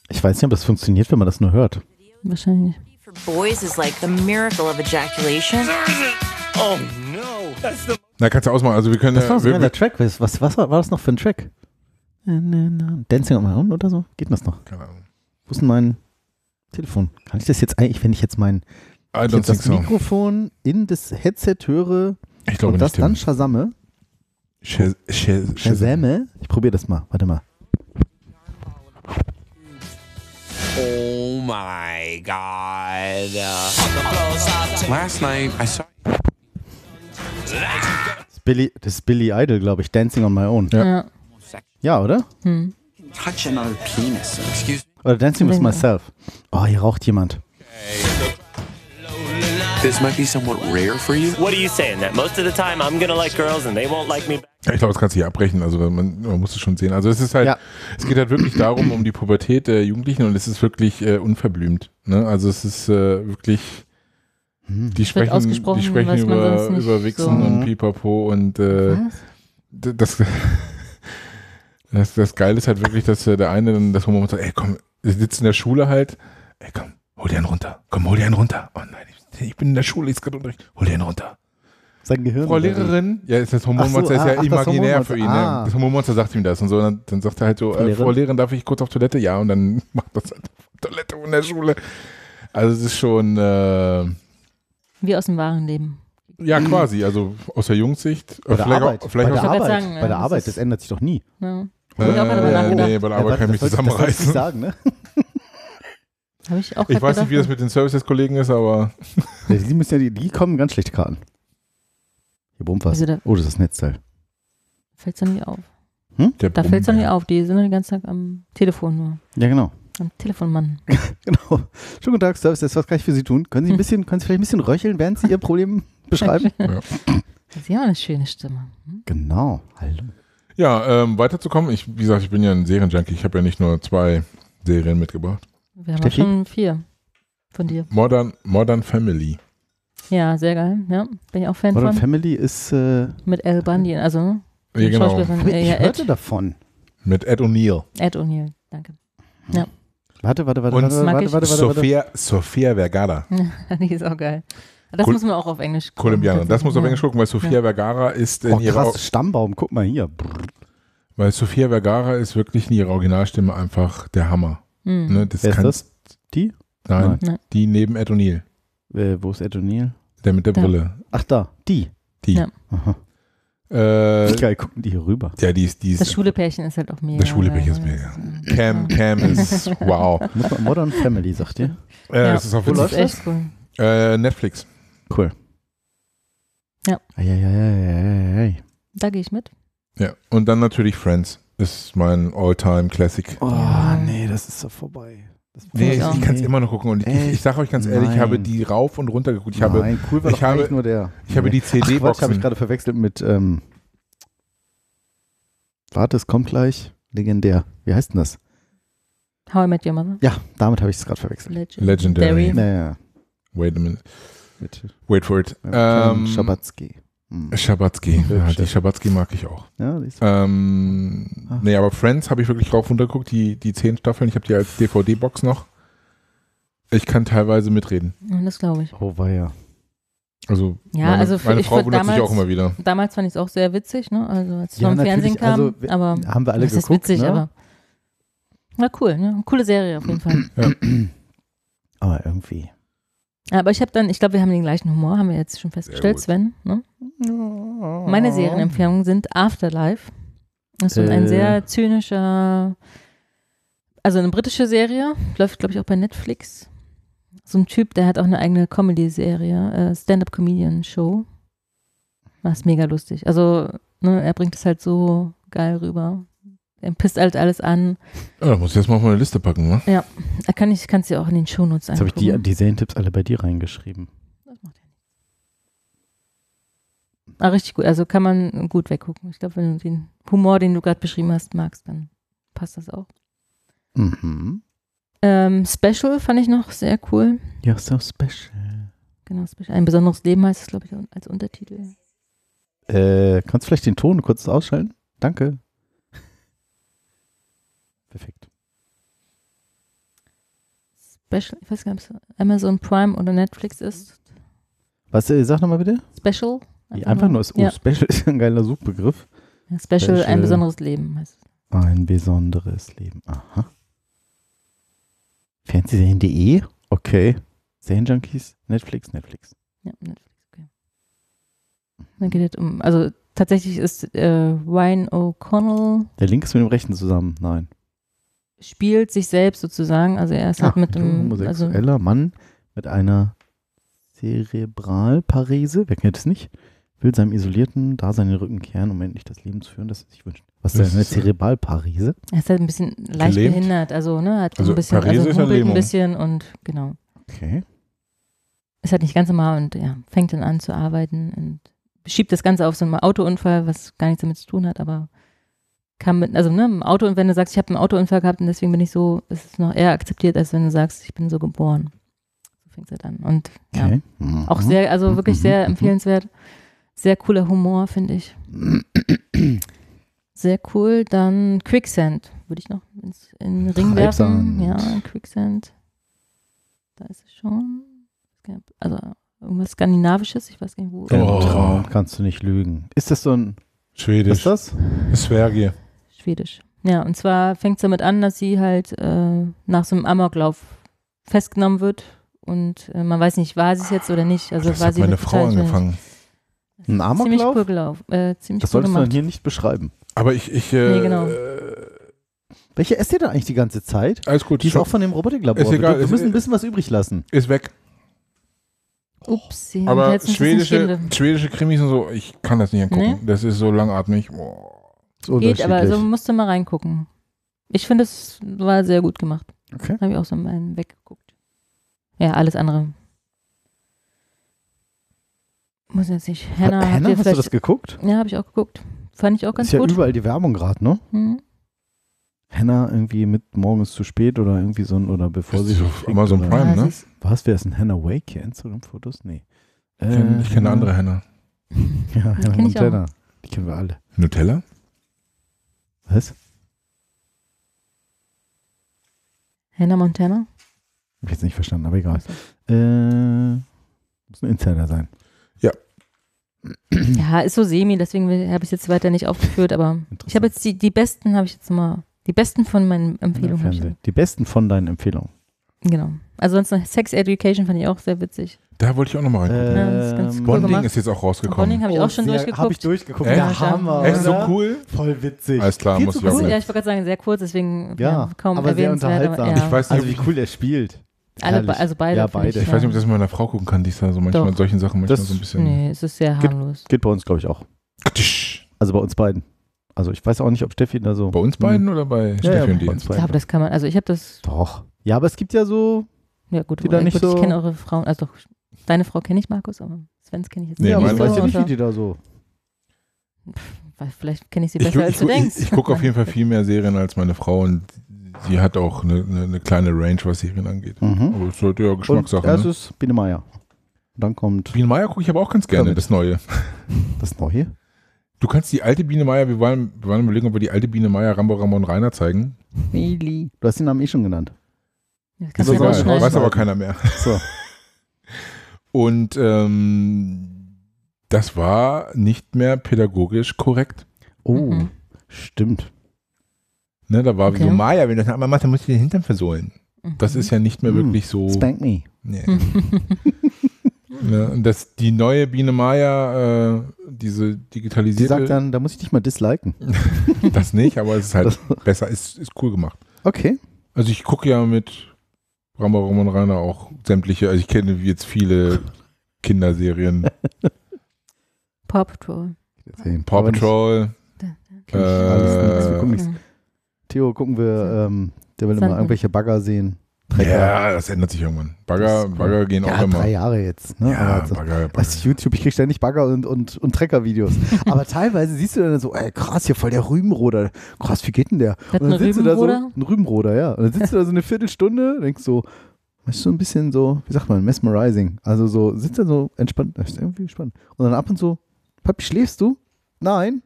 Ich weiß nicht, ob das funktioniert, wenn man das nur hört. Wahrscheinlich. For boys is like the miracle of ejaculation. Oh no. That's the Na, kannst du ausmachen. Also wir können Das war ein wir, geiler Track. Was, was, was war das noch für ein Track? Dancing on my own oder so? Geht das noch? Keine Ahnung. Wo ist denn mein Telefon? Kann ich das jetzt eigentlich, wenn ich jetzt mein ich jetzt das so. Mikrofon in das Headset höre Ich glaube und das nicht, dann Tim. Shazamme? Shaz- Shaz- Shazam. Shazame? Ich probiere das mal. Warte mal. Oh my god. Last night I saw. Das ist Billy, das ist Billy Idol, glaube ich. Dancing on my own. Ja. Ja. Ja, oder? Hm. Touch another penis. Excuse Oder Dancing with myself. Oh, hier raucht jemand. This might be somewhat rare for you. What are you saying? That most of the time I'm gonna like girls and they won't like me? Ja, ich glaube, das kannst du hier abbrechen. Also man, man muss es schon sehen. Also es ist halt, Ja. es geht halt wirklich darum, um die Pubertät der Jugendlichen und es ist wirklich äh, unverblümt. Ne? Also es ist äh, wirklich, die sprechen, die sprechen über, über Wichsen so- und Pipapo und äh, das, <laughs> das, das Geile ist halt wirklich, dass äh, der eine dann das Moment sagt, ey komm, sitzen in der Schule halt, ey komm, hol dir einen runter, komm, hol dir einen runter. Oh nein, ich, ich bin in der Schule, ich gerade Unterricht, hol dir einen runter. Sein Gehirn. Frau? Lehrerin, ja, ist das Ach so, Hormonmonster ist ah, ja ach, das imaginär Hormonmonster. für ihn. Ah. Ne? Das Hormonmonster sagt ihm das und so. Und dann, dann sagt er halt so, Frau äh, Lehrerin? Frau Lehrerin, darf ich kurz auf Toilette? Ja, und dann <laughs> macht das halt auf Toilette in der Schule. Also es ist schon, äh, Wie aus dem wahren Leben. Ja, quasi. Also aus der Jungssicht. Bei der vielleicht Arbeit. Auch, vielleicht bei der Arbeit, sagen, bei der das Arbeit, ist- das ändert sich doch nie. Ja. Hab ich gerade nachgedacht. nee, bei der Arbeit Ja, kann ich mich zusammenreißen. nicht sagen, ne? <laughs> Habe ich auch Ich weiß nicht, wie das mit den Services-Kollegen ist, aber Ja, Die, müssen ja, die, die kommen ganz schlechte Karten. Hier brummt was. Wieso da- Oh, das ist das Netzteil. Fällt's doch nicht auf. der Da fällt's doch nicht auf. Die sind doch den ganzen Tag am Telefon nur. Ja, genau. Am Telefonmann. <laughs> Genau. Schönen guten Tag, Service, was kann ich für Sie tun? Können Sie ein <laughs> bisschen, können Sie vielleicht ein bisschen röcheln, während Sie Ihr Problem beschreiben? Ja. Sie haben eine schöne Stimme. Genau. Hallo. Ja, ähm, weiterzukommen. Ich, wie gesagt, ich bin ja ein Serienjunkie. Ich habe ja nicht nur zwei Serien mitgebracht. Wir haben Steffi? schon vier von dir. Modern, Modern Family. Ja, sehr geil. Ja, bin ich auch Fan Modern von. Family ist, äh, Mit Al Bundy, also ne? Ja, genau. Ich äh, ja, hörte Ed, davon. Mit Ed O'Neill. Ed O'Neill. Danke. Ja, Warte, warte, warte, Und warte, warte, warte, warte, warte. Sophia, Sophia Vergara. <laughs> die ist auch geil. Das Kol- muss man auch auf Englisch gucken. Kolumbianerin. Das muss auf Ja. Englisch gucken, weil Sophia Ja. Vergara ist in Oh, ihrer krass, Stammbaum, guck mal hier. Weil Sophia Vergara ist wirklich in ihrer Originalstimme einfach der Hammer. Hm. Ne, das Wer ist das? Die? Nein, Nein. die neben Ed O'Neill, Äh, wo ist Ed O'Neill? der mit der Da. Brille. Ach, da. Die. Die. Ja. Aha. Äh, Wie geil gucken die hier rüber. ja, die ist, die Das ist schwule Pärchen ist halt auch mega. das schwule Pärchen ist mega. Cam, Cam ist wow. Muss man- Modern Family, sagt ihr? Äh, Ja, das ist auch Wo Das ist echt cool. Äh, Netflix. Cool. Ja. Eieieiei. Da gehe ich mit. Ja. Und dann natürlich Friends. Ist mein All-Time Classic. Oh, Ja. nee, das ist doch vorbei. Das Nee, ich, ich kann es immer noch gucken. Und ich, ich sage euch ganz ehrlich, ich habe Nein. die rauf und runter geguckt. Ich habe, Nein, cool war ich habe- nur der. ich habe die Quatsch, habe ich gerade verwechselt mit, ähm, warte, es kommt gleich. Legendär. Wie heißt denn das? How I Met Your Mother. Ja, damit habe ich es gerade verwechselt. Legend. Legendary. Naja, Wait a minute. Mit Wait for it. ähm, Ähm, Schabatzky. Hm. Schabatzky. Ja, die ja. Schabatzky mag ich auch. Ja, die ist Ähm, Ah. nee, aber Friends habe ich wirklich rauf und runter geguckt, die, die zehn Staffeln. Ich habe die als DVD-Box noch. Ich kann teilweise mitreden. Ja, Das glaube ich. Oh, weia. Also, Ja, meine, also für- meine ich Frau fand wundert sich damals- auch immer wieder. Damals fand ich es auch sehr witzig, ne? Also als es Ja, vom Fernsehen kam. also wir- aber haben wir alle das ist geguckt, witzig, ne? aber. Na cool, ne? Coole Serie auf jeden Fall. <clears throat> Aber irgendwie. Aber ich habe dann, ich glaube, wir haben den gleichen Humor, haben wir jetzt schon festgestellt. Sven. Ne? Meine Serienempfehlungen sind Afterlife. Das ist so ein Äh. sehr zynischer, also eine britische Serie, läuft, glaube ich, auch bei Netflix. So ein Typ, der hat auch eine eigene Comedy-Serie, äh, Stand-Up-Comedian-Show. Das ist mega lustig. Also, ne, er bringt es halt so geil rüber. Er pisst halt alles an. Ja, da muss ich jetzt mal auf meine Liste packen, ne? Ja, er kann ich, kannst du auch in den Shownotes Jetzt habe ich die, die Serientipps alle bei dir reingeschrieben. Ah, richtig gut. Also kann man gut weggucken. Ich glaube, wenn du den Humor, den du gerade beschrieben hast, magst, dann passt das auch. Mhm. Ähm, Special fand ich noch sehr cool. You're so special. Genau, Special. Ein besonderes Leben heißt es, glaube ich, als Untertitel. Äh, kannst du vielleicht den Ton kurz ausschalten? Danke. Perfekt. Special, ich weiß gar nicht, ob es Amazon Prime oder Netflix ist. Was, äh, sag nochmal bitte? Special. Einfach, einfach nur, ist, oh, ja. Special ist ein geiler Suchbegriff. Ja, Special, ein besonderes Leben heißt es. Ein besonderes Leben. Aha. Fernsehserien.de? Okay. Serienjunkies? Netflix? Netflix. Ja, Netflix, okay. Dann geht es um, also tatsächlich ist äh, Ryan O'Connell Der Link ist mit dem Rechten zusammen. Nein. Spielt sich selbst sozusagen, also er ist halt mit ein dem, also homosexueller Mann mit einer Zerebralparese, wer kennt es nicht, will seinem isolierten Dasein den Rücken kehren, um endlich das Leben zu führen, das er sich wünscht. Was ist Das denn eine äh, Zerebralparese? er ist halt ein bisschen leicht Gelähmt? behindert, also ne, hat Also ein bisschen, Parese also ist ja humpelt ein bisschen und genau. Okay. Ist halt nicht ganz normal und ja, fängt dann an zu arbeiten und schiebt das Ganze auf so einen Autounfall, was gar nichts damit zu tun hat, aber kann mit, also ne, im Auto, und wenn du sagst, ich habe einen Autounfall gehabt und deswegen bin ich so, ist es noch eher akzeptiert, als wenn du sagst, ich bin so geboren. So fängt es halt an. Und ja, Okay. Mhm. auch sehr, also wirklich Mhm. sehr Mhm. empfehlenswert. Sehr cooler Humor, finde ich. Sehr cool. Dann Quicksand würde ich noch ins, in den Ring werfen. Ja, Quicksand. Da ist es schon. Also irgendwas Skandinavisches, ich weiß gar nicht wo. Oh. Traum kannst du nicht lügen. Ist das so ein, was Schwedisch. ist das? Sverige. Schwedisch. Ja, und zwar fängt es damit an, dass sie halt äh, nach so einem Amoklauf festgenommen wird und äh, man weiß nicht, war sie es jetzt oder nicht. Also das war hat sie meine Frau angefangen. Ein Ziemlich Amoklauf? cool gelaufen. Äh, ziemlich Das cool solltest du dann gemacht. hier nicht beschreiben. Aber ich, ich äh, Nee, genau. Welche esst ihr da eigentlich die ganze Zeit? Alles gut. Die ist schon- auch von dem Robotiklabor. Ist egal, Wir müssen ein bisschen was übrig lassen. Ist weg. Upsi. Aber schwedische, schwedische Krimis und so, ich kann das nicht angucken. Nee? Das ist so langatmig. Boah. Geht, aber so musst du mal reingucken. Ich finde, es war sehr gut gemacht. Okay. Habe ich auch so mal weggeguckt. Ja, alles andere. Muss jetzt nicht. Hannah, Hannah, hast du das geguckt? Ja, habe ich auch geguckt. Fand ich auch ganz ist ja gut. überall die Werbung gerade, ne? Mhm. Hannah irgendwie mit morgen ist zu spät oder irgendwie so ein, oder bevor Ist sie so fliegt Amazon oder- Prime, ne? Was, wer ist ein Hannah Wake? Instagram-Fotos? Nee. Ich kenn- ich kenne eine andere Hannah. <laughs> Ja, kenn auch. Montana. Die kennen wir alle. Nutella? Was? Hannah Montana? Hab ich jetzt nicht verstanden, aber egal. Äh, muss ein Insider sein. Ja. Ja, ist so semi, deswegen habe ich es jetzt weiter nicht aufgeführt, aber ich habe jetzt die, die besten, habe ich jetzt mal, die besten von meinen Empfehlungen. Die besten von deinen Empfehlungen. Genau. Also sonst noch Sex Education fand ich auch sehr witzig. Da wollte ich auch nochmal reingucken. Ja, das ist ganz cool Bonding gemacht. ist jetzt auch rausgekommen. Bonding habe ich Oh, auch schon sehr- durchgeguckt. hab ich durchgeguckt. Echt? Der Hammer, Echt so cool? Voll witzig. Alles klar, Viel muss zu ich auch kurz. Ja, ich wollte gerade sagen, sehr kurz, deswegen Ja, ja, kaum aber sehr erwähnenswert. unterhaltsam. Aber, ja. Ich weiß nicht, Also wie cool er spielt. Alle, be- also beide. Ja, beide. Ich weiß nicht, ob ich das mit meiner Frau gucken kann, die ist da so manchmal Doch. in solchen Sachen manchmal Das- so ein bisschen. Nee, es ist sehr Geht- harmlos. Geht bei uns, glaube ich, auch. Also bei uns beiden. Also ich weiß auch nicht, ob Steffi da so. Bei uns beiden oder bei Ja, Steffi ja, und dir? Ich glaube, das kann man, also ich habe das, Doch. Ja, aber es gibt ja so. ja gut, Die da nicht gut so- ich kenne eure Frauen, also doch, deine Frau kenne ich, Markus, aber Svens kenne ich jetzt Nee, ja, nicht. aber ich weiß ja nicht, wie die da so. weil Vielleicht kenne ich sie Ich, besser, gu- als ich, du gu- denkst. ich, ich gucke auf <laughs> jeden Fall viel mehr Serien als meine Frau und sie hat auch eine, eine, eine kleine Range, was Serien angeht. Mhm. Aber es sollte ja Und Geschmackssache. Ne? erstes Biene Meier. Dann kommt Biene Meier gucke ich aber auch ganz gerne, Damit. das Neue. das Neue. Du kannst die alte Biene Meier, wir wollen, wir wollen überlegen, ob wir die alte Biene Meier, Rambo, Ramon Rainer zeigen. Mili. Du hast den Namen eh schon genannt. Das du ja egal, rausschneiden. weiß aber keiner mehr. <laughs> So. Und ähm, das war nicht mehr pädagogisch korrekt. Oh, Mhm. stimmt. Ne, da war wie Okay. so, Maya, wenn du das einmal machst, dann musst du den Hintern versohlen. Das ist ja nicht mehr Mhm. wirklich so. Spank me. Nee. <laughs> ne, und das, die neue Biene Maya, äh, diese Die digitalisierte, sagt dann, da muss ich dich mal disliken. <laughs> das nicht, aber es ist halt besser, ist, ist cool gemacht. Okay. Also ich gucke ja mit Rambo Ramon Rainer auch sämtliche, also ich kenne jetzt viele Kinderserien. <laughs> Paw Patrol. Sehen. Paw Patrol. ich alles nichts. Wir gucken Äh. Theo, gucken wir, ähm, der will immer irgendwelche Bagger sehen. Trecker. ja, das ändert sich irgendwann. Bagger, Das ist cool. Bagger gehen ja, auch immer. drei Jahre jetzt. Ne? Ja, Aber so- Bagger, Bagger. Weißt du, YouTube, ich krieg ständig Bagger und, und, und Trecker-Videos. <laughs> Aber teilweise siehst du dann so, ey, krass, hier voll der Rübenroder. Krass, wie geht denn der? Hat und dann ein sitzt du da so, Rübenroder? ein Rübenroder, ja. Und dann sitzt du da so eine Viertelstunde, denkst so, weißt du, so ein bisschen so, wie sagt man, mesmerizing. Also so, sitzt da so entspannt, das ist irgendwie spannend. Und dann ab und so, Papi, schläfst du? Nein.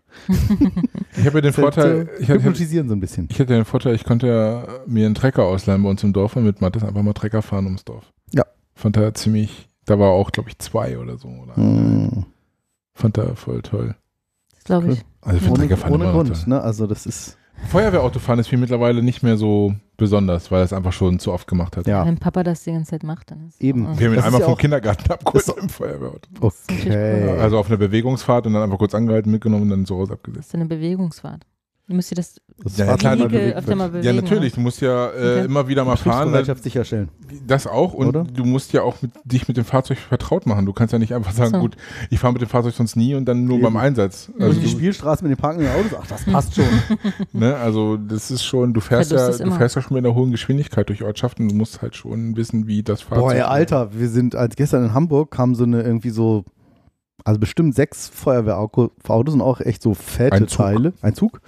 Ich habe ja den Vorteil, äh, ich hatte, hypnotisieren so ein bisschen. ich hatte den Vorteil, ich konnte ja mir einen Trecker ausleihen bei uns im Dorf und mit Mattes einfach mal Trecker fahren ums Dorf. Ja. Fand er ziemlich, da war auch, glaube ich, zwei oder so. Oder Hm. Fand er voll toll. Das glaube ich. Also für Ohne, Treckerfahren ohne Grund, ne? Also das ist, Feuerwehrautofahren ist wie mittlerweile nicht mehr so besonders, weil er es einfach schon zu oft gemacht hat. ja, Wenn Papa das die ganze Zeit macht, dann ist Eben. Wir haben ihn Das einmal ja vom Kindergarten abgeholt das- im Feuerwehrauto. okay. Also auf eine Bewegungsfahrt und dann einfach kurz angehalten, mitgenommen und dann so raus Das abgesetzt. ist eine Bewegungsfahrt. Du müsst ihr das Das Ja, Fahrrad klar, öfter mal bewegen. Ja, natürlich. Du musst ja äh, Okay. immer wieder mal fahren. Betriebsbereitschaft sicherstellen. Das auch. Und Oder? du musst ja auch mit, dich mit dem Fahrzeug vertraut machen. Du kannst ja nicht einfach sagen, So. gut, ich fahre mit dem Fahrzeug sonst nie und dann nur Eben. beim Einsatz. Also Also, die Spielstraße mit den parkenden Autos, ach, das passt schon. du, <laughs> ne, also das ist schon, du fährst ja, du immer. fährst ja schon mit einer hohen Geschwindigkeit durch Ortschaften. Du musst halt schon wissen, wie das Fahrzeug. Boah, ey, Alter, wir sind, als gestern in Hamburg kam so eine irgendwie so, also bestimmt sechs Feuerwehrautos und auch echt so fette Ein. Teile, ein Zug,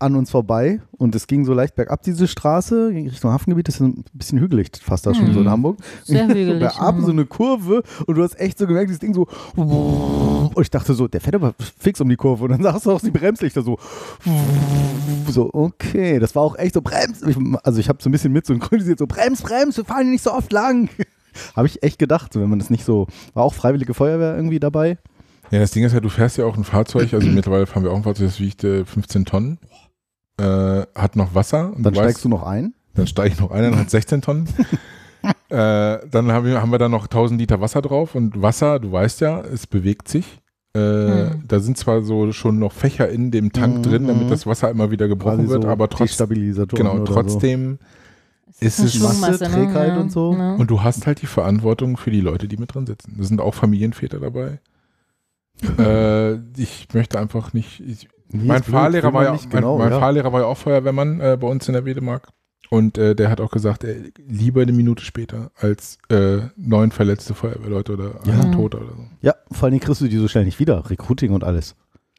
an uns vorbei und es ging so leicht bergab, diese Straße, ging Richtung Hafengebiet, das ist ein bisschen hügelig fast da schon Mhm. so in Hamburg. Sehr so hügelig, <laughs> bergab, mhm. so eine Kurve und du hast echt so gemerkt, dieses Ding so und ich dachte so, der fährt aber fix um die Kurve und dann <laughs> sagst du auch die Bremslichter so so, okay, das war auch echt so, brems, Ich- also ich habe so ein bisschen mit synchronisiert, so, brems, brems, wir fahren hier nicht so oft lang. <laughs> habe ich echt gedacht, so, wenn man das nicht so, war auch Freiwillige Feuerwehr irgendwie dabei. Ja, das Ding ist ja, du fährst ja auch ein Fahrzeug, also mittlerweile fahren wir auch ein Fahrzeug, das wiegt äh, 15 Tonnen, äh, hat noch Wasser. Und Dann du steigst weißt, du noch ein. Dann steige ich noch ein, dann hat 16 Tonnen. <laughs> äh, dann haben wir, haben wir da noch 1000 Liter Wasser drauf und Wasser, du weißt ja, es bewegt sich. Äh, Hm. Da sind zwar so schon noch Fächer in dem Tank Mhm, drin, damit mhm. das Wasser immer wieder gebrochen Quasi wird, so aber trotzdem, Destabilisatoren genau, trotzdem ist eine es Schwungmasse, ne? Trägheit Ja, und so. ja. und du hast halt die Verantwortung für die Leute, die mit drin sitzen. Da sind auch Familienväter dabei. äh, ich möchte einfach nicht. Ich, Nee, mein Fahrlehrer war ja, nicht, mein, genau, mein ja. Fahrlehrer war ja auch Feuerwehrmann äh, bei uns in der Wedemark. Und äh, der hat auch gesagt, ey, lieber eine Minute später als äh, neun verletzte Feuerwehrleute oder Ja. ein Toter oder so. Ja, vor allem kriegst du die so schnell nicht wieder. Recruiting und alles.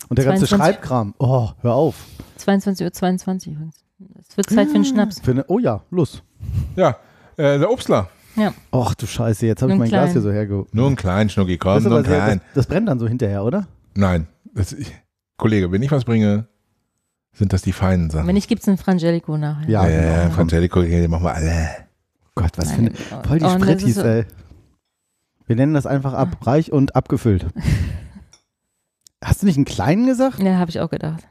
Und der ganze 22 Schreibkram. Oh, hör auf. 22 Uhr 22 übrigens. Es wird Zeit für einen Schnaps. Für eine, oh ja, los. Ja, äh, der Obstler. Ja. Ach du Scheiße, jetzt habe ich mein ein Glas klein. hier so herge... Nur ein klein Schnucki, komm, nur aber ein sehr, klein. das, das brennt dann so hinterher, oder? Nein, das, ich, Kollege, wenn ich was bringe, sind das die feinen Sachen. Wenn nicht, gibt es einen Frangelico nachher. Ja, ja, genau. ja, Frangelico, den machen wir alle. Gott, was für Nein, eine... Voll die oh, Sprittis, ist so- ey. Wir nennen das einfach ab. Reich und abgefüllt. <laughs> Hast du nicht einen kleinen gesagt? Ja, habe ich auch gedacht.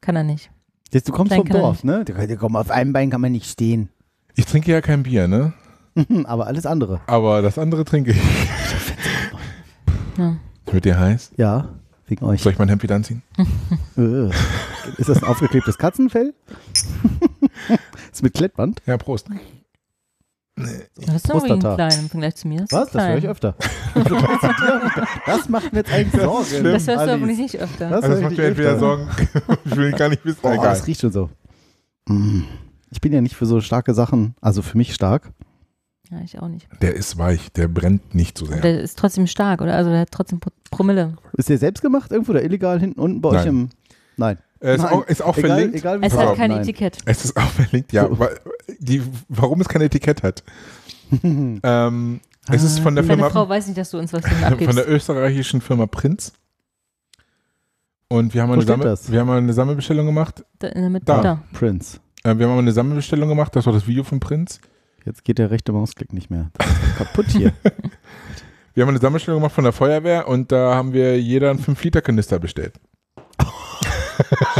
Kann er nicht. Jetzt, du kommst Klein vom kann Dorf, ne? Du, du komm, auf einem Bein kann man nicht stehen. Ich trinke ja kein Bier, ne? Aber alles andere. Aber das andere trinke ich. Ja. Wird dir heiß? Ja, wegen euch. Soll ich mein Hemd wieder anziehen? <laughs> Äh. Ist das ein aufgeklebtes Katzenfell? <laughs> ist mit Klettband? Ja, Prost. Das ist Prostata. klein im Vergleich zu mir. Das ist Was? <laughs> Das höre ich öfter. das macht mir jetzt eigentlich Sorgen. Das hörst du aber nicht öfter. Das Also das macht mir entweder öfter. Sorgen, ich will gar nicht wissen, Oh, egal. das riecht schon so. Mm. Ich bin ja nicht für so starke Sachen, also für mich stark. Ja, ich auch nicht. Der ist weich, der brennt nicht so sehr. Der ist trotzdem stark, oder? Also der hat trotzdem Pro- Promille. Ist der selbst gemacht irgendwo oder illegal hinten unten bei euch Nein. im. Nein. Äh, ist, Nein. auch, ist auch egal, verlinkt. Egal, wie Es es hat kein nein. Etikett. Es ist auch verlinkt, ja. So. Weil die, warum es kein Etikett hat. <laughs> ähm, es ist von der Deine Firma, Frau weiß nicht, dass du uns was davon <laughs> von abgibst. der österreichischen Firma Prinz. Und wir haben, Wo eine, Sammel, das? wir haben mal eine Sammelbestellung gemacht. Da, in der Mitte- Da. da. Prince. Äh, wir haben eine Sammelbestellung gemacht. Das war das Video von Prinz. Jetzt geht der rechte Mausklick nicht mehr. Das ist doch kaputt hier. <laughs> Wir haben eine Sammelbestellung gemacht von der Feuerwehr und da haben wir jeder einen 5-Liter-Kanister bestellt.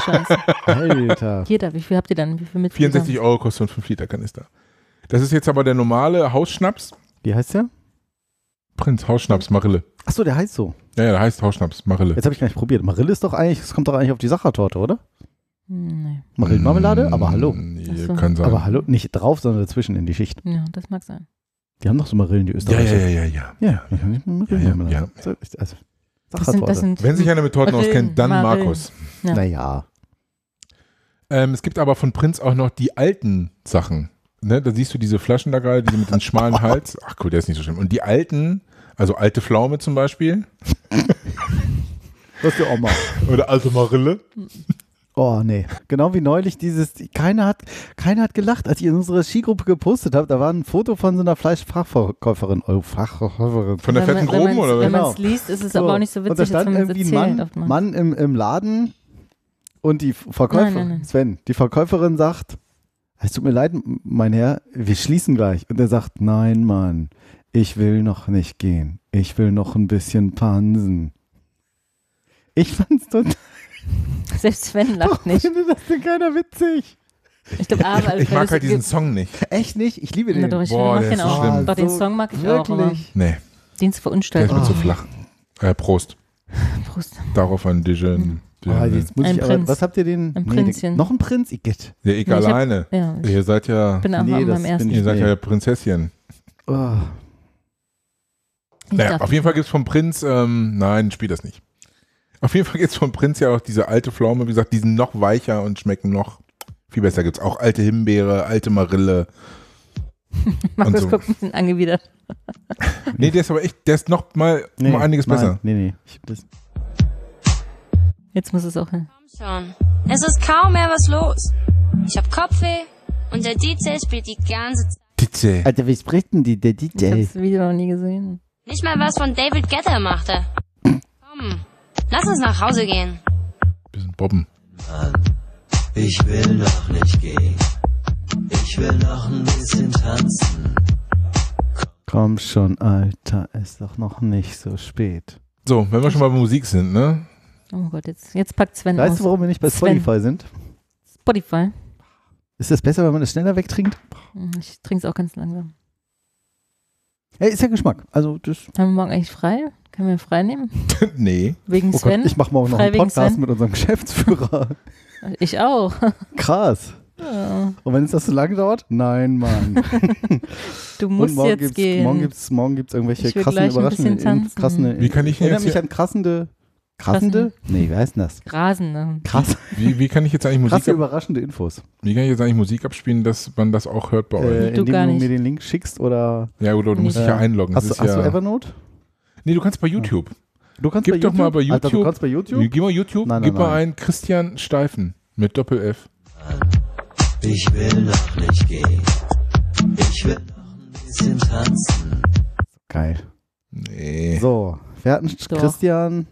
Scheiße. Alter. Jeder, wie viel habt ihr dann? Wie viel mit 64 Euro kostet so ein 5-Liter-Kanister. Das ist jetzt aber der normale Hausschnaps. Wie heißt der? Prinz, Hausschnaps, Marille. Achso, der heißt so. Ja, ja, der heißt Hausschnaps, Marille. Jetzt habe ich gar nicht probiert. Marille ist doch eigentlich, es kommt doch eigentlich auf die Sachertorte, oder? Hm, Nee. Marillenmarmelade? Aber hallo. Nee, so. kann sein. Aber hallo, nicht drauf, sondern dazwischen in die Schicht. Ja, das mag sein. Die haben doch so Marillen, die ja, ja, Österreicher. ja, ja, ja. Ja, ja. Marillenmarmelade. Ja, ja, So, ich- Also, Das sind, das sind Wenn sich einer mit Torten Marillen, auskennt, dann Marillen. Markus. Ja. Naja. Ähm, es gibt aber von Prinz auch noch die alten Sachen. Ne, da siehst du diese Flaschen da gerade, diese mit dem schmalen <laughs> Hals. Ach cool, der ist nicht so schlimm. Und die alten, also alte Pflaume zum Beispiel. Das ist die Oma. Oder alte Marille. Oh, nee. Genau wie neulich dieses, keiner hat, keiner hat gelacht, als ich in unsere Skigruppe gepostet habe. Da war ein Foto von so einer Fleischfachverkäuferin. Oh, Fachverkäuferin. Von der Wenn fetten wenn Groben oder Wenn was? man es liest, ist es aber auch nicht so Und da witzig, als stand wenn man es irgendwie ein. Mann. Mann im, im Laden und die Verkäuferin, Nein, nein, nein. Sven, die Verkäuferin sagt, es tut mir leid, mein Herr, wir schließen gleich. Und er sagt, nein, Mann, ich will noch nicht gehen. Ich will noch ein bisschen pansen. Ich fand's total, <laughs> Selbst Sven lacht nicht. finde das denn keiner witzig. Ich glaube, aber Ich mag halt diesen Song nicht. Echt nicht? Ich liebe Na den. doch, ich Boah, mag der den ist so auch. schlimm. Doch, den So, Song mag ich auch, aber Nee, der ist verunstaltet. mir zu flach. Äh, Prost. Prost. Darauf ein Dijon. Ah, jetzt muss Ein ich aber, Prinz. was habt ihr den? Ein den- Prinzchen. noch ein Prinz? Igitt. Ja, ich Nee, ich hab- alleine. ja, ich Ihr seid ja, bin auch Nee, das meinem ersten. bin ihr seid Nee. ja Prinzesschen. Oh. Ich Naja, auf jeden Fall gibt es vom Prinz, ähm, nein, spiel das nicht. Auf jeden Fall gibt es vom Prinz ja auch diese alte Pflaume, wie gesagt, die sind noch weicher und schmecken noch viel besser. Gibt es auch alte Himbeere, alte Marille. <laughs> Markus so. guckt ein bisschen angewidert. <laughs> Nee, der ist aber echt, der ist noch mal um einiges nein, besser. Nee, nee. Ich, das, Jetzt muss es auch hin. Schon. Es ist kaum mehr was los. Ich hab Kopfweh und der DJ spielt die ganze Zeit. Titze. Alter, wie spricht denn die, der Ich habe DJ? das Video noch nie gesehen. Nicht mal was von David Guetta machte. Komm, lass uns nach Hause gehen. Bisschen Bobben. Ich will noch nicht gehen. Ich will noch ein bisschen tanzen. Komm schon, Alter, ist doch noch nicht so spät. So, wenn wir schon mal bei Musik sind, ne? Oh Gott, jetzt, jetzt packt Sven Weißt aus. du, warum wir nicht bei Sven. Spotify sind? Spotify. Ist das besser, wenn man es schneller wegtrinkt? Hm, Ich trinke es auch ganz langsam. Hey, ist ja Geschmack. Also das. Haben wir morgen eigentlich frei? Können wir frei nehmen? <laughs> nee. Wegen Oh Gott, Sven? ich mache morgen noch Frei einen wegen Podcast Sven? mit unserem Geschäftsführer. <laughs> Ich auch. <laughs> Krass. Ja. Und wenn es das so lange dauert? Nein, Mann. Du Und musst morgen jetzt gibt's, gehen. Morgen gibt es morgen gibt's irgendwelche Ich will krassen gleich ein Überraschungen. tanzen. Krassende, Wie kann ich denn Erinnere jetzt mich hier- an krassende. Krassende? Nee, wie heißt denn das? Grasen, ne? Krass. Wie, wie kann ich jetzt eigentlich Musik Krasse ab, überraschende Infos. wie kann ich jetzt eigentlich Musik abspielen, dass man das auch hört bei euch? Äh, Du indem gar du nicht. mir den Link schickst oder. Ja, oder du musst dich Äh, ja einloggen. Hast, Das du, ist hast ja, du Evernote? Nee, du kannst bei YouTube. Du kannst Gib bei doch YouTube? mal bei YouTube. Alter, du kannst bei YouTube? Geh mal YouTube, Nein, nein, gib mal nein. ein Christian Steifen mit Doppel-F. Ich will noch nicht gehen. Ich will noch ein bisschen tanzen. Geil. Nee. So, wir hatten Doch. Christian.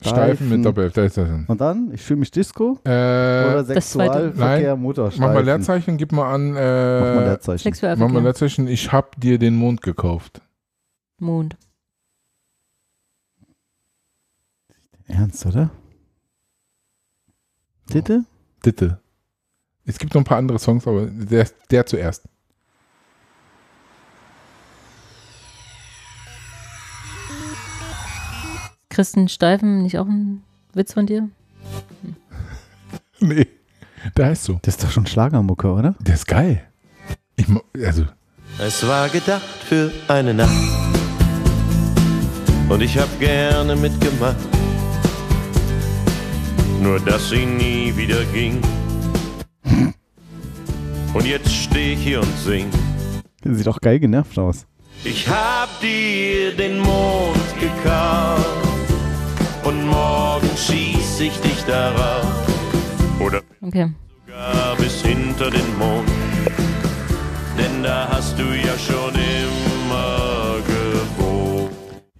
Steifen mit Doppel-F, da ist das. Und dann? Ich fühle mich Disco? Äh, Oder. Sexualverkehr, Nein. Muttersteifen? Mach mal Leerzeichen, gib mal an. Mach Äh, mal Leerzeichen. Mach mal. Leerzeichen, ich hab dir den Mond gekauft. Mond. Ernst, oder? Titte? Bitte. Es gibt noch ein paar andere Songs, aber der, der zuerst. Christen Steifen, nicht auch ein Witz von dir? <laughs> Nee, der heißt so. Das ist doch schon Schlagermucke, oder? Der ist geil. Ich, also, Es war gedacht für eine Nacht. Und ich hab gerne mitgemacht. Nur dass sie nie wieder ging. Und jetzt steh ich hier und sing. Sieht auch geil genervt aus. Ich hab dir den Mond gekauft. Und morgen schieß ich dich darauf. Oder Okay. sogar bis hinter den Mond. Denn da hast du ja schon immer gewohnt.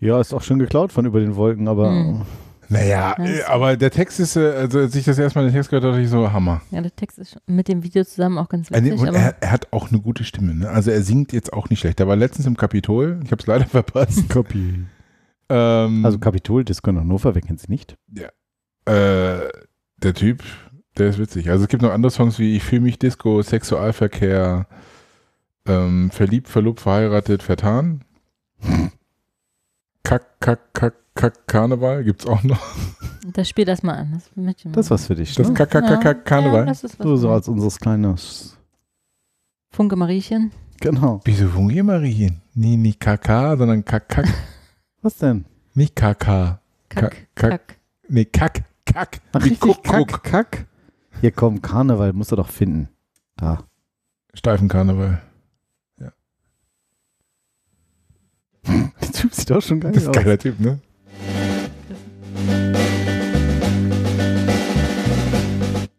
Ja, ist auch schon geklaut von über den Wolken, aber Hm. naja, äh, aber der Text ist, äh, also als ich das erstmal den Text gehört habe, dachte ich so, Hammer. Ja, der Text ist mit dem Video zusammen auch ganz Äh, witzig. Und aber er, er hat auch eine gute Stimme. Ne? Also er singt jetzt auch nicht schlecht. Er war letztens im Kapitol. Ich habe es leider <laughs> verpasst. Kapi. Ähm, Also Kapitol, Disco in Hannover, wer kennt sie nicht? äh, der Typ, der ist witzig. Also es gibt noch andere Songs wie Ich fühle mich Disco, Sexualverkehr, ähm, Verliebt, Verlobt, Verheiratet, Vertan. <laughs> Kack, Kack, Kack, Kack, Karneval gibt's auch noch. <laughs> das spiel das mal an. Das, mal. Das ist was für dich. Das ne? Kack, Kack, Kack, Kack, Karneval. Ja, das ist was so, so als unseres kleines. Funke Mariechen. Genau. Wieso fungieren Marien? Nee, nicht KK, sondern Kack, Kack. Was denn? Nicht KK. Kack, Kack. Kack. Nee, Kack, Kack. Ach, Wie richtig, Kuck, Kack, Kuck. Kack. Hier komm, Karneval musst du doch finden. Da. Steifenkarneval. <laughs> Der Typ sieht auch schon geil Das ist aus. ein geiler Typ, ne?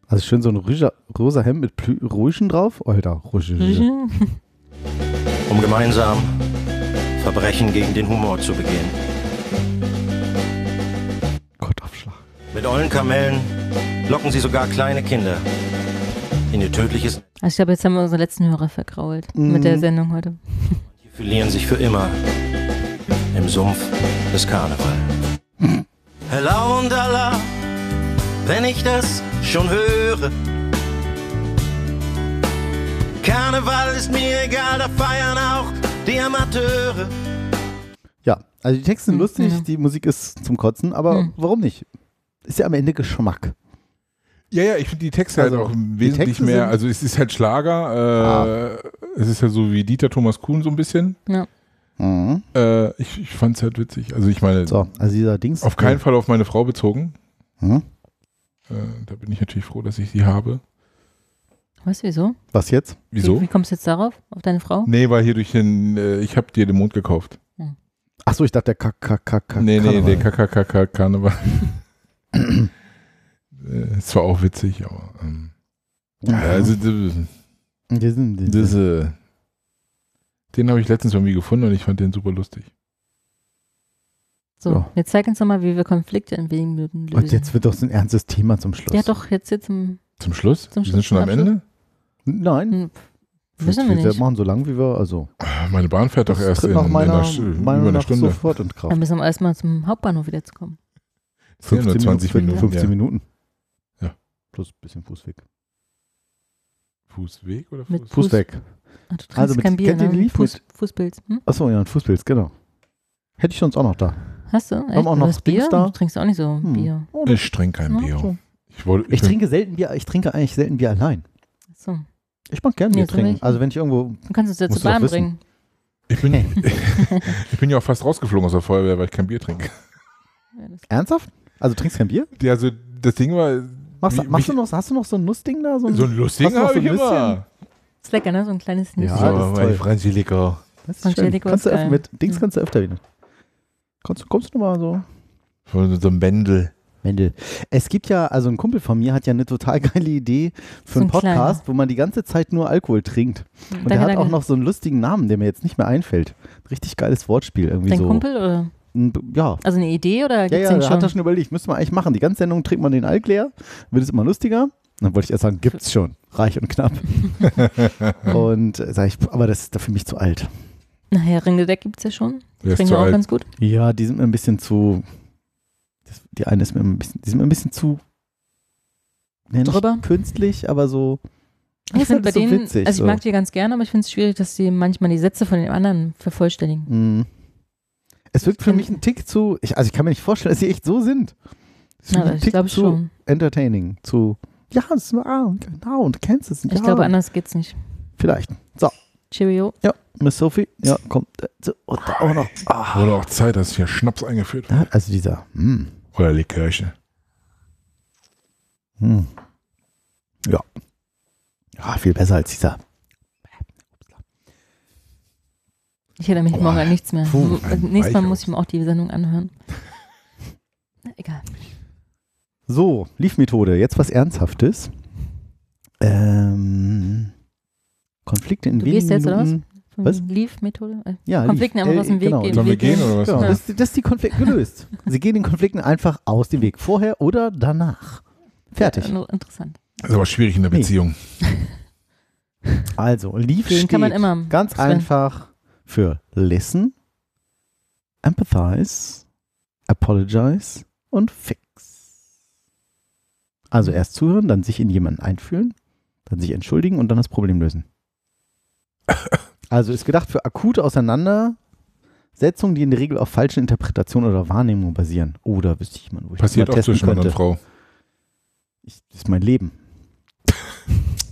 Also schön so ein rosa, rosa Hemd mit Plü Rüschen drauf. Alter, Rüsche. <laughs> Um gemeinsam Verbrechen gegen den Humor zu begehen. Kottaufschlag. Mit ollen Kamellen locken sie sogar kleine Kinder in ihr tödliches Also ich glaube, jetzt haben wir unsere letzten Hörer vergrault Mhm. mit der Sendung heute. Die verlieren sich für immer im Sumpf des Karneval. Hello und Allah, wenn ich das schon höre. Karneval ist mir egal, da feiern auch die Amateure. Ja, also die Texte sind Hm, lustig, ja. die Musik ist zum Kotzen, aber Hm. warum nicht? Ist ja am Ende Geschmack. Ja, ja, ich finde die Texte Also, halt auch wesentlich mehr, also es ist halt Schlager, äh, es ist ja so wie Dieter Thomas Kuhn so ein bisschen. Ja. Mhm. Äh, ich ich fand es halt witzig. Also ich meine, So, also dieser Dings. auf keinen Fall auf meine Frau bezogen. Hm? Äh, da bin ich natürlich froh, dass ich sie habe. Weißt du wieso? Was jetzt? Wieso? Wie, wie kommst du jetzt darauf? Auf deine Frau? Nee, weil hier durch den, äh, ich habe dir den Mond gekauft. Achso, ich dachte der Kack, Kack, Kack, Kack. nee, nee, der KKKK Karneval. äh, ist zwar auch witzig, aber ähm, ja, also das, Die sind, die das, sind. äh, den habe ich letztens irgendwie gefunden und ich fand den super lustig. So, Ja. jetzt zeig uns doch mal, wie wir Konflikte in wenigen Minuten lösen. Und jetzt wird doch so ein ernstes Thema zum Schluss. ja, doch, jetzt jetzt im. Zum Schluss? Zum wir sind schon am? Ende? Nein. Hm, Wissen wir nicht. machen so lang, wie wir, also. Meine Bahn fährt doch erst in, nach in meiner einer, Sch- Meinung über eine Stunde. sofort in Dann Kraft. müssen wir erstmal zum Hauptbahnhof wieder zu kommen. Das sind nur 20 Minuten, Minuten. 15 ja. Minuten. Ja. Plus ein bisschen Fußweg. Fußweg oder Mit Fuß? Fußweg. Ach, du trinkst Also mit- kein Bier, kennt ihr ne? Fuß, mit- Fußpilz. Hm? Achso, ja, ein Fußpilz, genau. Hätte ich sonst auch noch da. Hast du? Haben Echt? wir auch Du noch Bier? Da? Du trinkst auch nicht so Hm. Bier. Ich trinke kein Bier. Ich, wollte, Ich bin- trinke selten Bier, ich trinke eigentlich selten Bier allein. So. Ich mag gerne Nee, Bier so trinken. Also wenn ich irgendwo. Du kannst uns ja Musst zur du Bahn bringen. Ich bin, <laughs> <laughs> ich bin ja auch fast rausgeflogen aus der Feuerwehr, weil ich kein Bier trinke. Ernsthaft? Also du trinkst kein Bier? Ja, also das Ding war. Machst, wie- machst du noch, hast du noch so ein Nussding da? so ein hast du noch habe so ich ein immer. Ist lecker, ne? So ein kleines Ja, Nüsschen. das ist toll. Franziliker. Das ist schön. Kannst du öfter mit Dings kannst du öfter wieder. Kommst, kommst du nochmal so? Von so einem Bändel. Mendel. Es gibt ja, also ein Kumpel von mir hat ja eine total <laughs> geile Idee für So einen ein kleiner. Podcast, wo man die ganze Zeit nur Alkohol trinkt. Und Danke, der hat danke. auch noch so einen lustigen Namen, der mir jetzt nicht mehr einfällt. Richtig geiles Wortspiel irgendwie Dein so. Kumpel oder? Ein- Ja. Also eine Idee oder Ja, gibt's ja, den da schon? hat er schon überlegt, müsste man eigentlich machen. Die ganze Sendung trinkt man den Alk leer, wird es immer lustiger. Dann wollte ich erst sagen, gibt's schon. Reich und knapp. <laughs> und äh, sag ich, aber das ist da für mich zu alt. Naja, Ringeldeck gibt's ja schon. Ist Trinken wir auch alt? ganz gut. Ja, die sind mir ein bisschen zu. Die eine ist mir ein bisschen, die sind mir ein bisschen zu. Ja, nicht Drüber? Künstlich, aber so. Ich ist finde halt bei so denen, witzig, also ich so. mag die ganz gerne, aber ich finde es schwierig, dass sie manchmal die Sätze von den anderen vervollständigen. Mhm. Es wirkt für mich ein Tick zu. Ich, also ich kann mir nicht vorstellen, dass sie echt so sind. Es ist ich Tick glaube zu schon. Entertaining. Zu. Ja, das war, genau, und du kennst es. Ich ja. glaube, anders geht's nicht. Vielleicht. So. Cheerio. Ja, Miss Sophie. Ja, kommt. äh, so, Und da auch noch. Ah, Wurde auch Zeit, dass hier Schnaps eingeführt wird. Ja, also dieser. Hm. Oder Likörchen. Hm. Ja. Ja, viel besser als dieser. Ich erinnere mich Oh, morgen an nichts mehr. puh, Also Nächstes Mal muss ich mir auch die Sendung anhören. <laughs> Na, egal. So, Liefmethode. Jetzt was Ernsthaftes. Ähm, Konflikte in Du wenigen gehst jetzt, oder was? Was? Leaf-Methode? Äh, Ja, Konflikten einfach Äh, aus dem Weg genau. gehen. Sollen wir gehen oder was? Genau, Ja. das, das ist die Konflikte gelöst. <laughs> Sie gehen den Konflikten einfach aus dem Weg. Vorher oder danach. Fertig. Ja, interessant. Das ist aber schwierig in der Nee. Beziehung. <laughs> Also, Leaf Den steht kann man immer, ganz Sven. einfach für Listen, Empathize, Apologize und Fix. Also erst zuhören, dann sich in jemanden einfühlen, dann sich entschuldigen und dann das Problem lösen. <laughs> Also ist gedacht für akute Auseinandersetzungen, die in der Regel auf falschen Interpretationen oder Wahrnehmungen basieren. Oder wüsste ich mal, wo ich Passiert das auch mal testen zwischen Mann und. Frau. Ich, das ist mein Leben.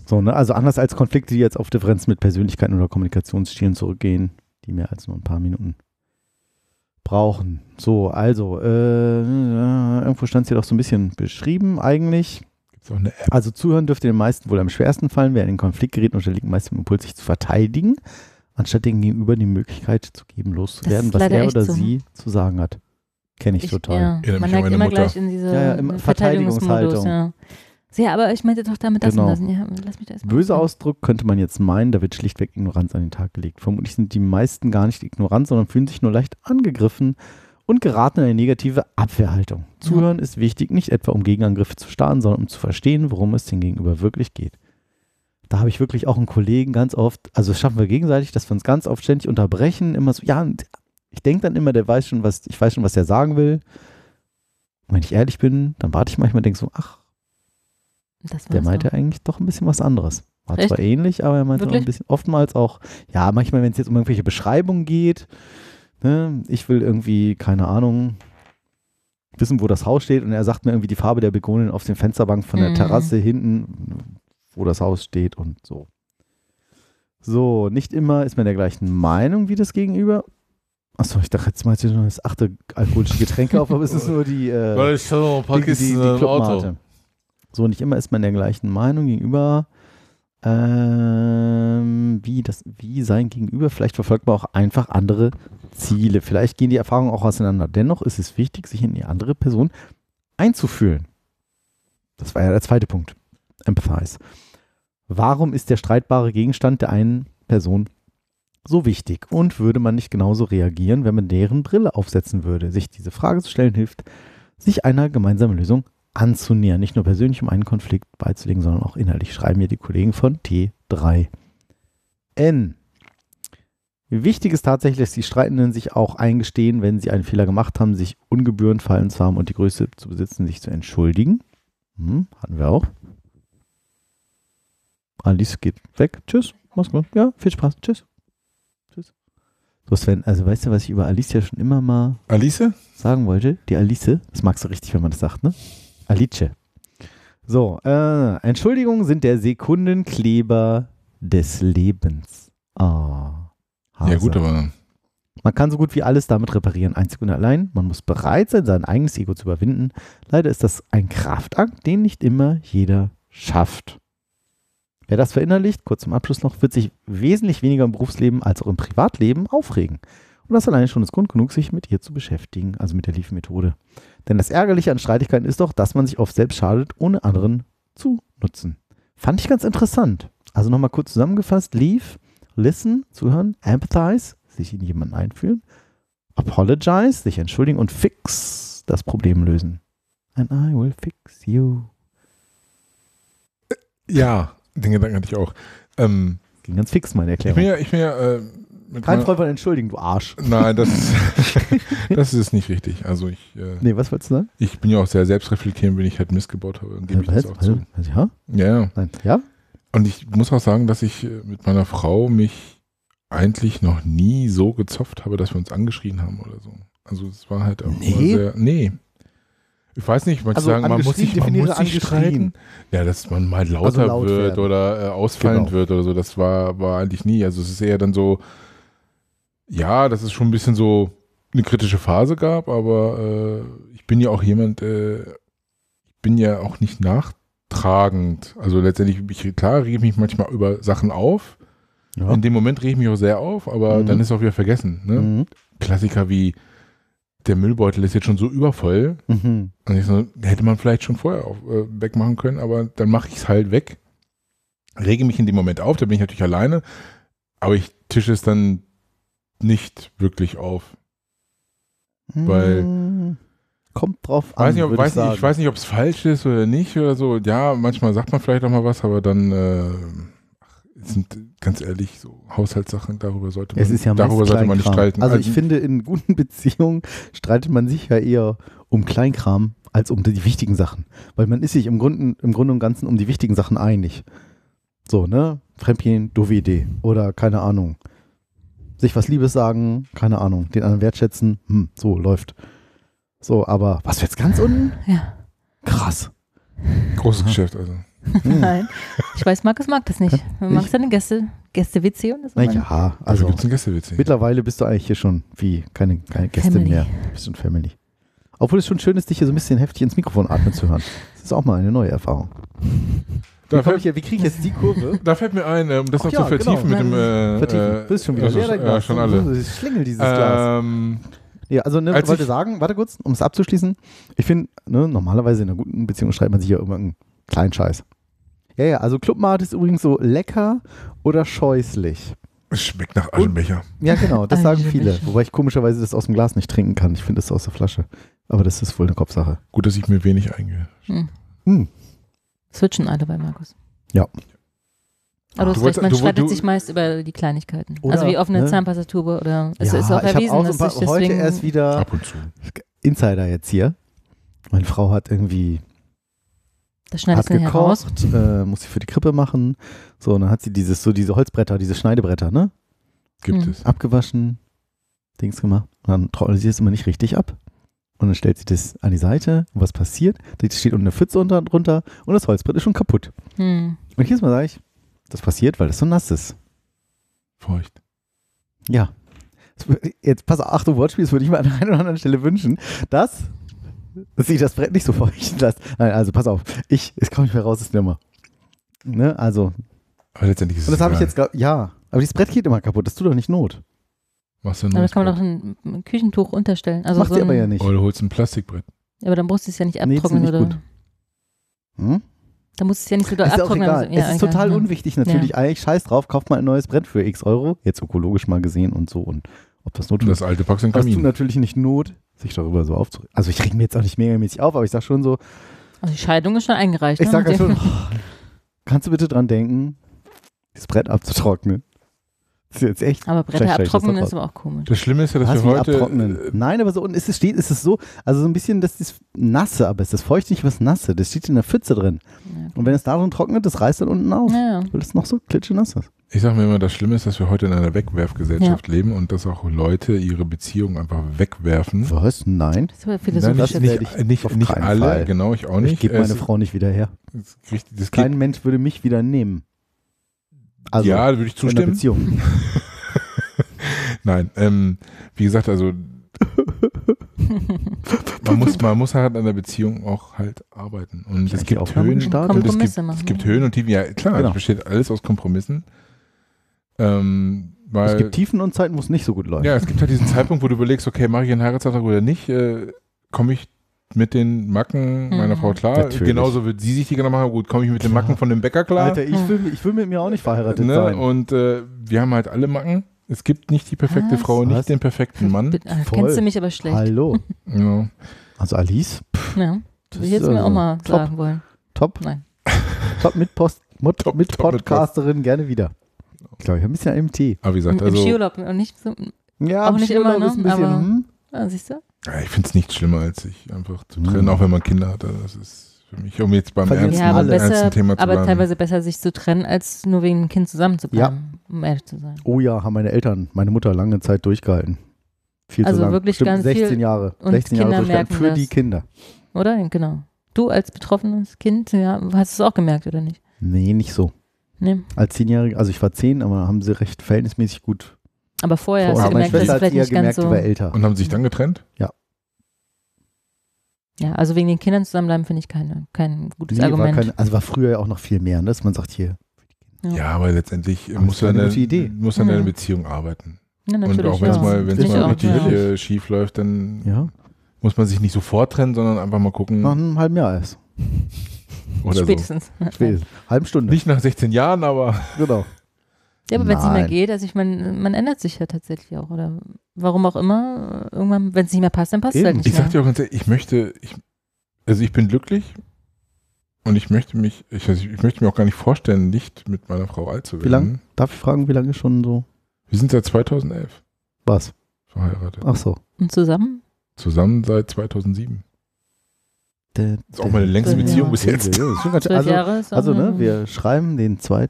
So, ne? Also anders als Konflikte, die jetzt auf Differenzen mit Persönlichkeiten oder Kommunikationsstilen zurückgehen, die mehr als nur ein paar Minuten brauchen. So, also, äh, irgendwo stand es hier doch so ein bisschen beschrieben eigentlich. Gibt's auch eine App? Also zuhören dürfte den meisten wohl am schwersten fallen, wer in den Konflikt gerät, unterliegt meist dem Impuls, sich zu verteidigen, anstatt dem Gegenüber die Möglichkeit zu geben, loszuwerden, was er oder so. sie zu sagen hat. Kenne ich, Ich- total. Ja, man neigt immer Mutter. gleich in diese Ja, ja. Verteidigungshaltung. Ja. Ja, aber ich meinte doch damit das Genau. und das. Ja, lass mich da erst mal Böser gucken. Ausdruck könnte man jetzt meinen, da wird schlichtweg Ignoranz an den Tag gelegt. Vermutlich sind die meisten gar nicht ignorant, sondern fühlen sich nur leicht angegriffen und geraten in eine negative Abwehrhaltung. Zuhören ist wichtig, nicht etwa um Gegenangriffe zu starten, sondern um zu verstehen, worum es den Gegenüber wirklich geht. Da habe ich wirklich auch einen Kollegen ganz oft, also das schaffen wir gegenseitig, dass wir uns ganz oft ständig unterbrechen, immer so, ja, ich denke dann immer, der weiß schon, was, ich weiß schon, was er sagen will. Und wenn ich ehrlich bin, dann warte ich manchmal und denke so, ach, der meinte doch. eigentlich doch ein bisschen was anderes. War Echt? zwar ähnlich, aber er meinte auch ein bisschen, oftmals auch, ja, manchmal, wenn es jetzt um irgendwelche Beschreibungen geht, ne, ich will irgendwie, keine Ahnung, wissen, wo das Haus steht und er sagt mir irgendwie die Farbe der Begonien auf den Fensterbank von der Mhm. Terrasse hinten, wo das Haus steht und so. So, nicht immer ist man der gleichen Meinung wie das Gegenüber. Achso, ich dachte, jetzt meinst du nur das achte alkoholische Getränk auf, aber es ist nur die, äh, Weil ich habe noch ein paar die, die, die, Auto. Clubmate. So, nicht immer ist man der gleichen Meinung gegenüber. Ähm, wie, das, wie sein Gegenüber. Vielleicht verfolgt man auch einfach andere Ziele. Vielleicht gehen die Erfahrungen auch auseinander. Dennoch ist es wichtig, sich in die andere Person einzufühlen. Das war ja der zweite Punkt. Empathize. Warum ist der streitbare Gegenstand der einen Person so wichtig? Und würde man nicht genauso reagieren, wenn man deren Brille aufsetzen würde? Sich diese Frage zu stellen hilft, sich einer gemeinsamen Lösung anzunähern. Nicht nur persönlich, um einen Konflikt beizulegen, sondern auch innerlich. Schreiben mir die Kollegen von T3N. Wichtig ist tatsächlich, dass die Streitenden sich auch eingestehen, wenn sie einen Fehler gemacht haben, sich ungebührend fallen zu haben und die Größe zu besitzen, sich zu entschuldigen. Hm, hatten wir auch. Alice geht weg. Tschüss. mach's gut. Ja, viel Spaß. Tschüss. Tschüss. So, Sven, also weißt du, was ich über Alicia schon immer mal Alice? sagen wollte? Die Alice, das magst du richtig, wenn man das sagt, ne? Alice. So, äh, Entschuldigung sind der Sekundenkleber des Lebens. Ah. Ja, gut, aber Man kann so gut wie alles damit reparieren, einzig und allein. Man muss bereit sein, sein eigenes Ego zu überwinden. Leider ist das ein Kraftakt, den nicht immer jeder schafft. Wer das verinnerlicht, kurz zum Abschluss noch, wird sich wesentlich weniger im Berufsleben als auch im Privatleben aufregen. Und das alleine schon ist Grund genug, sich mit ihr zu beschäftigen, also mit der Leaf-Methode. Denn das Ärgerliche an Streitigkeiten ist doch, dass man sich oft selbst schadet, ohne anderen zu nutzen. Fand ich ganz interessant. Also nochmal kurz zusammengefasst: Leave, listen, zuhören, empathize, sich in jemanden einfühlen, apologize, sich entschuldigen und fix, das Problem lösen. And I will fix you. ja, den Gedanken hatte ich auch. Ähm, Ging ganz fix, meine ich Erklärung. bin ja, ich bin ja äh, Kein Freund von entschuldigen, du Arsch. Nein, das <laughs> ist, <laughs> das ist nicht richtig. Also ich, äh, Nee, was wolltest du sagen? ich bin ja auch sehr selbstreflektierend, wenn ich halt missgebaut habe. Dann gebe ich Was? das auch zu. Was? Ja? Ja, ja. Nein. Ja? Und ich muss auch sagen, dass ich äh, mit meiner Frau mich eigentlich noch nie so gezopft habe, dass wir uns angeschrien haben oder so. Also es war halt auch Nee? immer sehr, nee. Ich weiß nicht, manche Also sagen, man muss sich, man muss sich streiten. Ja, dass man mal lauter Also laut wird werden. oder äh, ausfallend Genau. wird oder so, das war, war eigentlich nie. Also es ist eher dann so, ja, dass es schon ein bisschen so eine kritische Phase gab, aber äh, ich bin ja auch jemand, äh, ich bin ja auch nicht nachtragend. Also letztendlich, ich, klar, rege ich mich manchmal über Sachen auf. Ja. In dem Moment rege ich mich auch sehr auf, aber Mhm. dann ist auch wieder vergessen. Ne? Mhm. Klassiker wie der Müllbeutel ist jetzt schon so übervoll. Mhm. Und ich so, hätte man vielleicht schon vorher auf, äh, wegmachen können, aber dann mache ich es halt weg. Rege mich in dem Moment auf, da bin ich natürlich alleine, aber ich tische es dann nicht wirklich auf. Weil- Mm, Kommt drauf an. Weiß nicht, ob, weiß nicht, ich weiß nicht, ob es falsch ist oder nicht oder so. Ja, manchmal sagt man vielleicht auch mal was, aber dann äh, sind ganz ehrlich so Haushaltssachen, darüber sollte man, Es ist ja darüber sollte man nicht streiten. Also ich finde, in guten <laughs> Beziehungen streitet man sich ja eher um Kleinkram als um die wichtigen Sachen. Weil man ist sich im Grunde, im Grunde und Ganzen um die wichtigen Sachen einig. So, ne? Fremdgehen, doofe Idee. Oder keine Ahnung. Sich was Liebes sagen, keine Ahnung. Den anderen wertschätzen, hm, so läuft. So, aber was jetzt ganz unten? Ja. Krass. Großes Geschäft, also. <laughs> Nein. Ich weiß, Markus mag das nicht. Man mag seine Gäste, Gästewitze und das Na ja, Also also gibt es einen Gästewitz. hier. mittlerweile bist du eigentlich hier schon wie keine, keine Gäste Family. mehr. Du bist schon Family. Obwohl es schon schön ist, dich hier so ein bisschen heftig ins Mikrofon atmen zu hören. Das ist auch mal eine neue Erfahrung. Wie, Da hier- wie kriege ich jetzt die Kurve? <laughs> da fällt mir ein, um das Ach noch ja, zu vertiefen genau. mit dem. Äh, Vertiefen. Äh, Du bist schon wieder leer, ja, schon alle. Ich schlingel dieses Glas. Ähm, Ja, also ne, Als wollte ich- sagen, warte kurz, um es abzuschließen. Ich finde, ne, normalerweise in einer guten Beziehung schreibt man sich ja immer einen kleinen Scheiß. Ja, ja, also Clubmate ist übrigens so lecker oder scheußlich. es schmeckt nach Aschenbecher. Ja, genau, das sagen viele. Wobei ich komischerweise das aus dem Glas nicht trinken kann. Ich finde das aus der Flasche. Aber das ist wohl eine Kopfsache. Gut, dass ich mir wenig eingehe. Hm. Hm. Switchen alle bei Markus. Ja. Aber du hast recht, man du- streitet du- sich meist über die Kleinigkeiten. Oder, also wie offene ne? Zahnpastatube oder es ja, ist auch ich erwiesen, auch so dass ein paar, sich heute erst wieder Ab und zu. Insider jetzt hier. Meine Frau hat irgendwie das hat gekocht, äh, muss sie für die Krippe machen. So, und dann hat sie dieses, so diese Holzbretter, diese Schneidebretter, ne? Gibt Hm. es. Abgewaschen, Dings gemacht. Und dann trocknet sie es immer nicht richtig ab. Und dann stellt sie das an die Seite. Und was passiert? Da steht unten eine Pfütze unter, drunter und das Holzbrett ist schon kaputt. Hm. Und jedes Mal sage ich, das passiert, weil das so nass ist. Feucht. Ja. Jetzt pass auf, Achtung, Wortspiel, das würde ich mir an der einen oder anderen Stelle wünschen, dass, dass sie das Brett nicht so feuchten <laughs> lässt. Nein, also pass auf, ich, es komme nicht mehr raus, ist nimmer. Ne, also, Aber letztendlich ist und es das habe ich jetzt, ja, aber dieses Brett geht immer kaputt, das tut doch nicht Not. Machst du Aber das kann man doch ein, ein Küchentuch unterstellen. Also Macht so sie aber ja nicht. Oder du holst ein Plastikbrett. Aber dann musst du es ja nicht Nee, das ist abtrocknen nicht oder. gut. Hm? Da musst du es ja nicht so doll Ist ja auch abtrocknen. egal. Also, ja, es ist egal, total ja. unwichtig natürlich. Eigentlich scheiß drauf, kauft mal ein neues Brett für x Euro. Jetzt ökologisch mal gesehen und so. Und ob das Not Und das alte packst du in den Aber es tut Kamin. natürlich nicht Not, sich darüber so aufzuregen. Also ich reg mir jetzt auch nicht megamäßig auf, aber ich sag schon so, Also die Scheidung ist schon eingereicht. ich ne? sag ja Mit schon, oh, <laughs> kannst du bitte dran denken, das Brett abzutrocknen? Das ist jetzt echt. Aber Bretter ich abtrocknen ist aber auch komisch. Das Schlimme ist ja, dass Was, wir heute. abtrocknen? Nein, aber so unten ist es steht, ist es so, also so ein bisschen, das ist nasse, aber es ist feucht nicht was nasse. Das steht in der Pfütze drin. Und wenn es darin trocknet, das reißt dann unten auf. Ja, ja. Weil es noch so klitschenass ist. Ich sage mir immer, das Schlimme ist, dass wir heute in einer Wegwerfgesellschaft leben und dass auch Leute ihre Beziehungen einfach wegwerfen. Was? Nein. Das war Nein, philosophisch. nicht, nicht, nicht, auf nicht keinen alle, Fall. genau, ich auch Ich nicht. gebe meine Es- Frau nicht wieder her. Das, das Kein geht, Mensch würde mich wieder nehmen. Also, ja, würde ich in einer zustimmen. Beziehung. <laughs> Nein, ähm, wie gesagt, also man muss, man muss halt an der Beziehung auch halt arbeiten. Und es gibt Höhen, und es gibt, machen, es gibt. Höhen und Tiefen. Ja, klar, Genau. es besteht alles aus Kompromissen. Ähm, weil, es gibt Tiefen und Zeiten, wo es nicht so gut läuft. ja, es gibt halt diesen Zeitpunkt, wo du überlegst, okay, mache ich einen Heiratsantrag oder nicht? Äh, komme ich mit den Macken meiner Mhm. Frau klar? Natürlich. Genauso wird sie sich die gerne machen. Gut, komme ich mit den Macken von dem Bäcker klar? Alter, ich will, ich will mit mir auch nicht verheiratet ne? sein. Und äh, wir haben halt alle Macken. Es gibt nicht die perfekte Was? Frau, Was? nicht den perfekten Mann. Bitte, ah, Voll. Kennst du mich aber schlecht. Hallo. Ja. Also Alice, Ja. Das Will ich jetzt ist mir auch also mal top. sagen wollen. top. Nein. <laughs> Top mit Post, Mut, Top, mit top mit Podcasterin, gerne wieder. Ich glaube, ich habe ein bisschen MT. Aber wie gesagt, Im also Skiurlaub und nicht so. Ja, Auch im nicht Skiurlaub immer, ne? bisschen, Aber- hm? Ah, siehst du? Ja, ich finde es nicht schlimmer, als sich einfach zu Mhm. trennen, auch wenn man Kinder hat. Das ist für mich, um jetzt beim ernsten, Ja, aber besser, ernsten Thema zu aber bleiben. teilweise besser sich zu trennen, als nur wegen dem Kind zusammenzubleiben, um ehrlich zu sein. Oh ja, haben meine Eltern, meine Mutter lange Zeit durchgehalten. Viel Also zu lang. wirklich Bestimmt ganz 16 viel. Jahre. Und 16 Jahre Kinder durchgehalten merken für das. die Kinder. Oder? Genau. Du als betroffenes Kind, ja, hast es auch gemerkt, oder nicht? Nee, nicht so. Nee. Als Zehnjährige, also ich war zehn, aber haben sie recht verhältnismäßig gut. Aber vorher hast Aber du gemerkt, dass es vielleicht eher nicht ganz gemerkt, so. die war älter. Und haben sich dann getrennt? Ja, also wegen den Kindern zusammenbleiben finde ich keine, kein gutes Nee, war Argument. keine, also war früher ja auch noch viel mehr, ne? dass man sagt hier. Ja. Ja, aber letztendlich Aber muss an gute Idee. der- muss an Ja. deiner Beziehung arbeiten. ja, Und auch wenn es ja. mal, wenn's mal auch, richtig ja. schief läuft, dann Ja, muss man sich nicht sofort trennen, sondern einfach mal gucken. nach einem halben Jahr erst. Oder Spätestens. Spätestens. Halben so. Stunde. Nicht nach 16 Jahren, aber Genau. Ja, aber wenn es nicht mehr geht, also ich meine, man ändert sich ja tatsächlich auch, oder warum auch immer, irgendwann, wenn es nicht mehr passt, dann passt es halt nicht ich mehr. sag dir auch ganz ehrlich, ich möchte, ich, also ich bin glücklich und ich möchte mich, ich, also ich möchte mir auch gar nicht vorstellen, nicht mit meiner Frau alt zu Wie werden. lang? Darf ich fragen, wie lange schon so? Wir sind seit 2011 Was? verheiratet. Ach so. Und zusammen? Zusammen seit 2007. Das ist auch meine längste Beziehung bis jetzt. Also, also ne, wir schreiben den 2.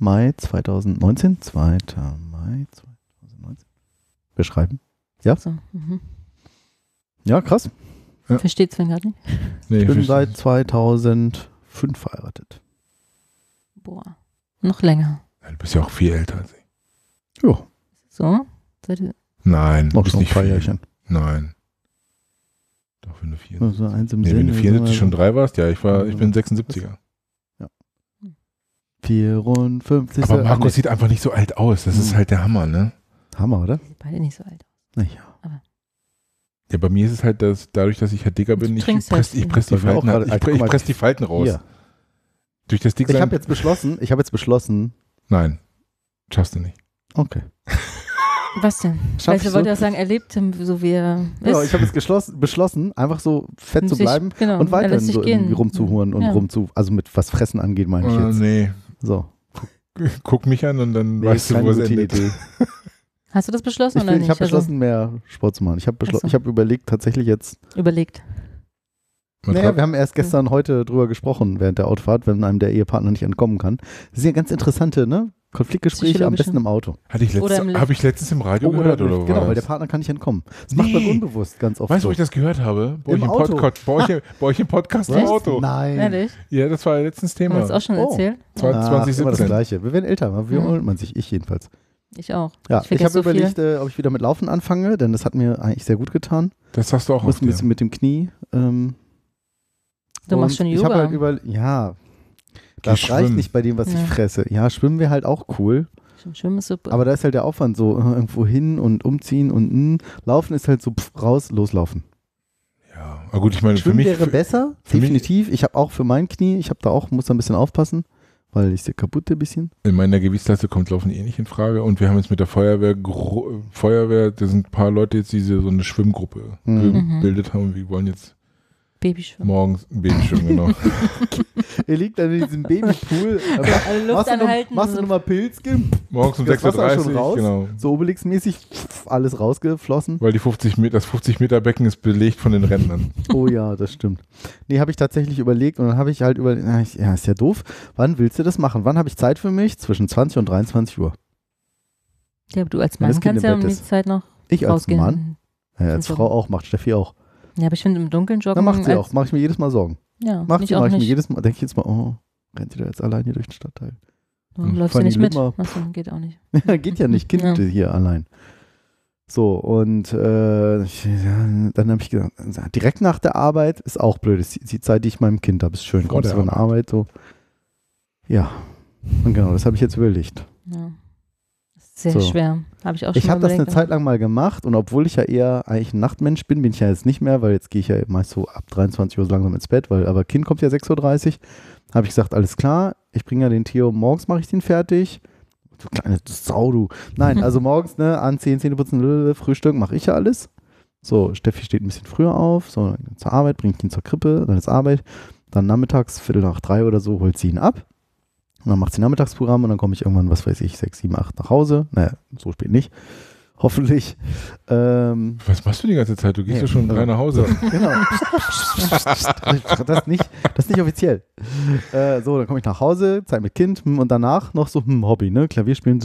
Mai 2019. 2. Mai 2019. Wir schreiben. Ja? So, mhm. Ja, krass. Versteht Sven gerade nicht? Nee, Ich bin seit 2005 verheiratet. Boah, noch länger. Du bist ja auch viel älter als ich. Ja, So? Seid ihr, Nein, du noch bist schon ein paar viel. Jährchen. Nein. Wenn du 74, Also eins im nee, Sinn, wenn du also 74 schon also drei warst, ja, ich war, ich bin 76er. 54. Aber Ach, Markus nee. sieht einfach nicht so alt aus. Das ist Hm. halt der Hammer, ne? Hammer, oder? beide nicht so alt. Naja. Ja, bei mir ist es halt, dass dadurch, dass ich halt dicker bin, ich trinkst press, halt ich press die Falten, gerade- ich, ich press die Falten raus. Hier. Durch das Ich Dicksein. habe jetzt beschlossen, ich habe jetzt beschlossen, Nein, schaffst du nicht. okay. <laughs> Was denn? Schaff ich wollte so? er sagen, er lebt so wie er ist. Ja, ich habe jetzt geschlossen, beschlossen, einfach so fett Und zu sich- bleiben genau, und er weiterhin so gehen. irgendwie rumzuhuren und Ja. rumzu, also mit was Fressen angeht, meine ich Äh, jetzt. nee, So. guck mich an und dann Nee, weißt du, keine wo es gute endet. Idee. <laughs> Hast du das beschlossen Ich, oder nicht? ich habe Also, beschlossen, mehr Sport zu machen. Ich habe so. ich hab überlegt, tatsächlich jetzt. überlegt. Naja, wir haben erst gestern, heute drüber gesprochen während der Autofahrt, wenn einem der Ehepartner nicht entkommen kann. Das sind ja ganz interessante, ne? Konfliktgespräche am besten im Auto. Hatte ich Oder letztens, habe ich letztens im Radio gehört oder Genau, was? weil der Partner kann nicht entkommen. Das macht man Nee. unbewusst ganz oft Weißt du, so. wo ich das gehört habe? Bei euch im, Auto. Podcast, bei, euch, bei euch im Podcast im? Auto. Nein. Ehrlich? Ja, das war letztens Haben Thema. wir das auch schon Oh. erzählt? Ach, immer das 2017. Gleiche. Wir werden älter. Wie Ja. holt man sich? Ich jedenfalls. Ich auch. Ja, ich ich, habe so überlegt, äh, ob ich wieder mit Laufen anfange, denn das hat mir eigentlich sehr gut getan. Das hast du auch Ich muss ein bisschen mit dem Knie. Ähm, Du machst schon Ich Yoga. habe halt über, ja, das Geh reicht schwimmen. nicht bei dem, was Ja. ich fresse. Ja, schwimmen wäre halt auch cool. Schwimmen ist super. Aber da ist halt der Aufwand so, äh, irgendwo hin und umziehen und mh. laufen ist halt so pff, raus, loslaufen. Ja, aber gut, ich meine, für Schwimmen mich. wäre für, besser, für mich- definitiv. Ich habe auch für mein Knie, ich habe da auch, muss da ein bisschen aufpassen, weil ich sehe kaputt ein bisschen. in meiner Gewichtsklasse kommt Laufen eh nicht in Frage. Und wir haben jetzt mit der Feuerwehr, gro- Feuerwehr, da sind ein paar Leute jetzt, die so eine Schwimmgruppe Mhm. gebildet haben. Wir wollen jetzt Babyschwimmen. morgens Babyschwimmen, genau. <laughs> er liegt dann in diesem Babypool. <laughs> Aber Also Luft machst anhalten, machst du so. noch mal Pilzchen? Morgens um Das Wasser ist 6.30 schon Uhr, raus. genau. So Obelix-mäßig alles rausgeflossen. Weil die 50 Meter, das 50 Meter Becken ist belegt von den Rentnern. Oh ja, das stimmt. Nee, habe ich tatsächlich überlegt und dann habe ich halt überlegt, na, ich- ja, ist ja doof. Wann willst du das machen? Wann habe ich Zeit für mich? Zwischen 20 und 23 Uhr. Ja, aber du als Mann kannst ja um die ist. Zeit noch Ich als rausgehen. Mann? Ja, als Frau auch, macht Steffi auch. Ja, aber ich finde im Dunkeln joggen. Dann macht sie auch. Mache ich mir jedes Mal Sorgen. Ja, macht sie, auch mache ich mir jedes Mal, denke ich jetzt mal, oh, rennt sie da jetzt allein hier durch den Stadtteil. Du läufst Fanny ja nicht mit. Achso, geht auch nicht. <laughs> Geht ja nicht, Kind Ja. hier allein. So, und äh, ich- ja, dann habe ich gedacht, direkt nach der Arbeit ist auch blöd. Ist die, die Zeit, die ich meinem Kind habe, ist schön. Vor Kommst der du von der Arbeit so. Ja. Und genau, das habe ich jetzt überlegt. Ja. Sehr So. schwer. Habe ich auch schon Ich habe das eine überlegt, Zeit lang mal gemacht und obwohl ich ja eher eigentlich ein Nachtmensch bin, bin ich ja jetzt nicht mehr, weil jetzt gehe ich ja meist so ab 23 Uhr so langsam ins Bett, weil aber Kind kommt ja 6.30 Uhr. Habe ich gesagt, alles klar, ich bringe ja den Theo, morgens mache ich den fertig. Du kleine Sau, du. Nein, <laughs> also morgens, ne, anziehen, Zähne putzen, Frühstück, mache ich ja alles. So, Steffi steht ein bisschen früher auf, so zur Arbeit, bringt ihn zur Krippe, dann ist Arbeit. Dann nachmittags, Viertel nach drei oder so, holt sie ihn ab. Und dann macht sie Nachmittagsprogramm und dann komme ich irgendwann, was weiß ich, sechs, sieben, acht nach Hause. Naja, so spät nicht. Hoffentlich. Ähm, Was machst du die ganze Zeit? Du gehst ja, schon um drei nach Hause. <laughs> Genau. das, nicht, das ist nicht offiziell. Äh, so, dann komme ich nach Hause, Zeit mit Kind und danach noch so hm, Hobby, ne? Klavier spielen.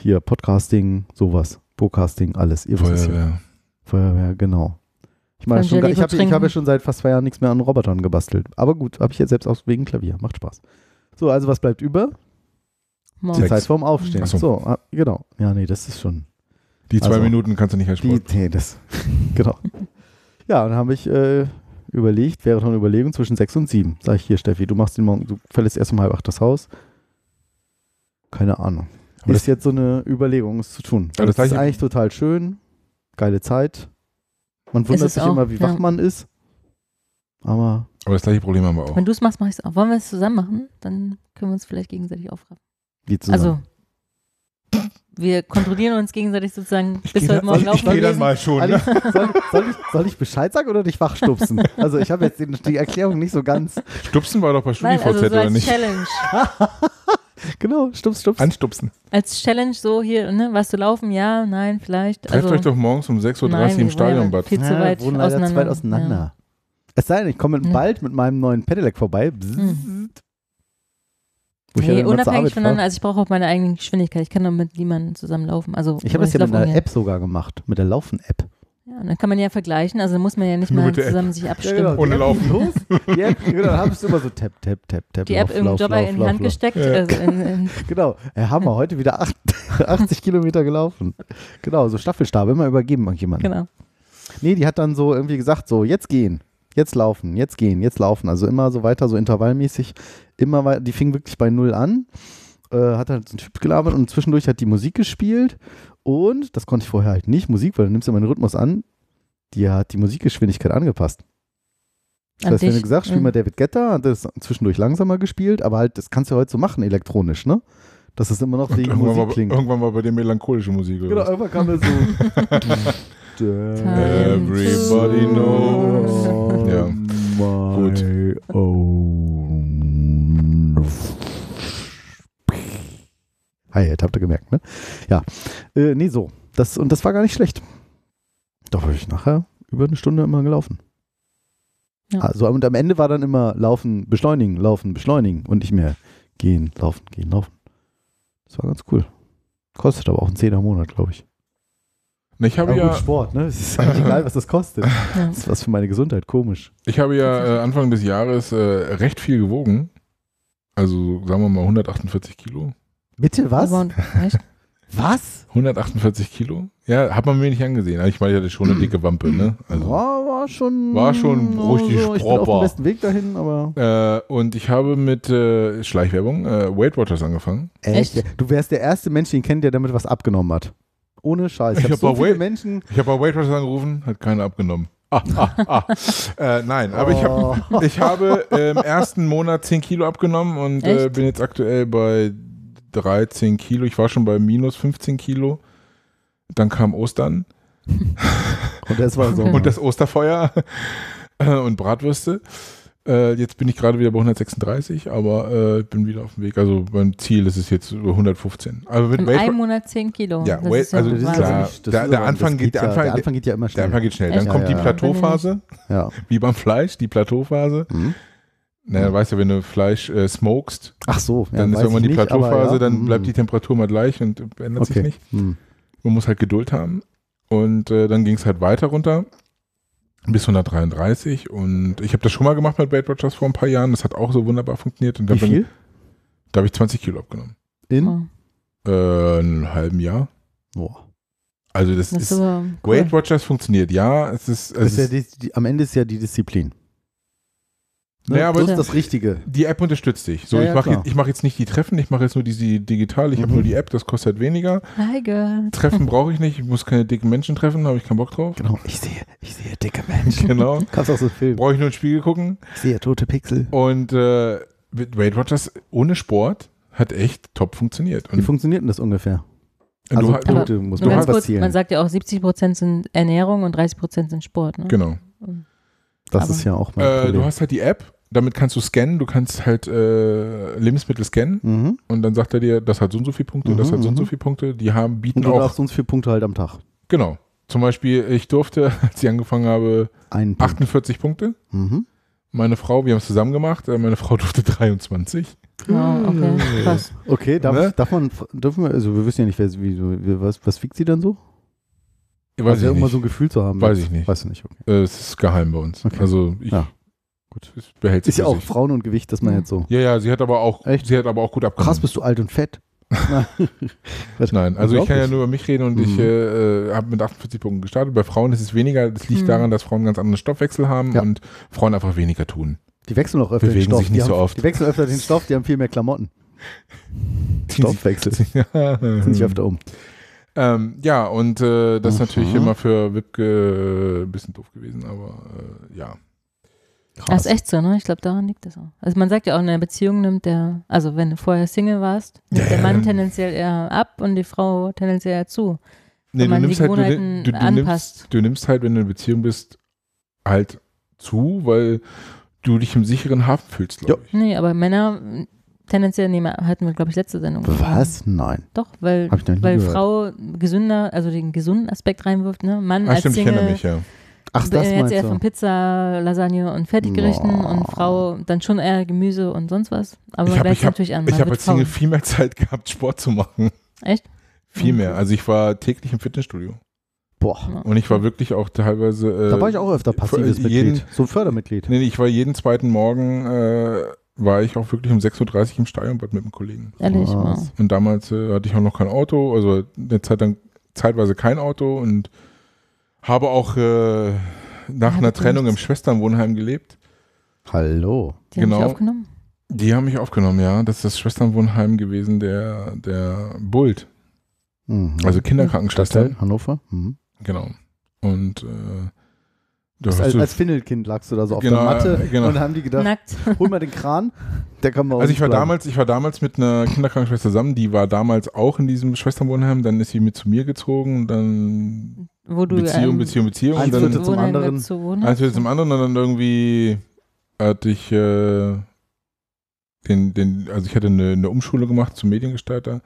Hier, Podcasting, sowas. Podcasting, alles. Ihr ja. Feuerwehr. Feuerwehr, genau. Ich meine, schon, ich habe hab ja schon seit fast zwei Jahren nichts mehr an Robotern gebastelt. Aber gut, habe ich jetzt selbst aus wegen Klavier. Macht Spaß. So, also was bleibt über? Morgen. Die Zeit vorm Aufstehen. Ach so. So, ah, genau. Ja, nee, das ist schon. Die zwei Also, Minuten kannst du nicht Sport. nee, das. <laughs> genau. Ja, und dann habe ich äh, überlegt, wäre doch eine Überlegung zwischen sechs und sieben. Sag ich hier, Steffi, du machst den morgen, du verlässt erst um halb acht das Haus. Keine Ahnung. Aber ist jetzt so eine Überlegung, es zu tun. Aber das, das ist eigentlich total schön. Geile Zeit. Man wundert sich auch, immer, wie wach ja. man ist. Aber Aber das gleiche Problem haben wir auch. Wenn du es machst, mache ich es auch. Wollen wir es zusammen machen? Dann können wir uns vielleicht gegenseitig aufraffen. wie zusammen. Also, wir kontrollieren uns gegenseitig sozusagen bis geh heute Morgen ich laufen geh dann mal schon. Ne? soll, soll, ich, soll ich Bescheid sagen oder dich wachstupsen? Also ich habe jetzt die Erklärung nicht so ganz. Stupsen war doch bei StudiVZ also so oder als nicht? Challenge. <laughs> Genau, stups, stups. Anstupsen. Als Challenge so hier, ne, warst du laufen? Ja, nein, vielleicht. Trefft also, euch doch morgens um 6.30 Uhr im Stadionbad. ja viel zu weit leider auseinander. zu weit auseinander. Es sei denn, ich komme Ja. bald mit meinem neuen Pedelec vorbei. Hm. Wo ja Nee, unabhängig voneinander. Also ich brauche auch meine eigene Geschwindigkeit. Ich kann doch mit niemandem zusammen laufen. Also Ich habe das ja mit einer. App sogar gemacht, mit der Laufen-App. Ja, und dann kann man ja vergleichen. Also muss man ja nicht Nur mal mit der App. zusammen sich abstimmen. genau. Ohne Die App Laufen. Los. Die App, <laughs> genau, dann habe ich immer so tap, tap, tap, tap. Die App lauf, im lauf, Jobber lauf, in die Hand lauf. gesteckt. Also in, in, <laughs> Genau, ja, haben wir heute wieder acht, <laughs> 80 Kilometer gelaufen. Genau, so Staffelstab, immer übergeben an jemanden. genau. Nee, die hat dann so irgendwie gesagt, so jetzt gehen, jetzt laufen, jetzt gehen, jetzt laufen. Also immer so weiter, so intervallmäßig. Immer weiter, die fing wirklich bei null an. Äh, hat halt so ein Typ gelabert und zwischendurch hat die Musik gespielt. Und, das konnte ich vorher halt nicht, Musik, weil du nimmst ja immer den Rhythmus an. Die hat die Musikgeschwindigkeit angepasst. Das An heißt, wenn du dich? gesagt, spiel Mhm. mal David Guetta, hat das zwischendurch langsamer gespielt, aber halt, das kannst du ja heute so machen, elektronisch, ne? Das ist immer noch Und die Musik war, klingt. irgendwann war bei dir melancholische Musik. Oder Genau, was? irgendwann kam da so. <laughs> <laughs> Everybody knows. Ja. Gut. Hi, jetzt habt ihr gemerkt, ne? Ja. Äh, nee, so. Das, und das war gar nicht schlecht. Doch habe ich nachher über eine Stunde immer gelaufen. Ja. Also und am Ende war dann immer laufen, beschleunigen, laufen, beschleunigen und nicht mehr gehen, laufen, gehen, laufen. Das war ganz cool. Kostet aber auch einen Zehner im Monat, glaube ich. Ich habe ja, gut, Sport, ne? Es ist eigentlich egal, was das kostet. Ja. <laughs> Das ist was für meine Gesundheit, komisch. ich habe ja äh, Anfang des Jahres äh, recht viel gewogen. Also sagen wir mal 148 Kilo. Bitte was? <laughs> Was? 148 Kilo? Ja, hat man mir nicht angesehen. Also Ich meine, ich hatte schon eine dicke Wampe, ne? Also, War, war schon. War schon richtig Ich bin auf dem besten Weg dahin, aber. äh, und ich habe mit äh, Schleichwerbung äh, Weight Watchers angefangen. Echt? Du wärst der erste Mensch, den ich kenne, der damit was abgenommen hat. Ohne Scheiß. Ich, Ich habe hab so bei Menschen. Ich habe bei Weight Watchers angerufen, hat keiner abgenommen. <laughs> Ah, ah, ah. äh, nein, aber ich, hab, ich habe im ersten Monat 10 Kilo abgenommen und äh, bin jetzt aktuell bei 13 Kilo. Ich war schon bei minus 15 Kilo. Dann kam Ostern Und das war so. <laughs> und das Osterfeuer und Bratwürste. Äh, jetzt bin ich gerade wieder bei 136, aber äh, bin wieder auf dem Weg. Also mein Ziel ist es jetzt über 115. Aber mit In Weight- einem Monat 10 Kilo. Ja, Das Weight, ist ja also das ist klar. Das Der, ist der, Anfang das geht, der, ja- Anfang, der Anfang geht ja immer Der schnell. Anfang geht schnell. Dann Echt? kommt Ja, die ja. Plateauphase, Ja. wie beim Fleisch, die Plateauphase. Mhm. Na, weißt du, wenn du Fleisch äh, smokest, Ach so, ja, dann ist irgendwann die Plateauphase, ja. dann Mhm. bleibt die Temperatur mal gleich und ändert sich Okay. nicht. Hm. Man muss halt Geduld haben. Und äh, dann ging es halt weiter runter bis 133 und ich habe das schon mal gemacht mit Weight Watchers vor ein paar Jahren. Das hat auch so wunderbar funktioniert. Und da Wie bin- viel? Da habe ich 20 Kilo abgenommen. In? Äh, einen halben Jahr. Boah. Also das, Das ist ist, cool. Weight Watchers funktioniert, ja. Es ist, es ist ja die, die, am Ende ist ja die Disziplin. Ne? Naja, aber das ist das Richtige. die App unterstützt dich. So, Ja, ich ja, mache klar. jetzt, ich mach jetzt nicht die Treffen, ich mache jetzt nur diese digital, ich habe Mhm. nur die App, das kostet halt weniger. Hi, girl. Treffen <laughs> brauche ich nicht, ich muss keine dicken Menschen treffen, habe ich keinen Bock drauf. Genau, ich sehe, ich sehe dicke Menschen. <laughs> Genau. Kannst auch so filmen. Brauche ich nur ins Spiegel gucken. Ich sehe tote Pixel. Und äh, mit Weight Watchers ohne Sport hat echt top funktioniert. Wie Und funktioniert denn das ungefähr? du Also du- Punkte muss Nur man ganz kurz, man sagt ja auch, 70 Prozent sind Ernährung und 30 Prozent sind Sport. Ne? Genau. Das aber- ist ja auch mein Äh, Problem. du hast halt die App, damit kannst du scannen, du kannst halt äh, Lebensmittel scannen mhm. und dann sagt er dir, das hat so und so viele Punkte, das Mhm, hat so und so mhm. viele Punkte. Die haben, bieten Und du auch, darfst uns vier Punkte halt am Tag. genau. Zum Beispiel, ich durfte, <laughs> als ich angefangen habe, Punkt. 48 Punkte. Mhm. Meine Frau, wir haben es zusammen gemacht, äh, meine Frau <laughs> durfte 23. Oh, okay, krass. Okay, darf, Ne? darf man, dürfen wir, also wir wissen ja nicht, wer, wie, was, was wiegt sie dann so? Weiß also ich immer nicht. so ein Gefühl zu haben. Weiß ich nicht. Weißt du nicht, okay. Äh, es ist geheim bei uns. Okay. Also ich Ja. Gut. es behält sich Ist ja auch sich. Frauen und Gewicht, dass man jetzt so. Ja, ja, sie hat aber auch, Echt? sie hat aber auch gut abgenommen. Krass, bist du alt und fett. <laughs> Das- Nein, also ich kann ja nur über mich reden und ich Mhm. äh, habe mit 48 Punkten gestartet. Bei Frauen ist es weniger. Das liegt Mhm. daran, dass Frauen einen ganz anderen Stoffwechsel haben Ja. und Frauen einfach weniger tun. Die wechseln auch öfter den Bewegen Stoff. sich nicht die so haben, oft. Die wechseln öfter den Stoff, die haben viel mehr Klamotten. <laughs> Stoffwechsel. <laughs> ja. Ziehen sich öfter um. Ähm, ja, und äh, das ist natürlich Mhm. immer für Wipke ein bisschen doof gewesen, aber äh, ja. Das ist echt so, ne? Ich glaube, daran liegt das auch. Also man sagt ja auch, in einer Beziehung nimmt der, also wenn du vorher Single warst, nimmt der Mann tendenziell eher ab und die Frau tendenziell eher zu. Nee, Wenn man du die nimmst halt, du, du, du, anpasst. nimmst, du nimmst halt, wenn du in einer Beziehung bist, halt zu, weil du dich im sicheren Hafen fühlst, glaube ich. Nee, aber Männer tendenziell, nee, hatten wir, glaube ich, letzte Sendung. Was? Nein. Doch, weil, ich weil gehört. Frau gesünder, also den gesunden Aspekt reinwirft, ne? Mann Ah, als stimmt, ich Single erinnere mich, ja. Ach, das jetzt eher von Pizza, Lasagne und Fertiggerichten Boah. und Frau dann schon eher Gemüse und sonst was. Aber Ich man habe wächst natürlich an. ich man hab wird als Single viel mehr Zeit <laughs> gehabt, Sport zu machen. Echt? Viel mehr. Also ich war täglich im Fitnessstudio. Boah. Und ich war wirklich auch teilweise. Äh, Da war ich auch öfter passives jeden, Mitglied. So ein Fördermitglied. Nee, ich war jeden zweiten Morgen, äh, war ich auch wirklich um 6.30 Uhr im Stadionbad mit einem Kollegen. Ehrlich, Was? wow. Und damals äh, hatte ich auch noch kein Auto, also eine Zeit lang zeitweise kein Auto und habe auch äh, nach Ja, einer Trennung im. Schwesternwohnheim gelebt. Hallo. Die haben genau. dich aufgenommen? Die haben mich aufgenommen, ja. Das ist das Schwesternwohnheim gewesen, der, der Bult. Mhm. Also Kinderkrankenschwester. Stadtteil Hannover. Mhm. Genau. Und äh, du Das hast als, du- als Findelkind lagst du da so auf Genau, der Matte äh, genau. und haben die gedacht, Nackt. hol mal den Kran, der kann uns Also ich war bleiben. damals, ich war damals mit einer Kinderkrankenschwester zusammen, die war damals auch in diesem Schwesternwohnheim, dann ist sie mit zu mir gezogen, dann Wo du Beziehung, ähm, Beziehung, Beziehung Eins Viertel zum anderen. eins wird zum anderen und dann irgendwie hatte ich äh, den, den, also ich hatte eine, eine Umschule gemacht zum Mediengestalter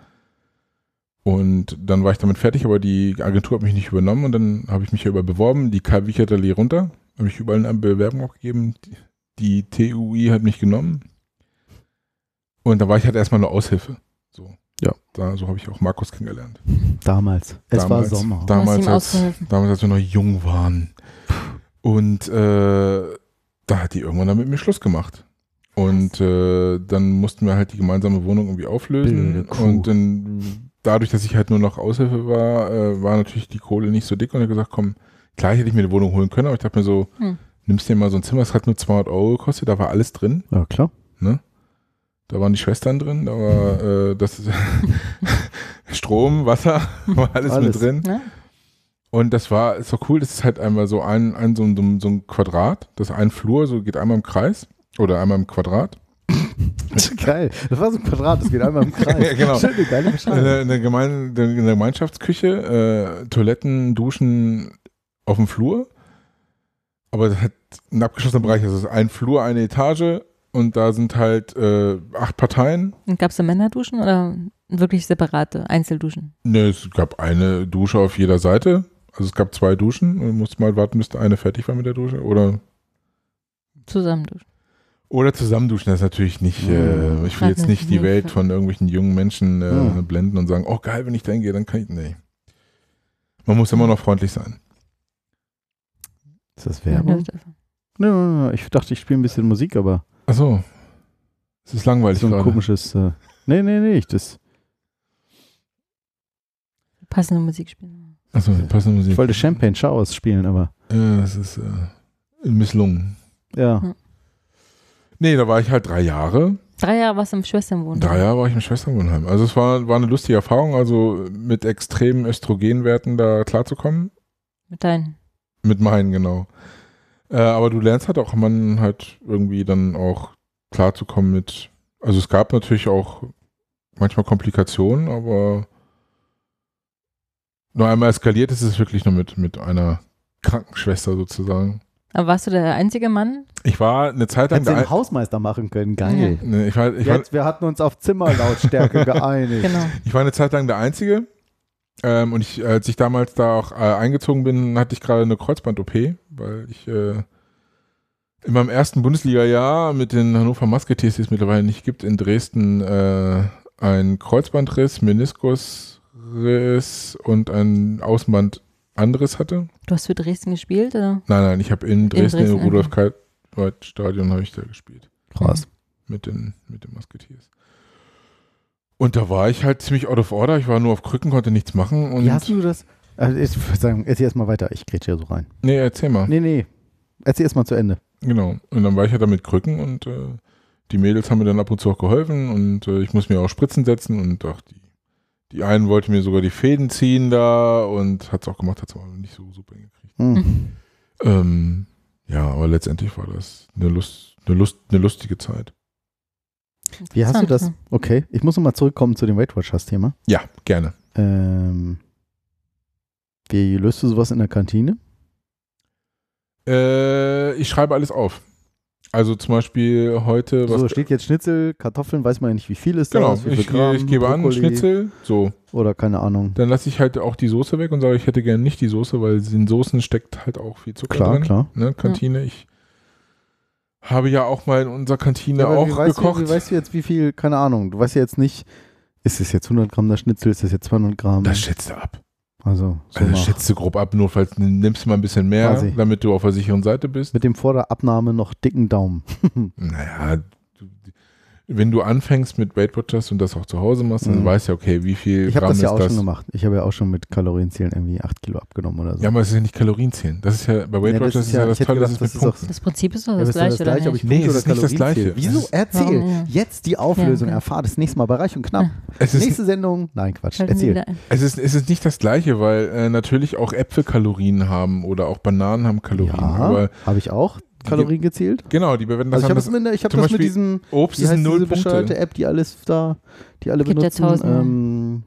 und dann war ich damit fertig, aber die Agentur hat mich nicht übernommen und dann habe ich mich hier über beworben, die Karl Wichert Allee runter, habe ich überall eine Bewerbung abgegeben, die, die TUI hat mich genommen und da war ich halt erstmal nur Aushilfe. So. Ja. Da, so habe ich auch Markus kennengelernt. Damals. Es damals, war Sommer. Damals als, damals, als wir noch jung waren. Und äh, da hat die irgendwann dann mit mir Schluss gemacht. Und äh, dann mussten wir halt die gemeinsame Wohnung irgendwie auflösen. Und dann, dadurch, dass ich halt nur noch Aushilfe war, äh, war natürlich die Kohle nicht so dick. Und er hat gesagt, komm, klar hätte ich mir eine Wohnung holen können, aber ich dachte mir so, Hm. nimmst dir mal so ein Zimmer, es hat nur 200 Euro gekostet, da war alles drin. Ja, klar. Ne? Da waren die Schwestern drin, da war äh, das <laughs> Strom, Wasser, <laughs> war alles, Alles. mit drin. Ja? Und das war, ist doch cool, das ist halt einmal so ein, ein so, ein- so, ein- so Quadrat, das ein Flur, so geht einmal im Kreis oder einmal im Quadrat. <laughs> Geil. Das war so ein Quadrat, das geht einmal im Kreis. Ja, genau. Schöne, geile Beschreibung. Eine, eine, Gemein, eine Gemeinschaftsküche, äh, Toiletten, Duschen auf dem Flur. Aber das hat einen abgeschlossenen Bereich. Also es ist ein Flur, eine Etage und da sind halt äh, acht Parteien. Und gab es da Männerduschen oder wirklich separate Einzelduschen? Ne, es gab eine Dusche auf jeder Seite. Also es gab zwei Duschen und du musst mal warten, bis eine fertig war mit der Dusche. Oder, Zusammenduschen. oder zusammen duschen. Das ist natürlich nicht, äh, ich will jetzt nicht die Welt von irgendwelchen jungen Menschen äh, Ja. blenden und sagen, oh geil, wenn ich da hingehe, dann kann ich. Nee. Man muss immer noch freundlich sein. Ist das Werbung? Nö, ich dachte, ich spiele ein bisschen Musik, aber Achso. Es ist langweilig so ein gerade. komisches. Äh, nee, nee, nee, ich das. Passende Musik spielen. Achso, passende Musik. Ich wollte Champagne Showers spielen, aber. Ja, das ist äh, misslungen. Ja. Nee, da war ich halt drei Jahre. Drei Jahre warst du im Schwesternwohnheim. Drei Jahre war ich im Schwesternwohnheim. Also es war, war eine lustige Erfahrung, also mit extremen Östrogenwerten da klarzukommen. Mit deinen. Mit meinen, genau. Äh, aber du lernst halt auch man halt irgendwie dann auch klarzukommen mit. Also es gab natürlich auch manchmal Komplikationen, aber nur einmal eskaliert ist es wirklich nur mit, mit einer Krankenschwester sozusagen. Aber warst du der einzige Mann? Ich war eine Zeit lang Hättest du der den Hausmeister machen können, geil. Nee, ich war, ich war, Jetzt, wir hatten uns auf Zimmerlautstärke <laughs> geeinigt. Genau. Ich war eine Zeit lang der Einzige. Ähm, und ich, als ich damals da auch äh, eingezogen bin, hatte ich gerade eine Kreuzband-OP, weil ich äh, in meinem ersten Bundesliga-Jahr mit den Hannover Musketeers, die es mittlerweile nicht gibt, in Dresden äh, einen Kreuzbandriss, Meniskusriss und ein Außenbandanriss hatte. Du hast für Dresden gespielt, oder? Nein, nein, ich habe in Dresden, Dresden, im rudolf stadion habe ich da gespielt. Krass. Mit den, mit den Musketeers. Und da war ich halt ziemlich out of order. Ich war nur auf Krücken, konnte nichts machen. Und Wie hast du das? Also ich würde sagen, erzähl erst mal weiter. Ich grätsche hier so rein. Nee, erzähl mal. Nee, nee. Erzähl erst mal zu Ende. Genau. Und dann war ich ja da mit Krücken und äh, die Mädels haben mir dann ab und zu auch geholfen und äh, ich muss mir auch Spritzen setzen und auch die, die einen wollten mir sogar die Fäden ziehen da und hat es auch gemacht, hat es aber nicht so super hingekriegt. Hm. Ähm, ja, aber letztendlich war das eine, Lust, eine, Lust, eine lustige Zeit. Wie hast du das? Okay, ich muss nochmal zurückkommen zu dem Weight Watchers-Thema. Ja, gerne. Ähm, wie löst du sowas in der Kantine? Äh, ich schreibe alles auf. Also zum Beispiel heute, was so, steht jetzt Schnitzel, Kartoffeln, weiß man ja nicht, wie viel ist Genau, das, wie viel ich, Gramm, ich gebe an, Brokkoli Schnitzel, so. Oder keine Ahnung. Dann lasse ich halt auch die Soße weg und sage, ich hätte gerne nicht die Soße, weil in Soßen steckt halt auch viel Zucker Klar, drin. klar. Ne, Kantine, ich habe ja auch mal in unserer Kantine Ja, auch wie weißt gekocht. Du, wie weißt du jetzt, wie viel, keine Ahnung, du weißt ja jetzt nicht, ist es jetzt 100 Gramm der Schnitzel, ist das jetzt 200 Gramm? das schätzt du ab. Also, so Also schätzt du grob ab, notfalls nimmst du mal ein bisschen mehr, Quasi. damit du auf der sicheren Seite bist. mit dem vor der Abnahme noch dicken Daumen. <laughs> Naja, du, wenn du anfängst mit Weight Watchers und das auch zu Hause machst, dann Mhm. weißt du, okay, wie viel Ich habe Gramm das ja ist auch das. schon gemacht. Ich habe ja auch schon mit Kalorienzählen irgendwie 8 Kilo abgenommen oder so. Ja, aber es ist ja nicht Kalorienzählen. Das ist ja, bei Weight das Watchers ist ist ja, ja- das ich Tolle, gedacht, dass es das mit ist auch- Punkten. Das Prinzip ist doch Ja, das ist gleiche, das oder gleiche, ob nicht? ich Nee, es oder ist nicht das Gleiche. Wieso? Erzähl. Ja. Jetzt die Auflösung. Ja, okay. Erfahr das nächste Mal bei Reich und Knapp. Es ist, Nächste Sendung. Nein, Quatsch. Erzähl. es, ist, es ist nicht das Gleiche, weil äh, natürlich auch Äpfel Kalorien haben oder auch Bananen haben Kalorien. Ja, habe ich auch Kalorien gezählt. genau, die bewerten das Also ich habe das, mit, ich hab Zum das mit Beispiel diesem, Obst wie ist heißt null diese bescheuerte Punkte. App, die alles da, die alle Gibt benutzen. ähm,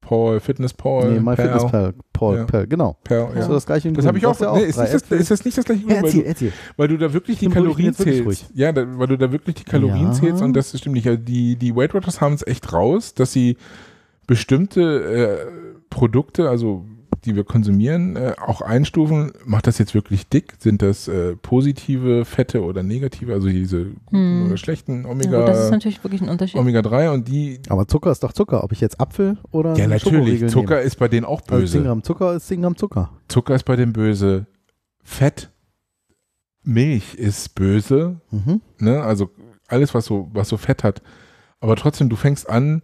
Paul, Fitness Paul, nee, MyFitnessPal. Paul, Ja. Perl, genau. Perl, ja. So das gleiche Das grün. habe ich auch. ja nee, ist, das, ist das nicht das gleiche? Weil, erzähl, du, erzähl. weil du da wirklich die Kalorien zählst. ruhig. Ja, da, weil du da wirklich die Kalorien Ja. zählst und das stimmt nicht. Also die, die Weight Watchers haben es echt raus, dass sie bestimmte äh, Produkte, also die wir konsumieren, äh, auch einstufen. Macht das jetzt wirklich dick? Sind das äh, positive Fette oder negative? Also diese guten Hm. oder schlechten Ja, Omega, gut, das ist natürlich wirklich ein Unterschied. Omega 3 und die. Aber Zucker ist doch Zucker. Ob ich jetzt Apfel oder Ja, natürlich. Zucker nehme. ist bei denen auch Also 10 böse. Gramm Zucker ist 10 Gramm Zucker. Zucker ist bei denen böse. Fett, Milch ist böse. Mhm. Ne? Also alles, was so, was so Fett hat. Aber trotzdem, du fängst an,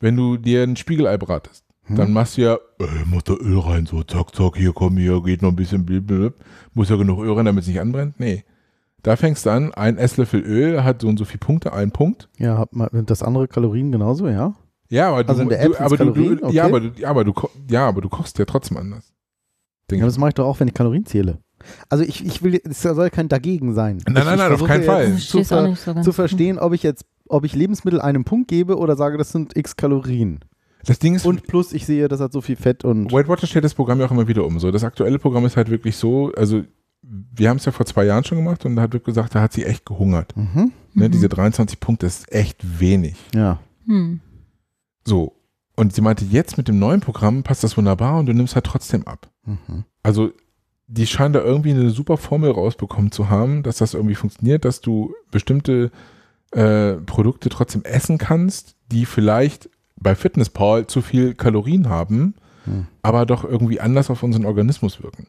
wenn du dir ein Spiegelei bratest, Hm. dann machst du ja, äh, mach da Öl rein, so zack, zack, hier komm, hier geht noch ein bisschen, blablabla. muss ja genug Öl rein, damit es nicht anbrennt. Nee. Da fängst du an, ein Esslöffel Öl hat so und so viele Punkte, ein Punkt. Ja, hat man das andere Kalorien genauso, ja? Ja, aber du, Also in der du, App aber sind's du, Kalorien, du, ja, okay. aber du, ja, aber du, ja, aber du kochst ja trotzdem anders. Ja, aber das mache ich doch auch, wenn ich Kalorien zähle. Also ich, ich will, es soll kein dagegen sein. Nein, ich, nein, nein, auf keinen Fall. Zu, ver, so zu verstehen, ob ich jetzt, ob ich Lebensmittel einem Punkt gebe oder sage, das sind x Kalorien. Das Ding ist, Und plus ich sehe, das hat so viel Fett und Weight Watchers stellt das Programm ja auch immer wieder um. So, das aktuelle Programm ist halt wirklich so, also wir haben es ja vor zwei Jahren schon gemacht und da hat gesagt, da hat sie echt gehungert. Mhm. Ne, Mhm. diese 23 Punkte ist echt wenig. Ja. Hm. So. Und sie meinte, jetzt mit dem neuen Programm passt das wunderbar und du nimmst halt trotzdem ab. Mhm. Also, die scheinen da irgendwie eine super Formel rausbekommen zu haben, dass das irgendwie funktioniert, dass du bestimmte äh, Produkte trotzdem essen kannst, die vielleicht bei Fitnesspal zu viel Kalorien haben, Hm. aber doch irgendwie anders auf unseren Organismus wirken.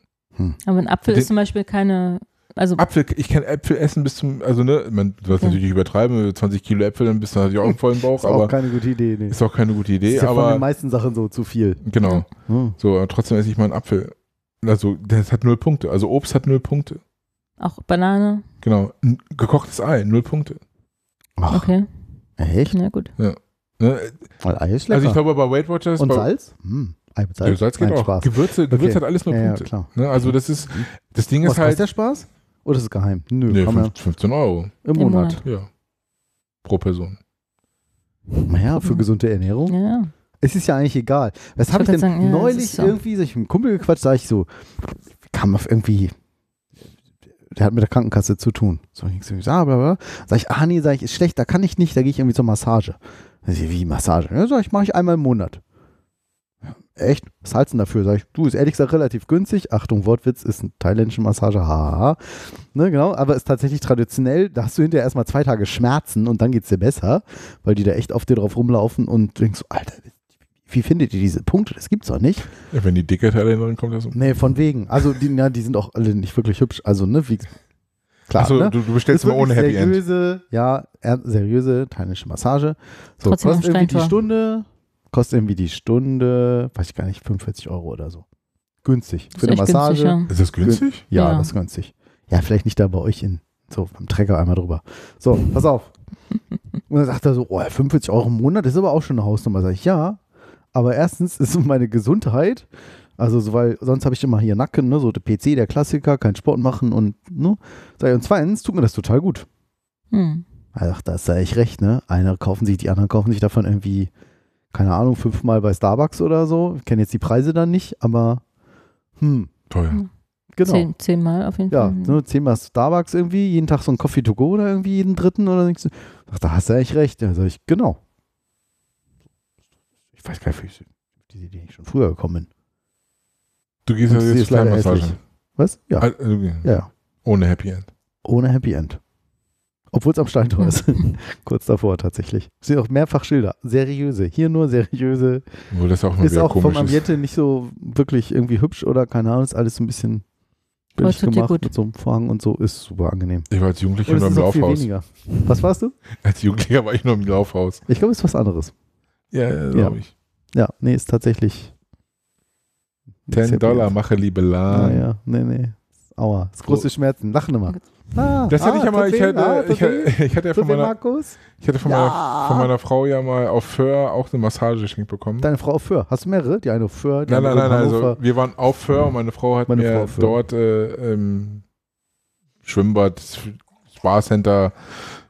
Aber ein Apfel Den- ist zum Beispiel keine, also Apfel, ich kann Äpfel essen bis zum, also ne, man, du wirst Ja. natürlich übertreiben, 20 Kilo Äpfel, dann bist du natürlich auch im vollen Bauch, <laughs> Ist aber auch keine gute Idee. Nee. ist auch keine gute Idee, ist ja von aber den meisten Sachen so zu viel. Genau. Hm. So, aber trotzdem esse ich mal einen Apfel. Also, das hat null Punkte. Also, Obst hat null Punkte. auch Banane. Genau. Ein gekochtes Ei, null Punkte. Okay. Echt? Na gut. Ja. Ne? Weil Ei ist lecker. Also, ich glaube, bei Weight Watchers. Und Salz? Hm. Ei mit Salz? Ja, Salz geht Nein, auch. Spaß. Gewürze, Gewürz Okay. hat alles null Ja, ja, Punkte. klar. Ne? Also, das ist, das Ding Was ist halt. kostet der Spaß? Oder ist es geheim? Nö, Nee, kann man fünf- 15 Euro. im Monat. Ja. Pro Person. Naja, für gesunde Ernährung. Ja. Es ist ja eigentlich egal. Was habe ich denn sagen, ja, neulich ist so. irgendwie, so ich mit einem Kumpel gequatscht, sage ich so, kam auf irgendwie, der hat mit der Krankenkasse zu tun. So, ich so, ah, bla, bla. Sag ich, ah nee, sag ich, ist schlecht, da kann ich nicht, da gehe ich irgendwie zur Massage. Sag ich, wie Massage? Ja, sag ich, mache ich einmal im Monat. Echt? Was zahlst du dafür? Sag ich, du, ist ehrlich gesagt relativ günstig. Achtung, Wortwitz, ist eine thailändische Massage, haha. Ne, genau, aber ist tatsächlich traditionell, da hast du hinterher erstmal zwei Tage Schmerzen und dann geht's dir besser, weil die da echt auf dir drauf rumlaufen und denkst so, Alter, wie findet ihr diese Punkte? Das gibt's doch nicht. Ja, wenn die dicke Thailänderin kommt, das so. Nee, von wegen. Also, die, ja, die sind auch alle nicht wirklich hübsch. Also, ne, wie. Klar. Ach so, ne? du- du bestellst immer ohne Happy End. seriöse, Ja, er- seriöse thailändische Massage. So, Trotzdem kostet irgendwie die. Stunde, kostet irgendwie die Stunde, weiß ich gar nicht, 45 Euro oder so. Günstig. Ist Für eine Massage. günstig, ja. Ist das günstig? Ja, Ja. das ist günstig. Ja, vielleicht nicht da bei euch in, so beim Trecker einmal drüber. So, pass auf. <laughs> Und dann sagt er so, oh, 45 Euro im Monat ist aber auch schon eine Hausnummer. Sag ich, ja, aber erstens ist meine Gesundheit, also so, weil sonst habe ich immer hier Nacken, ne, so der PC, der Klassiker, kein Sport machen und, ne. Und zweitens tut mir das total gut. Hm. Ach, da ist ja echt recht, ne? Einer kaufen sich, die anderen kaufen sich davon irgendwie, keine Ahnung, fünfmal bei Starbucks oder so. Ich kenne jetzt die Preise dann nicht, aber hm, Teuer. genau. Zehn, zehnmal auf jeden Ja, Fall. ne, zehnmal Starbucks irgendwie, jeden Tag so ein Coffee to go oder irgendwie jeden dritten oder nichts. Ach, da hast du echt recht. Da sag ich, genau. Ich weiß gar nicht, wie ich auf diese Idee nicht schon früher gekommen bin. Du gehst ja jetzt hässlich. Was? Ja. Ah, okay. Ja. Ohne Happy End. Ohne Happy End. Obwohl es am Steintor ist. <laughs> Kurz davor tatsächlich. Es sind auch mehrfach Schilder. Seriöse. Hier nur seriöse. Obwohl das auch ist auch vom komisch ist. Ambiente nicht so wirklich irgendwie hübsch oder keine Ahnung. Ist alles so ein bisschen billig gemacht gut. mit so einem Vorhang und so. Ist super angenehm. Ich war als Jugendlicher nur im Laufhaus. weniger. Was warst du? <laughs> Als Jugendlicher war ich nur im Laufhaus. Ich glaube, es ist was anderes. Ja, ja glaube ich. Ja, nee, ist tatsächlich. 10 Dollar, mache liebe La. Ah, ja, nee, nee. Aua, das große Schmerzen. Lachen immer. Ah, Das hatte ah, ich ja mal, ich ah, hatte, tut ich, hatte, ich hatte von meiner, Markus? ich hatte von, Ja. meiner, von meiner Frau ja mal auf Föhr auch eine Massage geschenkt bekommen. Deine Frau auf Föhr. Hast du mehrere? Die eine auf Föhr, die Nein, nein, andere nein, in also Hannover. wir waren auf Föhr und meine Frau hat Meine mir Frau dort äh, im Schwimmbad, Spa-Center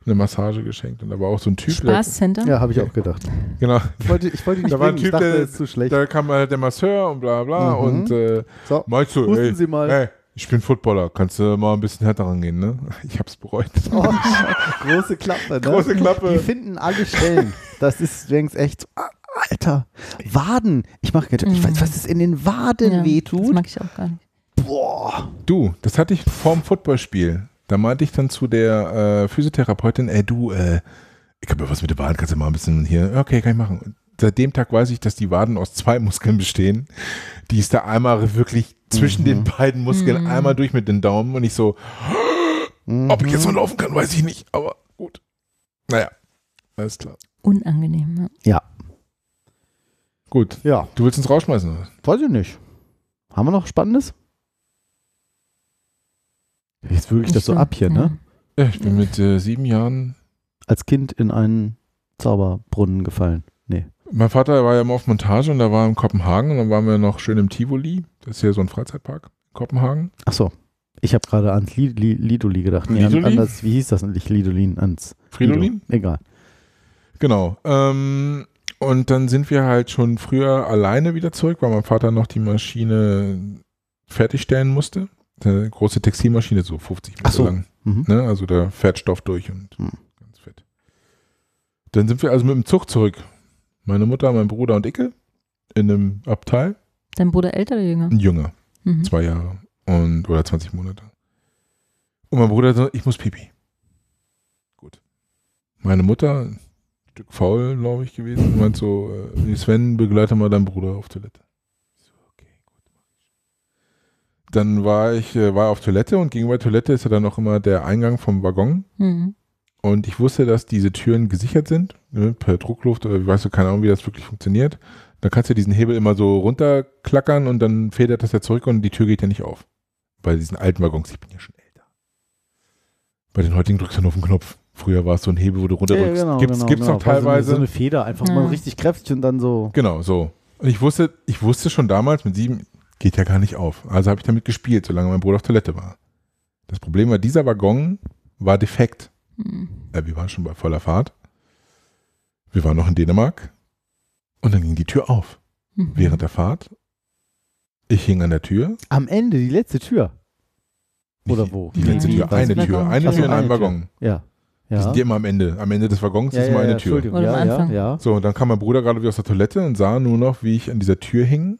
eine Massage geschenkt und da war auch so ein Typ. Spaßcenter? Ja, habe ich auch gedacht. Genau. Ich wollte, ich wollte <laughs> nicht da war ein. Typ, dachte, der, das ist zu schlecht. da kam halt der Masseur und bla bla Mhm. und äh, So, meinst du, ey, Sie mal. ey, ich bin Footballer, kannst du mal ein bisschen härter rangehen, ne? <laughs> Ich hab's bereut. Oh, <laughs> große Klappe, ne? Große Klappe. Die finden alle Stellen. Das ist, denkst echt, ah, Alter, Waden. Ich mache, ich weiß, was es in den Waden Ja, wehtut. Das mag ich auch gar nicht. Boah. Du, das hatte ich vorm Footballspiel. Da meinte ich dann zu der äh, Physiotherapeutin, ey du, äh, ich habe ja was mit der Waden, kannst du mal ein bisschen hier, okay, kann ich machen. Und seit dem Tag weiß ich, dass die Waden aus zwei Muskeln bestehen. Die ist da einmal wirklich zwischen den beiden Muskeln Mhm. einmal durch mit den Daumen und ich so, ob ich jetzt Mhm. noch laufen kann, weiß ich nicht, aber gut. Naja, alles klar. Unangenehm. Ja. Ja. Gut. Ja. Du willst uns rausschmeißen? oder? Weiß ich nicht. Haben wir noch Spannendes? Jetzt wirklich das so Ich- ab hier, ne? Ja, ich bin mit äh, sieben Jahren. Als Kind in einen Zauberbrunnen gefallen. Nee. Mein Vater war ja immer auf Montage und da war er in Kopenhagen und dann waren wir noch schön im Tivoli. Das ist ja so ein Freizeitpark in Kopenhagen. Ach so. Ich habe gerade ans Li Li Lidoli gedacht. Nee, an, Lidoli? an das, wie hieß das nicht Lidolin? Ans Fridolin? Lido. Egal. Genau. Ähm, und dann sind wir halt schon früher alleine wieder zurück, weil mein Vater noch die Maschine fertigstellen musste. Eine große Textilmaschine, so 50 Meter so. lang. Mhm. Ne? Also da fährt Stoff durch und ganz fett. Dann sind wir also mit dem Zug zurück. Meine Mutter, mein Bruder und Icke in einem Abteil. Dein Bruder älter oder jünger? Jünger. Mhm. Zwei Jahre. Und, oder 20 Monate. Und mein Bruder so, ich muss pipi. Gut. Meine Mutter, ein Stück faul, glaube ich, gewesen, meint so, äh, Sven, begleite mal deinen Bruder auf Toilette. Ich so, okay, gut, mach ich. Dann war ich, äh, war auf Toilette und gegenüber der Toilette ist ja dann noch immer der Eingang vom Waggon. Mhm. Und ich wusste, dass diese Türen gesichert sind, ne, per Druckluft oder weißt du, keine Ahnung, wie das wirklich funktioniert. Dann kannst du diesen Hebel immer so runterklackern und dann federt das ja zurück und die Tür geht ja nicht auf. Bei diesen alten Waggons, ich bin ja schon älter. Bei den heutigen drückst du nur auf den Knopf. Früher war es so ein Hebel, wo du runterdrückst. Ja, genau, gibt's genau, gibt's genau. noch teilweise. So eine Feder, einfach mal Ja. richtig kräftig und dann so. Genau, so. Und ich wusste, ich wusste schon damals mit sieben, geht ja gar nicht auf. Also habe ich damit gespielt, solange mein Bruder auf Toilette war. Das Problem war, dieser Waggon war defekt. Mhm. Wir waren schon bei voller Fahrt. Wir waren noch in Dänemark. Und dann ging die Tür auf. Mhm. Während der Fahrt. Ich hing an der Tür. Am Ende, die letzte Tür. Oder wo? Die letzte Tür. Eine Tür. Eine Tür in einem eine Tür. Waggon. Ja. Die Ja. sind ja immer am Ende. Am Ende des Waggons Ja, ist ja, immer eine ja, Tür. Entschuldigung. Oder am Ja, ja, ja. So, und dann kam mein Bruder gerade wieder aus der Toilette und sah nur noch, wie ich an dieser Tür hing.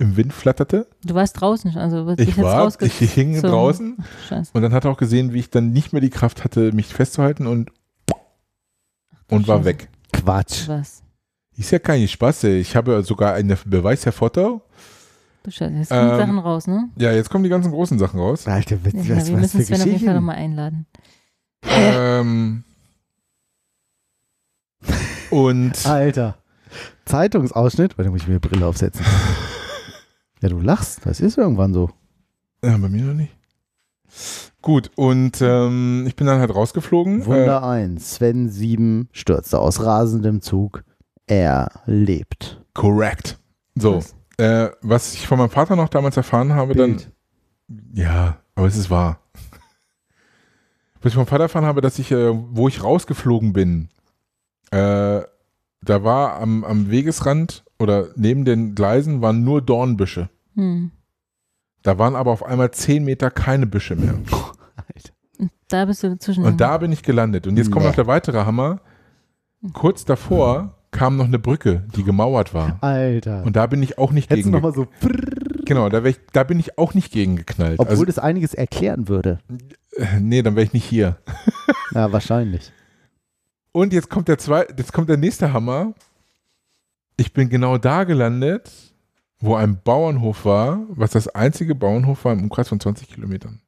Im Wind flatterte. Du warst draußen, also was Ich war, ich hing so. draußen Scheiße. und dann hat er auch gesehen, wie ich dann nicht mehr die Kraft hatte, mich festzuhalten und und war weg. Quatsch. Was? Ist ja kein Spaß. ey. Ich habe sogar einen Beweis der Foto. Du Scheiße, jetzt kommen Ähm, Sachen raus, ne? Ja, jetzt kommen die ganzen großen Sachen raus. Alter, was, Ja, wir müssen Sven auf jeden Fall nochmal einladen. Ähm, und Alter. Zeitungsausschnitt. Warte, muss ich mir die Brille aufsetzen. Ja, du lachst. Das ist irgendwann so. Ja, bei mir noch nicht. Gut, und ähm, ich bin dann halt rausgeflogen. Wunder 1. Sven 7 stürzte aus rasendem Zug. Er lebt. Korrekt. So, äh, was ich von meinem Vater noch damals erfahren habe, Bild. dann. Ja, aber es ist wahr. <laughs> Was ich vom Vater erfahren habe, dass ich, äh, wo ich rausgeflogen bin, äh, da war am, am Wegesrand oder neben den Gleisen waren nur Dornbüsche. Hm. Da waren aber auf einmal zehn Meter keine Büsche mehr. <laughs> Und da bist du dazwischen. Und da bin ich gelandet. Und jetzt kommt noch der weitere Hammer. Kurz davor kam noch eine Brücke, die gemauert war. Alter. Und da bin ich auch nicht Hättest gegen. noch mal so. Genau, da, ich, da bin ich auch nicht gegen geknallt. Obwohl also, das einiges erklären würde. <laughs> nee, dann wäre ich nicht hier. Ja, wahrscheinlich. Und jetzt kommt der zwei, jetzt kommt der nächste Hammer. Ich bin genau da gelandet, wo ein Bauernhof war, was das einzige Bauernhof war im Umkreis von 20 Kilometern.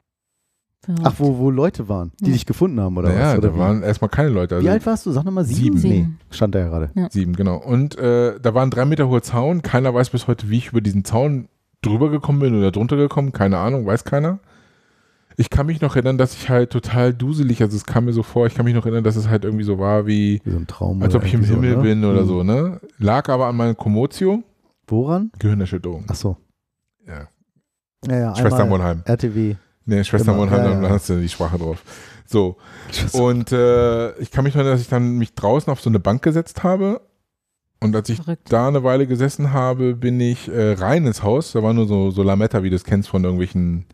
Ach, wo, wo Leute waren, die dich gefunden haben, oder naja, was? Oder da wie? waren erstmal keine Leute. Also wie alt warst du? Sag nochmal sieben? Sieben. Nee, stand da ja gerade. Sieben, genau. Und äh, da war ein drei Meter hoher Zaun. Keiner weiß bis heute, wie ich über diesen Zaun drüber gekommen bin oder drunter gekommen. Keine Ahnung, weiß keiner. Ich kann mich noch erinnern, dass ich halt total duselig, also es kam mir so vor, ich kann mich noch erinnern, dass es halt irgendwie so war wie, Wie so ein Traum. als ob ich im Himmel so, ne? bin oder Mhm. so, ne? Lag aber an meinem Komotio, Woran? Gehirnerschütterung. Ach so. Ja. Ja, ja, Schwester Monheim. RTW. Nee, Schwester Immer, Monheim, ja, dann ja. hast du die Sprache drauf. So. Und äh, ich kann mich noch erinnern, dass ich dann mich draußen auf so eine Bank gesetzt habe. Und als ich da eine Weile gesessen habe, bin ich äh, rein ins Haus. Da war nur so, so Lametta, wie du es kennst von irgendwelchen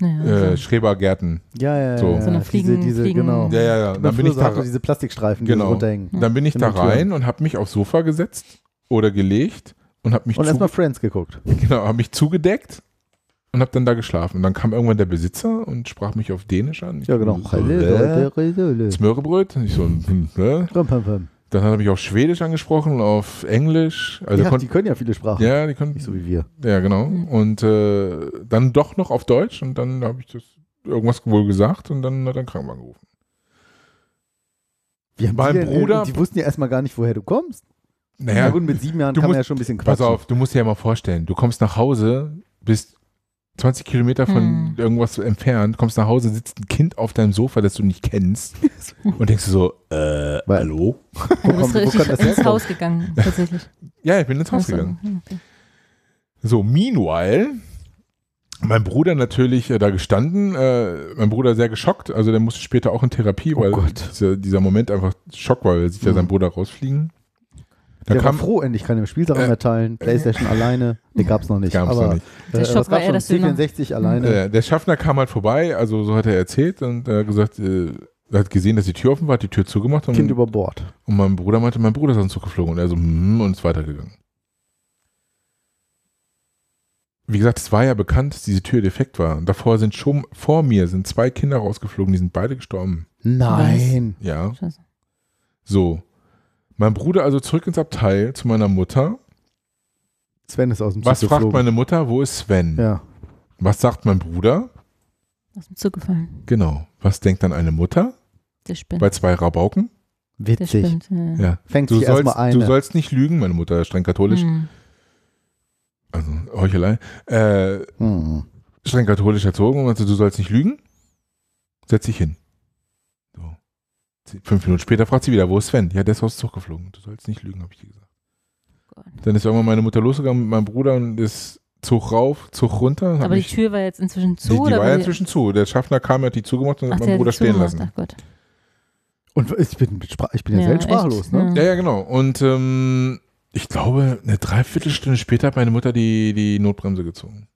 Ja, äh, so. Schrebergärten. Ja, ja, ja. So. ja. So eine diese, Fliegen- diese, Fliegen- genau. Ja, ja, ja. Dann bin ich so da hatte diese Plastikstreifen, die so Genau. runterhängen. Dann bin ich In da rein und habe mich aufs Sofa gesetzt oder gelegt und habe mich, Und erstmal Friends geguckt. <laughs> genau, hab mich zugedeckt und habe dann da geschlafen. Und dann kam irgendwann der Besitzer und sprach mich auf Dänisch an. Ich Ja, genau. so, Smørrebröt. Und ich so, hm, ne? Dann hat er mich auf Schwedisch angesprochen, auf Englisch. Also ja, die können ja viele Sprachen. ja, die können. Nicht so wie wir. Ja, genau. Und äh, dann doch noch auf Deutsch und dann habe ich das irgendwas wohl gesagt und dann hat er einen Krankenwagen gerufen. Wie haben Mein die, denn, äh, Bruder- Die wussten ja erstmal gar nicht, woher du kommst. Naja, Na gut, mit sieben Jahren kann man musst- ja schon ein bisschen Pass quatschen. auf, du musst dir ja mal vorstellen, du kommst nach Hause, bist 20 Kilometer von Hm. irgendwas entfernt, kommst nach Hause, sitzt ein Kind auf deinem Sofa, das du nicht kennst <laughs> und denkst du so, äh, hallo? Du bist richtig ins Haus gegangen, tatsächlich. Ja, ich bin ins Haus Ach so, gegangen. okay. So, meanwhile, mein Bruder natürlich äh, da gestanden, äh, mein Bruder sehr geschockt, also der musste später auch in Therapie, weil dieser, dieser Moment einfach Schock war, er sieht ja Mhm. seinen Bruder rausfliegen. Da Der war kam- froh, endlich kann er Spielsachen mehr teilen. Playstation alleine, den gab's noch nicht. Gab's aber, noch nicht. Äh, Der was Schock war du noch- C64 alleine. Äh, der Schaffner kam halt vorbei, also so hat er erzählt und er hat gesagt, äh, er hat gesehen, dass die Tür offen war, hat die Tür zugemacht und, Kind über Bord. und mein Bruder meinte, mein Bruder ist dem Zug geflogen und er so, hm, und ist weitergegangen. Wie gesagt, es war ja bekannt, dass diese Tür defekt war. Und davor sind schon, vor mir sind zwei Kinder rausgeflogen, die sind beide gestorben. Nein. Ja. Scheiße. So. Mein Bruder also zurück ins Abteil zu meiner Mutter. Sven ist aus dem Zug Was fragt geflogen. meine Mutter? Wo ist Sven? Ja. Was sagt mein Bruder? Aus dem Zug gefallen. Genau. Was denkt dann eine Mutter? Der spinnt. Bei zwei Rabauken? Der Witzig. spinnt. Ja. Ja. Fängt du sich sollst, erstmal Du eine. sollst nicht lügen, meine Mutter ist streng katholisch. Hm. Also Heuchelei. Äh, Hm. streng katholisch erzogen und meinte, du sollst nicht lügen. Setz dich hin. Fünf Minuten später fragt sie wieder, wo ist Sven? Ja, der ist aus dem Zug geflogen. Du sollst nicht lügen, habe ich dir gesagt. Dann ist irgendwann meine Mutter losgegangen mit meinem Bruder und ist Zug rauf, Zug runter. Aber die Tür war jetzt inzwischen zu? die, die oder war ja inzwischen zu. Der Schaffner kam, hat die zugemacht und Ach, hat meinen Bruder stehen lassen. Ach Gott. Und ich bin, ich bin ja, Ja, selbst echt, sprachlos, ne? Ja, ja, genau. Und ähm, ich glaube, eine Dreiviertelstunde später hat meine Mutter die, die Notbremse gezogen.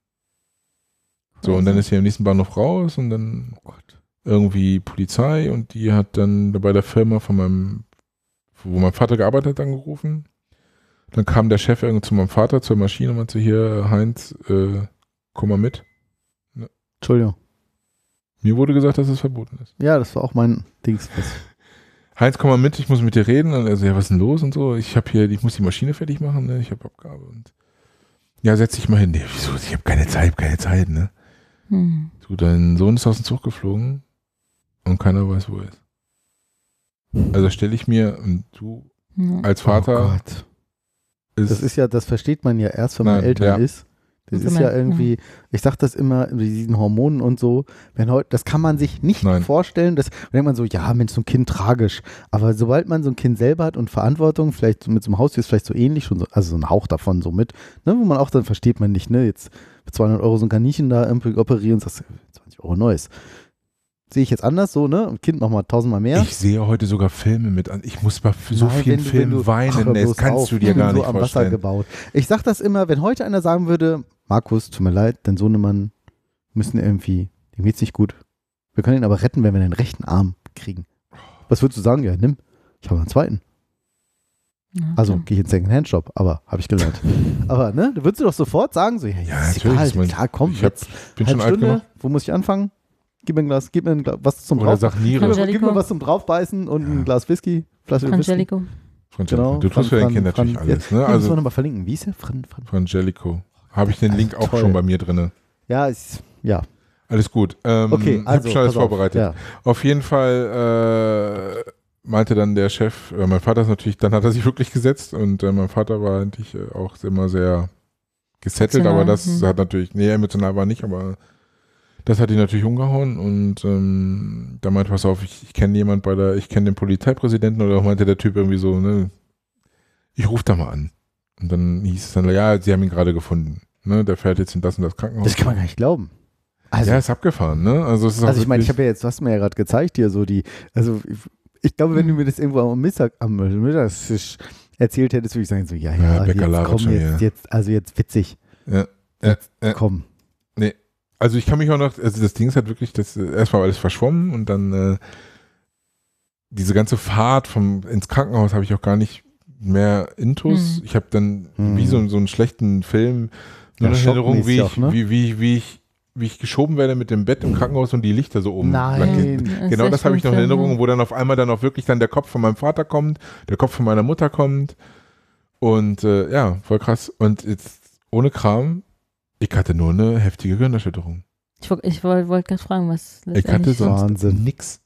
So, und dann ist sie am nächsten Bahnhof raus und dann irgendwie Polizei und die hat dann bei der Firma von meinem, wo mein Vater gearbeitet hat, angerufen. Dann kam der Chef irgendwie zu meinem Vater zur Maschine und meinte, hier, Heinz, äh, komm mal mit. Entschuldigung. Mir wurde gesagt, dass es verboten ist. Ja, das war auch mein Dings. <laughs> Heinz, komm mal mit, ich muss mit dir reden. Und er so, ja, was ist denn los und so? Ich habe hier, ich muss die Maschine fertig machen, ne? Ich habe Abgabe und ja, setz dich mal hin. Nee, wieso? Ich habe keine Zeit, keine Zeit, ne? Hm. Du, dein Sohn ist aus dem Zug geflogen und keiner weiß, wo er ist. Also stelle ich mir und du Ja. als Oh Vater Gott. Das ist ja, das versteht man ja erst, wenn man Nein, älter ja. ist. Das Und ist ja irgendwie, ich sag das immer, mit diesen Hormonen und so, wenn heute, das kann man sich nicht Nein. vorstellen, das da denkt man so, ja, Mensch, so ein Kind tragisch. Aber sobald man so ein Kind selber hat und Verantwortung, vielleicht so mit so einem Haustier ist vielleicht so ähnlich schon, so, also so ein Hauch davon so mit, ne, wo man auch dann versteht man nicht, ne, jetzt für 200 Euro so ein Kaninchen da irgendwie operieren, sagst du, 20 Euro neues. Sehe ich jetzt anders so, ne? Ein Kind nochmal tausendmal mehr. Ich sehe heute sogar Filme mit an. Ich muss bei so Nein, vielen du- Filmen Ach, weinen. hör Das kannst auf. du dir gar so nicht am Wasser vorstellen. gebaut. Ich sag das immer, wenn heute einer sagen würde, Markus, tut mir leid, dein Sohnemann müssen irgendwie, dem geht's nicht gut. Wir können ihn aber retten, wenn wir den rechten Arm kriegen. Was würdest du sagen? Ja, nimm. Ich habe einen zweiten. Also klar. gehe ich in den Second-Hand-Shop, aber habe ich gelernt. <laughs> aber ne, da würdest du doch sofort sagen, so, ja, ja ist natürlich, egal, ist mein- klar, komm, ich hab- jetzt bin schon alt Stunde, genug. wo muss ich anfangen? Gib mir ein Glas, gib mir ein Glas, was zum Oder drauf. sag Niere. Gib mir, gib mir was zum draufbeißen und ein Glas Whisky, Flasche Whisky. Frangelico. Frangelico. Du tust für dein Kind natürlich alles. Ne? Also, Also müssen wir nochmal verlinken. Wie ist der? Fran, Fran. Frangelico. Habe ich den Link auch toll. schon bei mir drin. Ja, ist, ja. Alles gut. Ähm, Okay, also, schon alles pass auf, vorbereitet. ja. Auf jeden Fall äh, meinte dann der Chef, äh, mein Vater ist natürlich, dann hat er sich wirklich gesetzt und äh, mein Vater war eigentlich äh, auch immer sehr gesettelt, Emotional, aber das hm. hat natürlich, nee, emotional war nicht, aber das hat ihn natürlich umgehauen und ähm, da meinte, pass auf, ich, ich kenne jemand bei der, ich kenne den Polizeipräsidenten oder auch meinte der Typ irgendwie so, ne, ich rufe da mal an. Und dann hieß es dann, ja, sie haben ihn gerade gefunden. Ne, der fährt jetzt in das und das Krankenhaus. Das kann man gar nicht glauben. Also, ja, ist abgefahren, ne? Also, es ist also ich meine, ich habe ja jetzt, du hast mir ja gerade gezeigt hier so die, also ich, ich glaube, wenn du mir das irgendwo am Mittag, am Mittagstisch erzählt hättest, würde ich sagen so, ja, Ja, ja, jetzt komm, jetzt, ja. jetzt, also jetzt witzig. Ja, ja, ja. Komm. Also ich kann mich auch noch, also das Ding ist halt wirklich, das äh, erstmal alles verschwommen und dann äh, diese ganze Fahrt vom ins Krankenhaus habe ich auch gar nicht mehr Intus. Hm. Ich habe dann Hm. wie so, so einen schlechten Film nur Ja, eine Erinnerung, wie ich, auch, ne? wie, wie, wie ich wie ich geschoben werde mit dem Bett im Krankenhaus und die Lichter so oben. Nein. Das Genau das habe ich noch in Erinnerung, wo dann auf einmal dann auch wirklich dann der Kopf von meinem Vater kommt, der Kopf von meiner Mutter kommt und äh, ja, voll krass. Und jetzt ohne Kram, ich hatte nur eine heftige Gehirnerschütterung. Ich, ich wollte wollt gerade fragen, was Ich hatte sonst Wahnsinn. nix.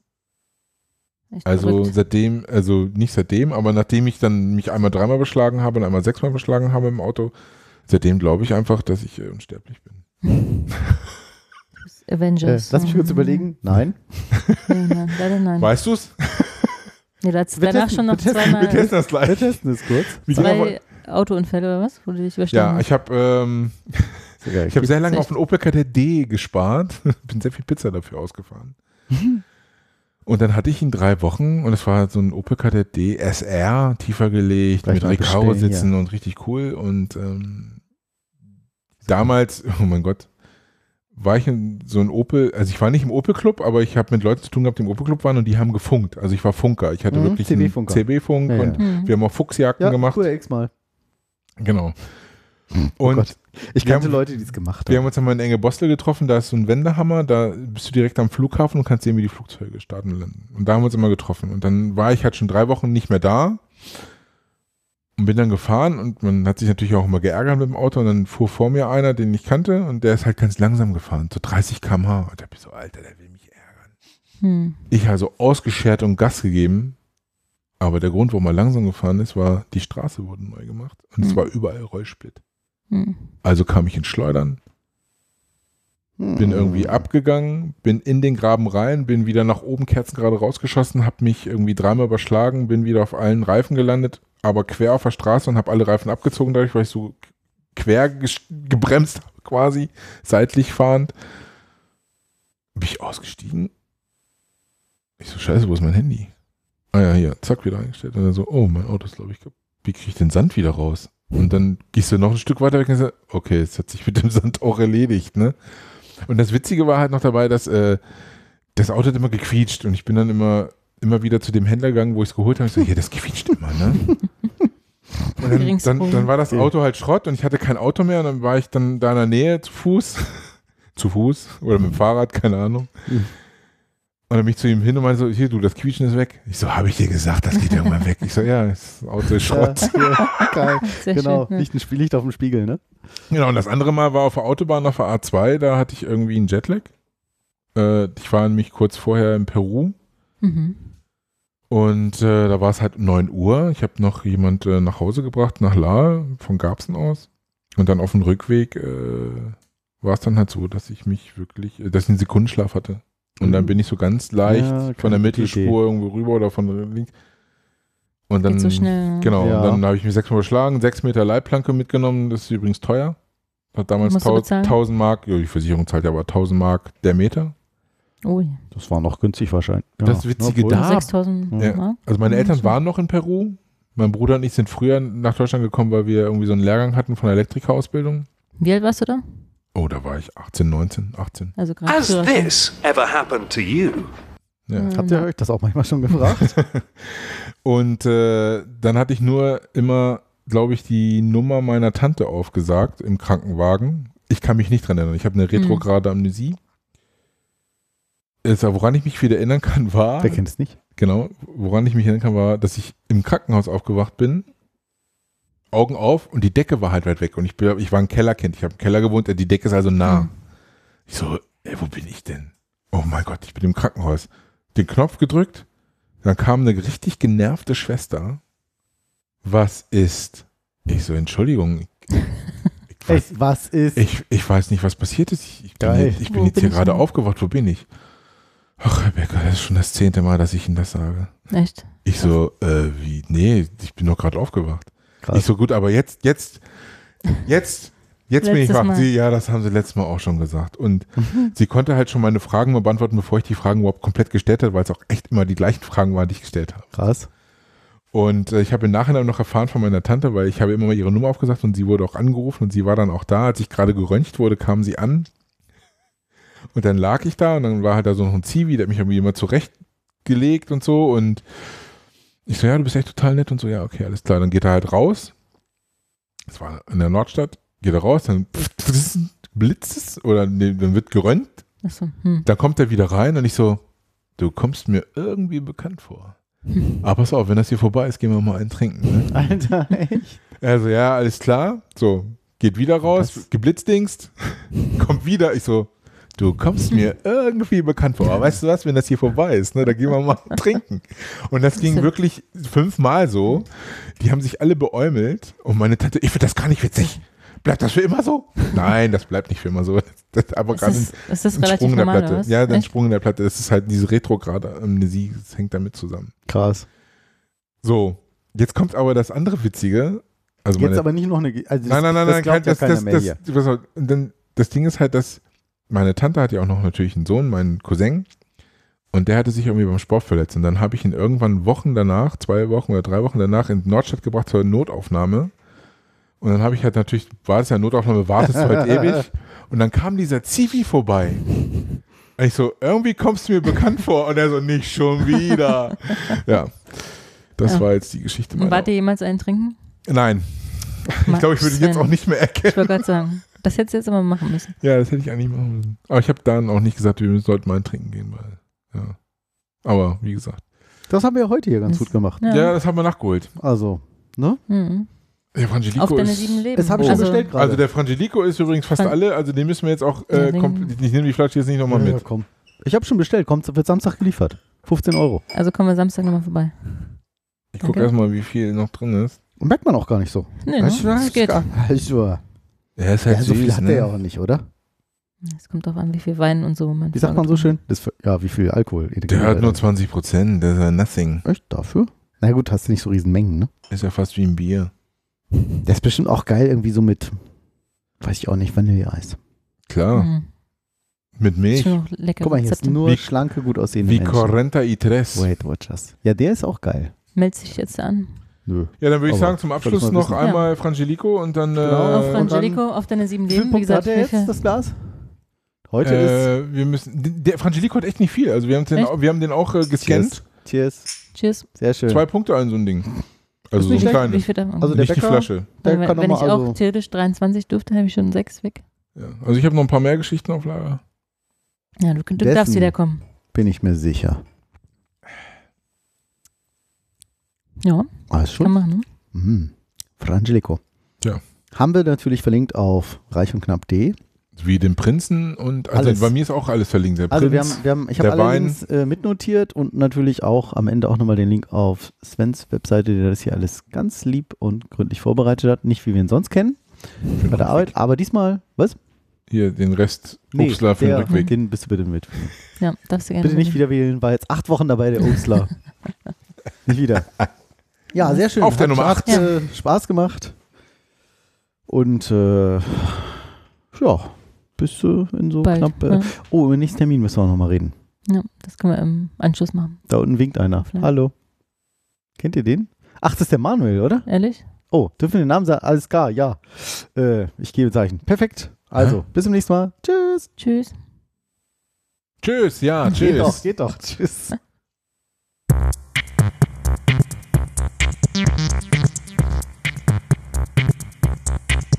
Echt Also verrückt. seitdem, also nicht seitdem, aber nachdem ich dann mich einmal dreimal beschlagen habe und einmal sechsmal beschlagen habe im Auto, seitdem glaube ich einfach, dass ich äh, unsterblich bin. Äh, Avengers. lass mich kurz Mhm. überlegen. Nein. Nee, nein, leider nein. <laughs> Weißt du es? Nee, da hat's Wir danach testen- schon noch wir zweimal Wir testen das gleich. Wir testen es kurz. Zwei Autounfälle oder was, wo du dich überstanden Ja, ich habe ähm, Sogar, ich habe sehr lange auf den Opel Kadett D gespart. <laughs> Bin sehr viel Pizza dafür ausgefahren. <laughs> Und dann hatte ich ihn drei Wochen und es war so ein Opel Kadett DSR, tiefer gelegt, Gleich mit mal Recaro bestellen, sitzen ja. und richtig cool. Und ähm, damals, oh mein Gott, war ich in so ein Opel, also ich war nicht im Opel-Club, aber ich habe mit Leuten zu tun gehabt, die im Opel-Club waren und die haben gefunkt. Also ich war Funker. Ich hatte Mhm, wirklich. CB-Funk Ja, ja. und Mhm. wir haben auch Fuchsjagden Ja, gemacht. früher x-mal. Genau. Oh Und Gott. Ich wir kannte haben- Leute, die es gemacht Wir haben. haben uns einmal in Enge Bostel getroffen, da ist so ein Wendehammer, da bist du direkt am Flughafen und kannst sehen, wie die Flugzeuge starten und landen. Und da haben wir uns immer getroffen. Und dann war ich halt schon drei Wochen nicht mehr da und bin dann gefahren und man hat sich natürlich auch immer geärgert mit dem Auto und dann fuhr vor mir einer, den ich kannte und der ist halt ganz langsam gefahren, so 30 km/h. Und da bin ich so, Alter, der will mich ärgern. Hm. Ich also ausgeschert und Gas gegeben. Aber der Grund, warum er langsam gefahren ist, war, die Straße wurde neu gemacht und es Hm. war überall Rollsplit. Hm. Also kam ich ins Schleudern, bin irgendwie abgegangen, bin in den Graben rein, bin wieder nach oben kerzengerade rausgeschossen, habe mich irgendwie dreimal überschlagen, bin wieder auf allen Reifen gelandet, aber quer auf der Straße und habe alle Reifen abgezogen, dadurch, weil ich so quer gebremst habe, quasi, seitlich fahrend. Bin ich ausgestiegen. Ich so, scheiße, wo ist mein Handy? Ah ja, hier, zack, wieder eingestellt. Und dann so, oh, mein Auto ist, glaube ich. Wie kriege ich den Sand wieder raus? Und dann gehst du noch ein Stück weiter weg und sagst, okay, es hat sich mit dem <laughs> Sand auch erledigt, ne? Und das Witzige war halt noch dabei, dass äh, das Auto hat immer gequietscht und ich bin dann immer, immer wieder zu dem Händler gegangen, wo ich es geholt habe. Ich so, hier, das quietscht immer, ne? <laughs> Und dann, dann, dann war das Auto halt Schrott und ich hatte kein Auto mehr und dann war ich dann da in der Nähe zu Fuß, <laughs> zu Fuß oder mit dem Fahrrad, keine Ahnung. Und dann bin ich zu ihm hin und meinte so, hier, du, das Quietschen ist weg. Ich so, habe ich dir gesagt, das geht irgendwann weg. Ich so, ja, das Auto ist Schrott. Ja, <laughs> ja, geil. <laughs> Sehr genau, schön, ja. Licht, ein Spiel, Licht auf dem Spiegel, ne? Genau, und das andere Mal war auf der Autobahn auf der A2, da hatte ich irgendwie einen Jetlag. Äh, ich war nämlich kurz vorher in Peru Mhm. und äh, da war es halt um 9 Uhr. Ich habe noch jemand äh, nach Hause gebracht, nach La, von Garbsen aus. Und dann auf dem Rückweg äh, war es dann halt so, dass ich mich wirklich, äh, dass ich einen Sekundenschlaf hatte. Und dann bin ich so ganz leicht Ja, von der Mittelspur Idee. irgendwo rüber oder von der links. Und dann, Geht so schnell. genau, Ja. und dann habe ich mich sechsmal überschlagen, sechs Meter Leitplanke mitgenommen, das ist übrigens teuer. Hat damals Musst du tau- bezahlen? 1000 Mark, ja, die Versicherung zahlt ja aber 1000 Mark der Meter. Ui. Das war noch günstig wahrscheinlich. Das Witzige Obwohl- da, 6000 ja, Mark? also meine Eltern waren noch in Peru. Mein Bruder und ich sind früher nach Deutschland gekommen, weil wir irgendwie so einen Lehrgang hatten von der Elektrikerausbildung. Wie alt warst du da? Oh, da war ich 18, 19, 18. Also gerade Has this ever happened to you? Ja. Habt ihr euch das auch manchmal schon gefragt? <laughs> Und äh, dann hatte ich nur immer, glaube ich, die Nummer meiner Tante aufgesagt im Krankenwagen. Ich kann mich nicht dran erinnern. Ich habe eine retrograde Amnesie. Ist, woran ich mich wieder erinnern kann, war. Wer kennt es nicht? Genau, woran ich mich erinnern kann, war, dass ich im Krankenhaus aufgewacht bin, Augen auf und die Decke war halt weit weg. Und ich, bin, ich war ein Kellerkind. Ich habe im Keller gewohnt, die Decke ist also nah. Ich so, ey, wo bin ich denn? Oh mein Gott, ich bin im Krankenhaus. Den Knopf gedrückt, dann kam eine richtig genervte Schwester. Was ist? Ich so, Entschuldigung. Ich, Ey, was ist? ich, ich weiß nicht, was passiert ist. Ich, ich bin, Geil. jetzt, ich bin jetzt bin hier ich gerade denn? aufgewacht. Wo bin ich? Ach, Rebecca, das ist schon das zehnte Mal, dass ich Ihnen das sage. Echt? Ich so, äh, wie? Nee, ich bin doch gerade aufgewacht. Krass. Ich so, gut, aber jetzt, jetzt, jetzt, jetzt bin ich wach. Mal. Sie, ja, das haben sie letztes Mal auch schon gesagt. Und sie konnte halt schon meine Fragen mal beantworten, bevor ich die Fragen überhaupt komplett gestellt habe, weil es auch echt immer die gleichen Fragen waren, die ich gestellt habe. Krass. Und äh, ich habe im Nachhinein noch erfahren von meiner Tante, weil ich habe immer mal ihre Nummer aufgesagt und sie wurde auch angerufen und sie war dann auch da. Als ich gerade geröntgt wurde, kam sie an. Und dann lag ich da und dann war halt da so noch ein Zivi, der hat mich irgendwie immer zurechtgelegt und so. Und ich so, ja, du bist echt total nett und so, ja, okay, alles klar. Dann geht er halt raus. Das war in der Nordstadt. Geht er raus, dann <laughs> blitzt es oder nee, dann wird geröntgt. Achso. Hm. Dann kommt er wieder rein und ich so, du kommst mir irgendwie bekannt vor. Aber <laughs> pass auf, wenn das hier vorbei ist, gehen wir mal einen trinken. Ne? Alter, echt? Also ja, alles klar. So, geht wieder raus, geblitzdingst, <laughs> kommt wieder. Ich so, du kommst mir irgendwie bekannt vor. Aber weißt du was, wenn das hier vorbei ist, ne, da gehen wir mal <laughs> trinken. Und das ging wirklich fünfmal so. Die haben sich alle beäumelt und meine Tante, ich finde das gar nicht witzig. Bleibt das für immer so? Nein, das bleibt nicht für immer so. Das ist aber gerade das- ein, ist das ein relativ Sprung in der normal, Platte. Ja, ein? Sprung in der Platte. Das ist halt diese retrograde Amnesie, das hängt damit zusammen. Krass. So, jetzt kommt aber das andere Witzige. Also Jetzt meine, aber nicht noch eine. Also das, nein, nein, nein, das nein, glaubt das, ja keiner das, mehr das, und dann, das Ding ist halt, dass meine Tante hat ja auch noch natürlich einen Sohn, meinen Cousin. Und der hatte sich irgendwie beim Sport verletzt. Und dann habe ich ihn irgendwann Wochen danach, zwei Wochen oder drei Wochen danach in Nordstadt gebracht zur Notaufnahme. Und dann habe ich halt natürlich, war es ja Notaufnahme, wartest du halt <laughs> ewig. Und dann kam dieser Zivi vorbei. Und ich so, irgendwie kommst du mir bekannt vor. Und er so, nicht schon wieder. Ja. Das Ja. war jetzt die Geschichte Und wart ihr jemals einen trinken? Nein. Ich glaube, ich würde ihn jetzt auch nicht mehr erkennen. Ich wollte gerade sagen, das hättest du jetzt aber machen müssen. Ja, das hätte ich eigentlich machen müssen. Aber ich habe dann auch nicht gesagt, wir sollten mal ein Trinken gehen, weil, ja. Aber wie gesagt. Das haben wir heute hier ganz gut gemacht. Ja, das haben wir nachgeholt. Also, ne? Mhm. Der Frangelico Auf deine ist, sieben Leben. Das habe ich Also- schon bestellt gerade. Also der Frangelico ist übrigens fast Fran- alle, also den müssen wir jetzt auch, Ja, äh, ich nehme die Flasche jetzt nicht nochmal Ja, mit. komm. Ich habe schon bestellt, kommt wird Samstag geliefert. 15 Euro. Also kommen wir Samstag nochmal vorbei. Ich gucke Okay. erstmal, wie viel noch drin ist. Merkt man auch gar nicht so. Nee, ne? Du, Das geht. Also, Der ist halt ja, so viel süß, hat ne? der ja auch nicht, oder? Es kommt drauf an, wie viel Wein und so man Wie sagt man so schön? Das, ja, wie viel Alkohol? Der hat nur 20 Prozent, der ist ja nothing. Echt dafür? Na gut, hast du nicht so riesen Mengen, ne? Ist ja fast wie ein Bier. Der ist bestimmt auch geil irgendwie so mit, weiß ich auch nicht, Vanilleeis. Klar. Mhm. Mit Milch. Schon noch leckere Guck mal, hier ist nur Wie- schlanke, gut aussehende Wie Menschen. Correnta y Tres. Weight Watchers. Ja, der ist auch geil. Meldet sich jetzt an. Nö. Ja, dann würde ich sagen, zum Abschluss noch wissen. einmal Frangelico und dann. Äh, Auf und Frangelico, auf deine sieben Leben. Wie gesagt, hat er jetzt, das Glas? Heute ist äh, wir müssen. Der Frangelico hat echt nicht viel. Also wir haben den, Echt? wir haben den auch äh, gescannt. Cheers. Cheers. Sehr schön. Zwei Punkte an so ein Ding. Also so nicht ein kleines. Also der nicht die Bäcker, Flasche. der wenn kann wenn ich mal, auch also, theoretisch 23 durfte, habe ich schon sechs weg. Ja. Also ich habe noch ein paar mehr Geschichten auf Lager. Ja, du, du darfst wieder kommen. bin ich mir sicher. Ja, Alles kann schon? machen. Ne? Mhm. Frangelico. Ja. Haben wir natürlich verlinkt auf reich und knapp.de. Wie den Prinzen und also Alles. bei mir ist auch alles verlinkt. Der Also wir Prinz, haben, wir haben, ich habe der alle Wein. Links äh, mitnotiert und natürlich auch am Ende auch nochmal den Link auf Svens Webseite, der das hier alles ganz lieb und gründlich vorbereitet hat. Nicht wie wir ihn sonst kennen bei der Arbeit, aber diesmal, was? Hier den Rest Obstler für den der, Rückweg. Den bist du bitte mit. Ja, darfst du gerne. Bitte nicht wieder wählen, war jetzt acht Wochen dabei, der Obstler. <laughs> nicht wieder. Ja, sehr schön. Auf der hat, Nummer hat, acht. Äh, Spaß gemacht. Und äh, ja, bis äh, in so Bald, knapp. Äh, ja. Oh, über den nächsten Termin müssen wir auch nochmal reden. Ja, das können wir im Anschluss machen. Da unten winkt einer. Vielleicht. Hallo. Kennt ihr den? Ach, das ist der Manuel, oder? Ehrlich? Oh, dürfen wir den Namen sagen? Alles klar, ja. Äh, ich gebe Zeichen. Perfekt. Also, bis zum nächsten Mal. Tschüss. Tschüss. Tschüss, ja, Geht doch, tschüss. geht doch. Tschüss. <laughs>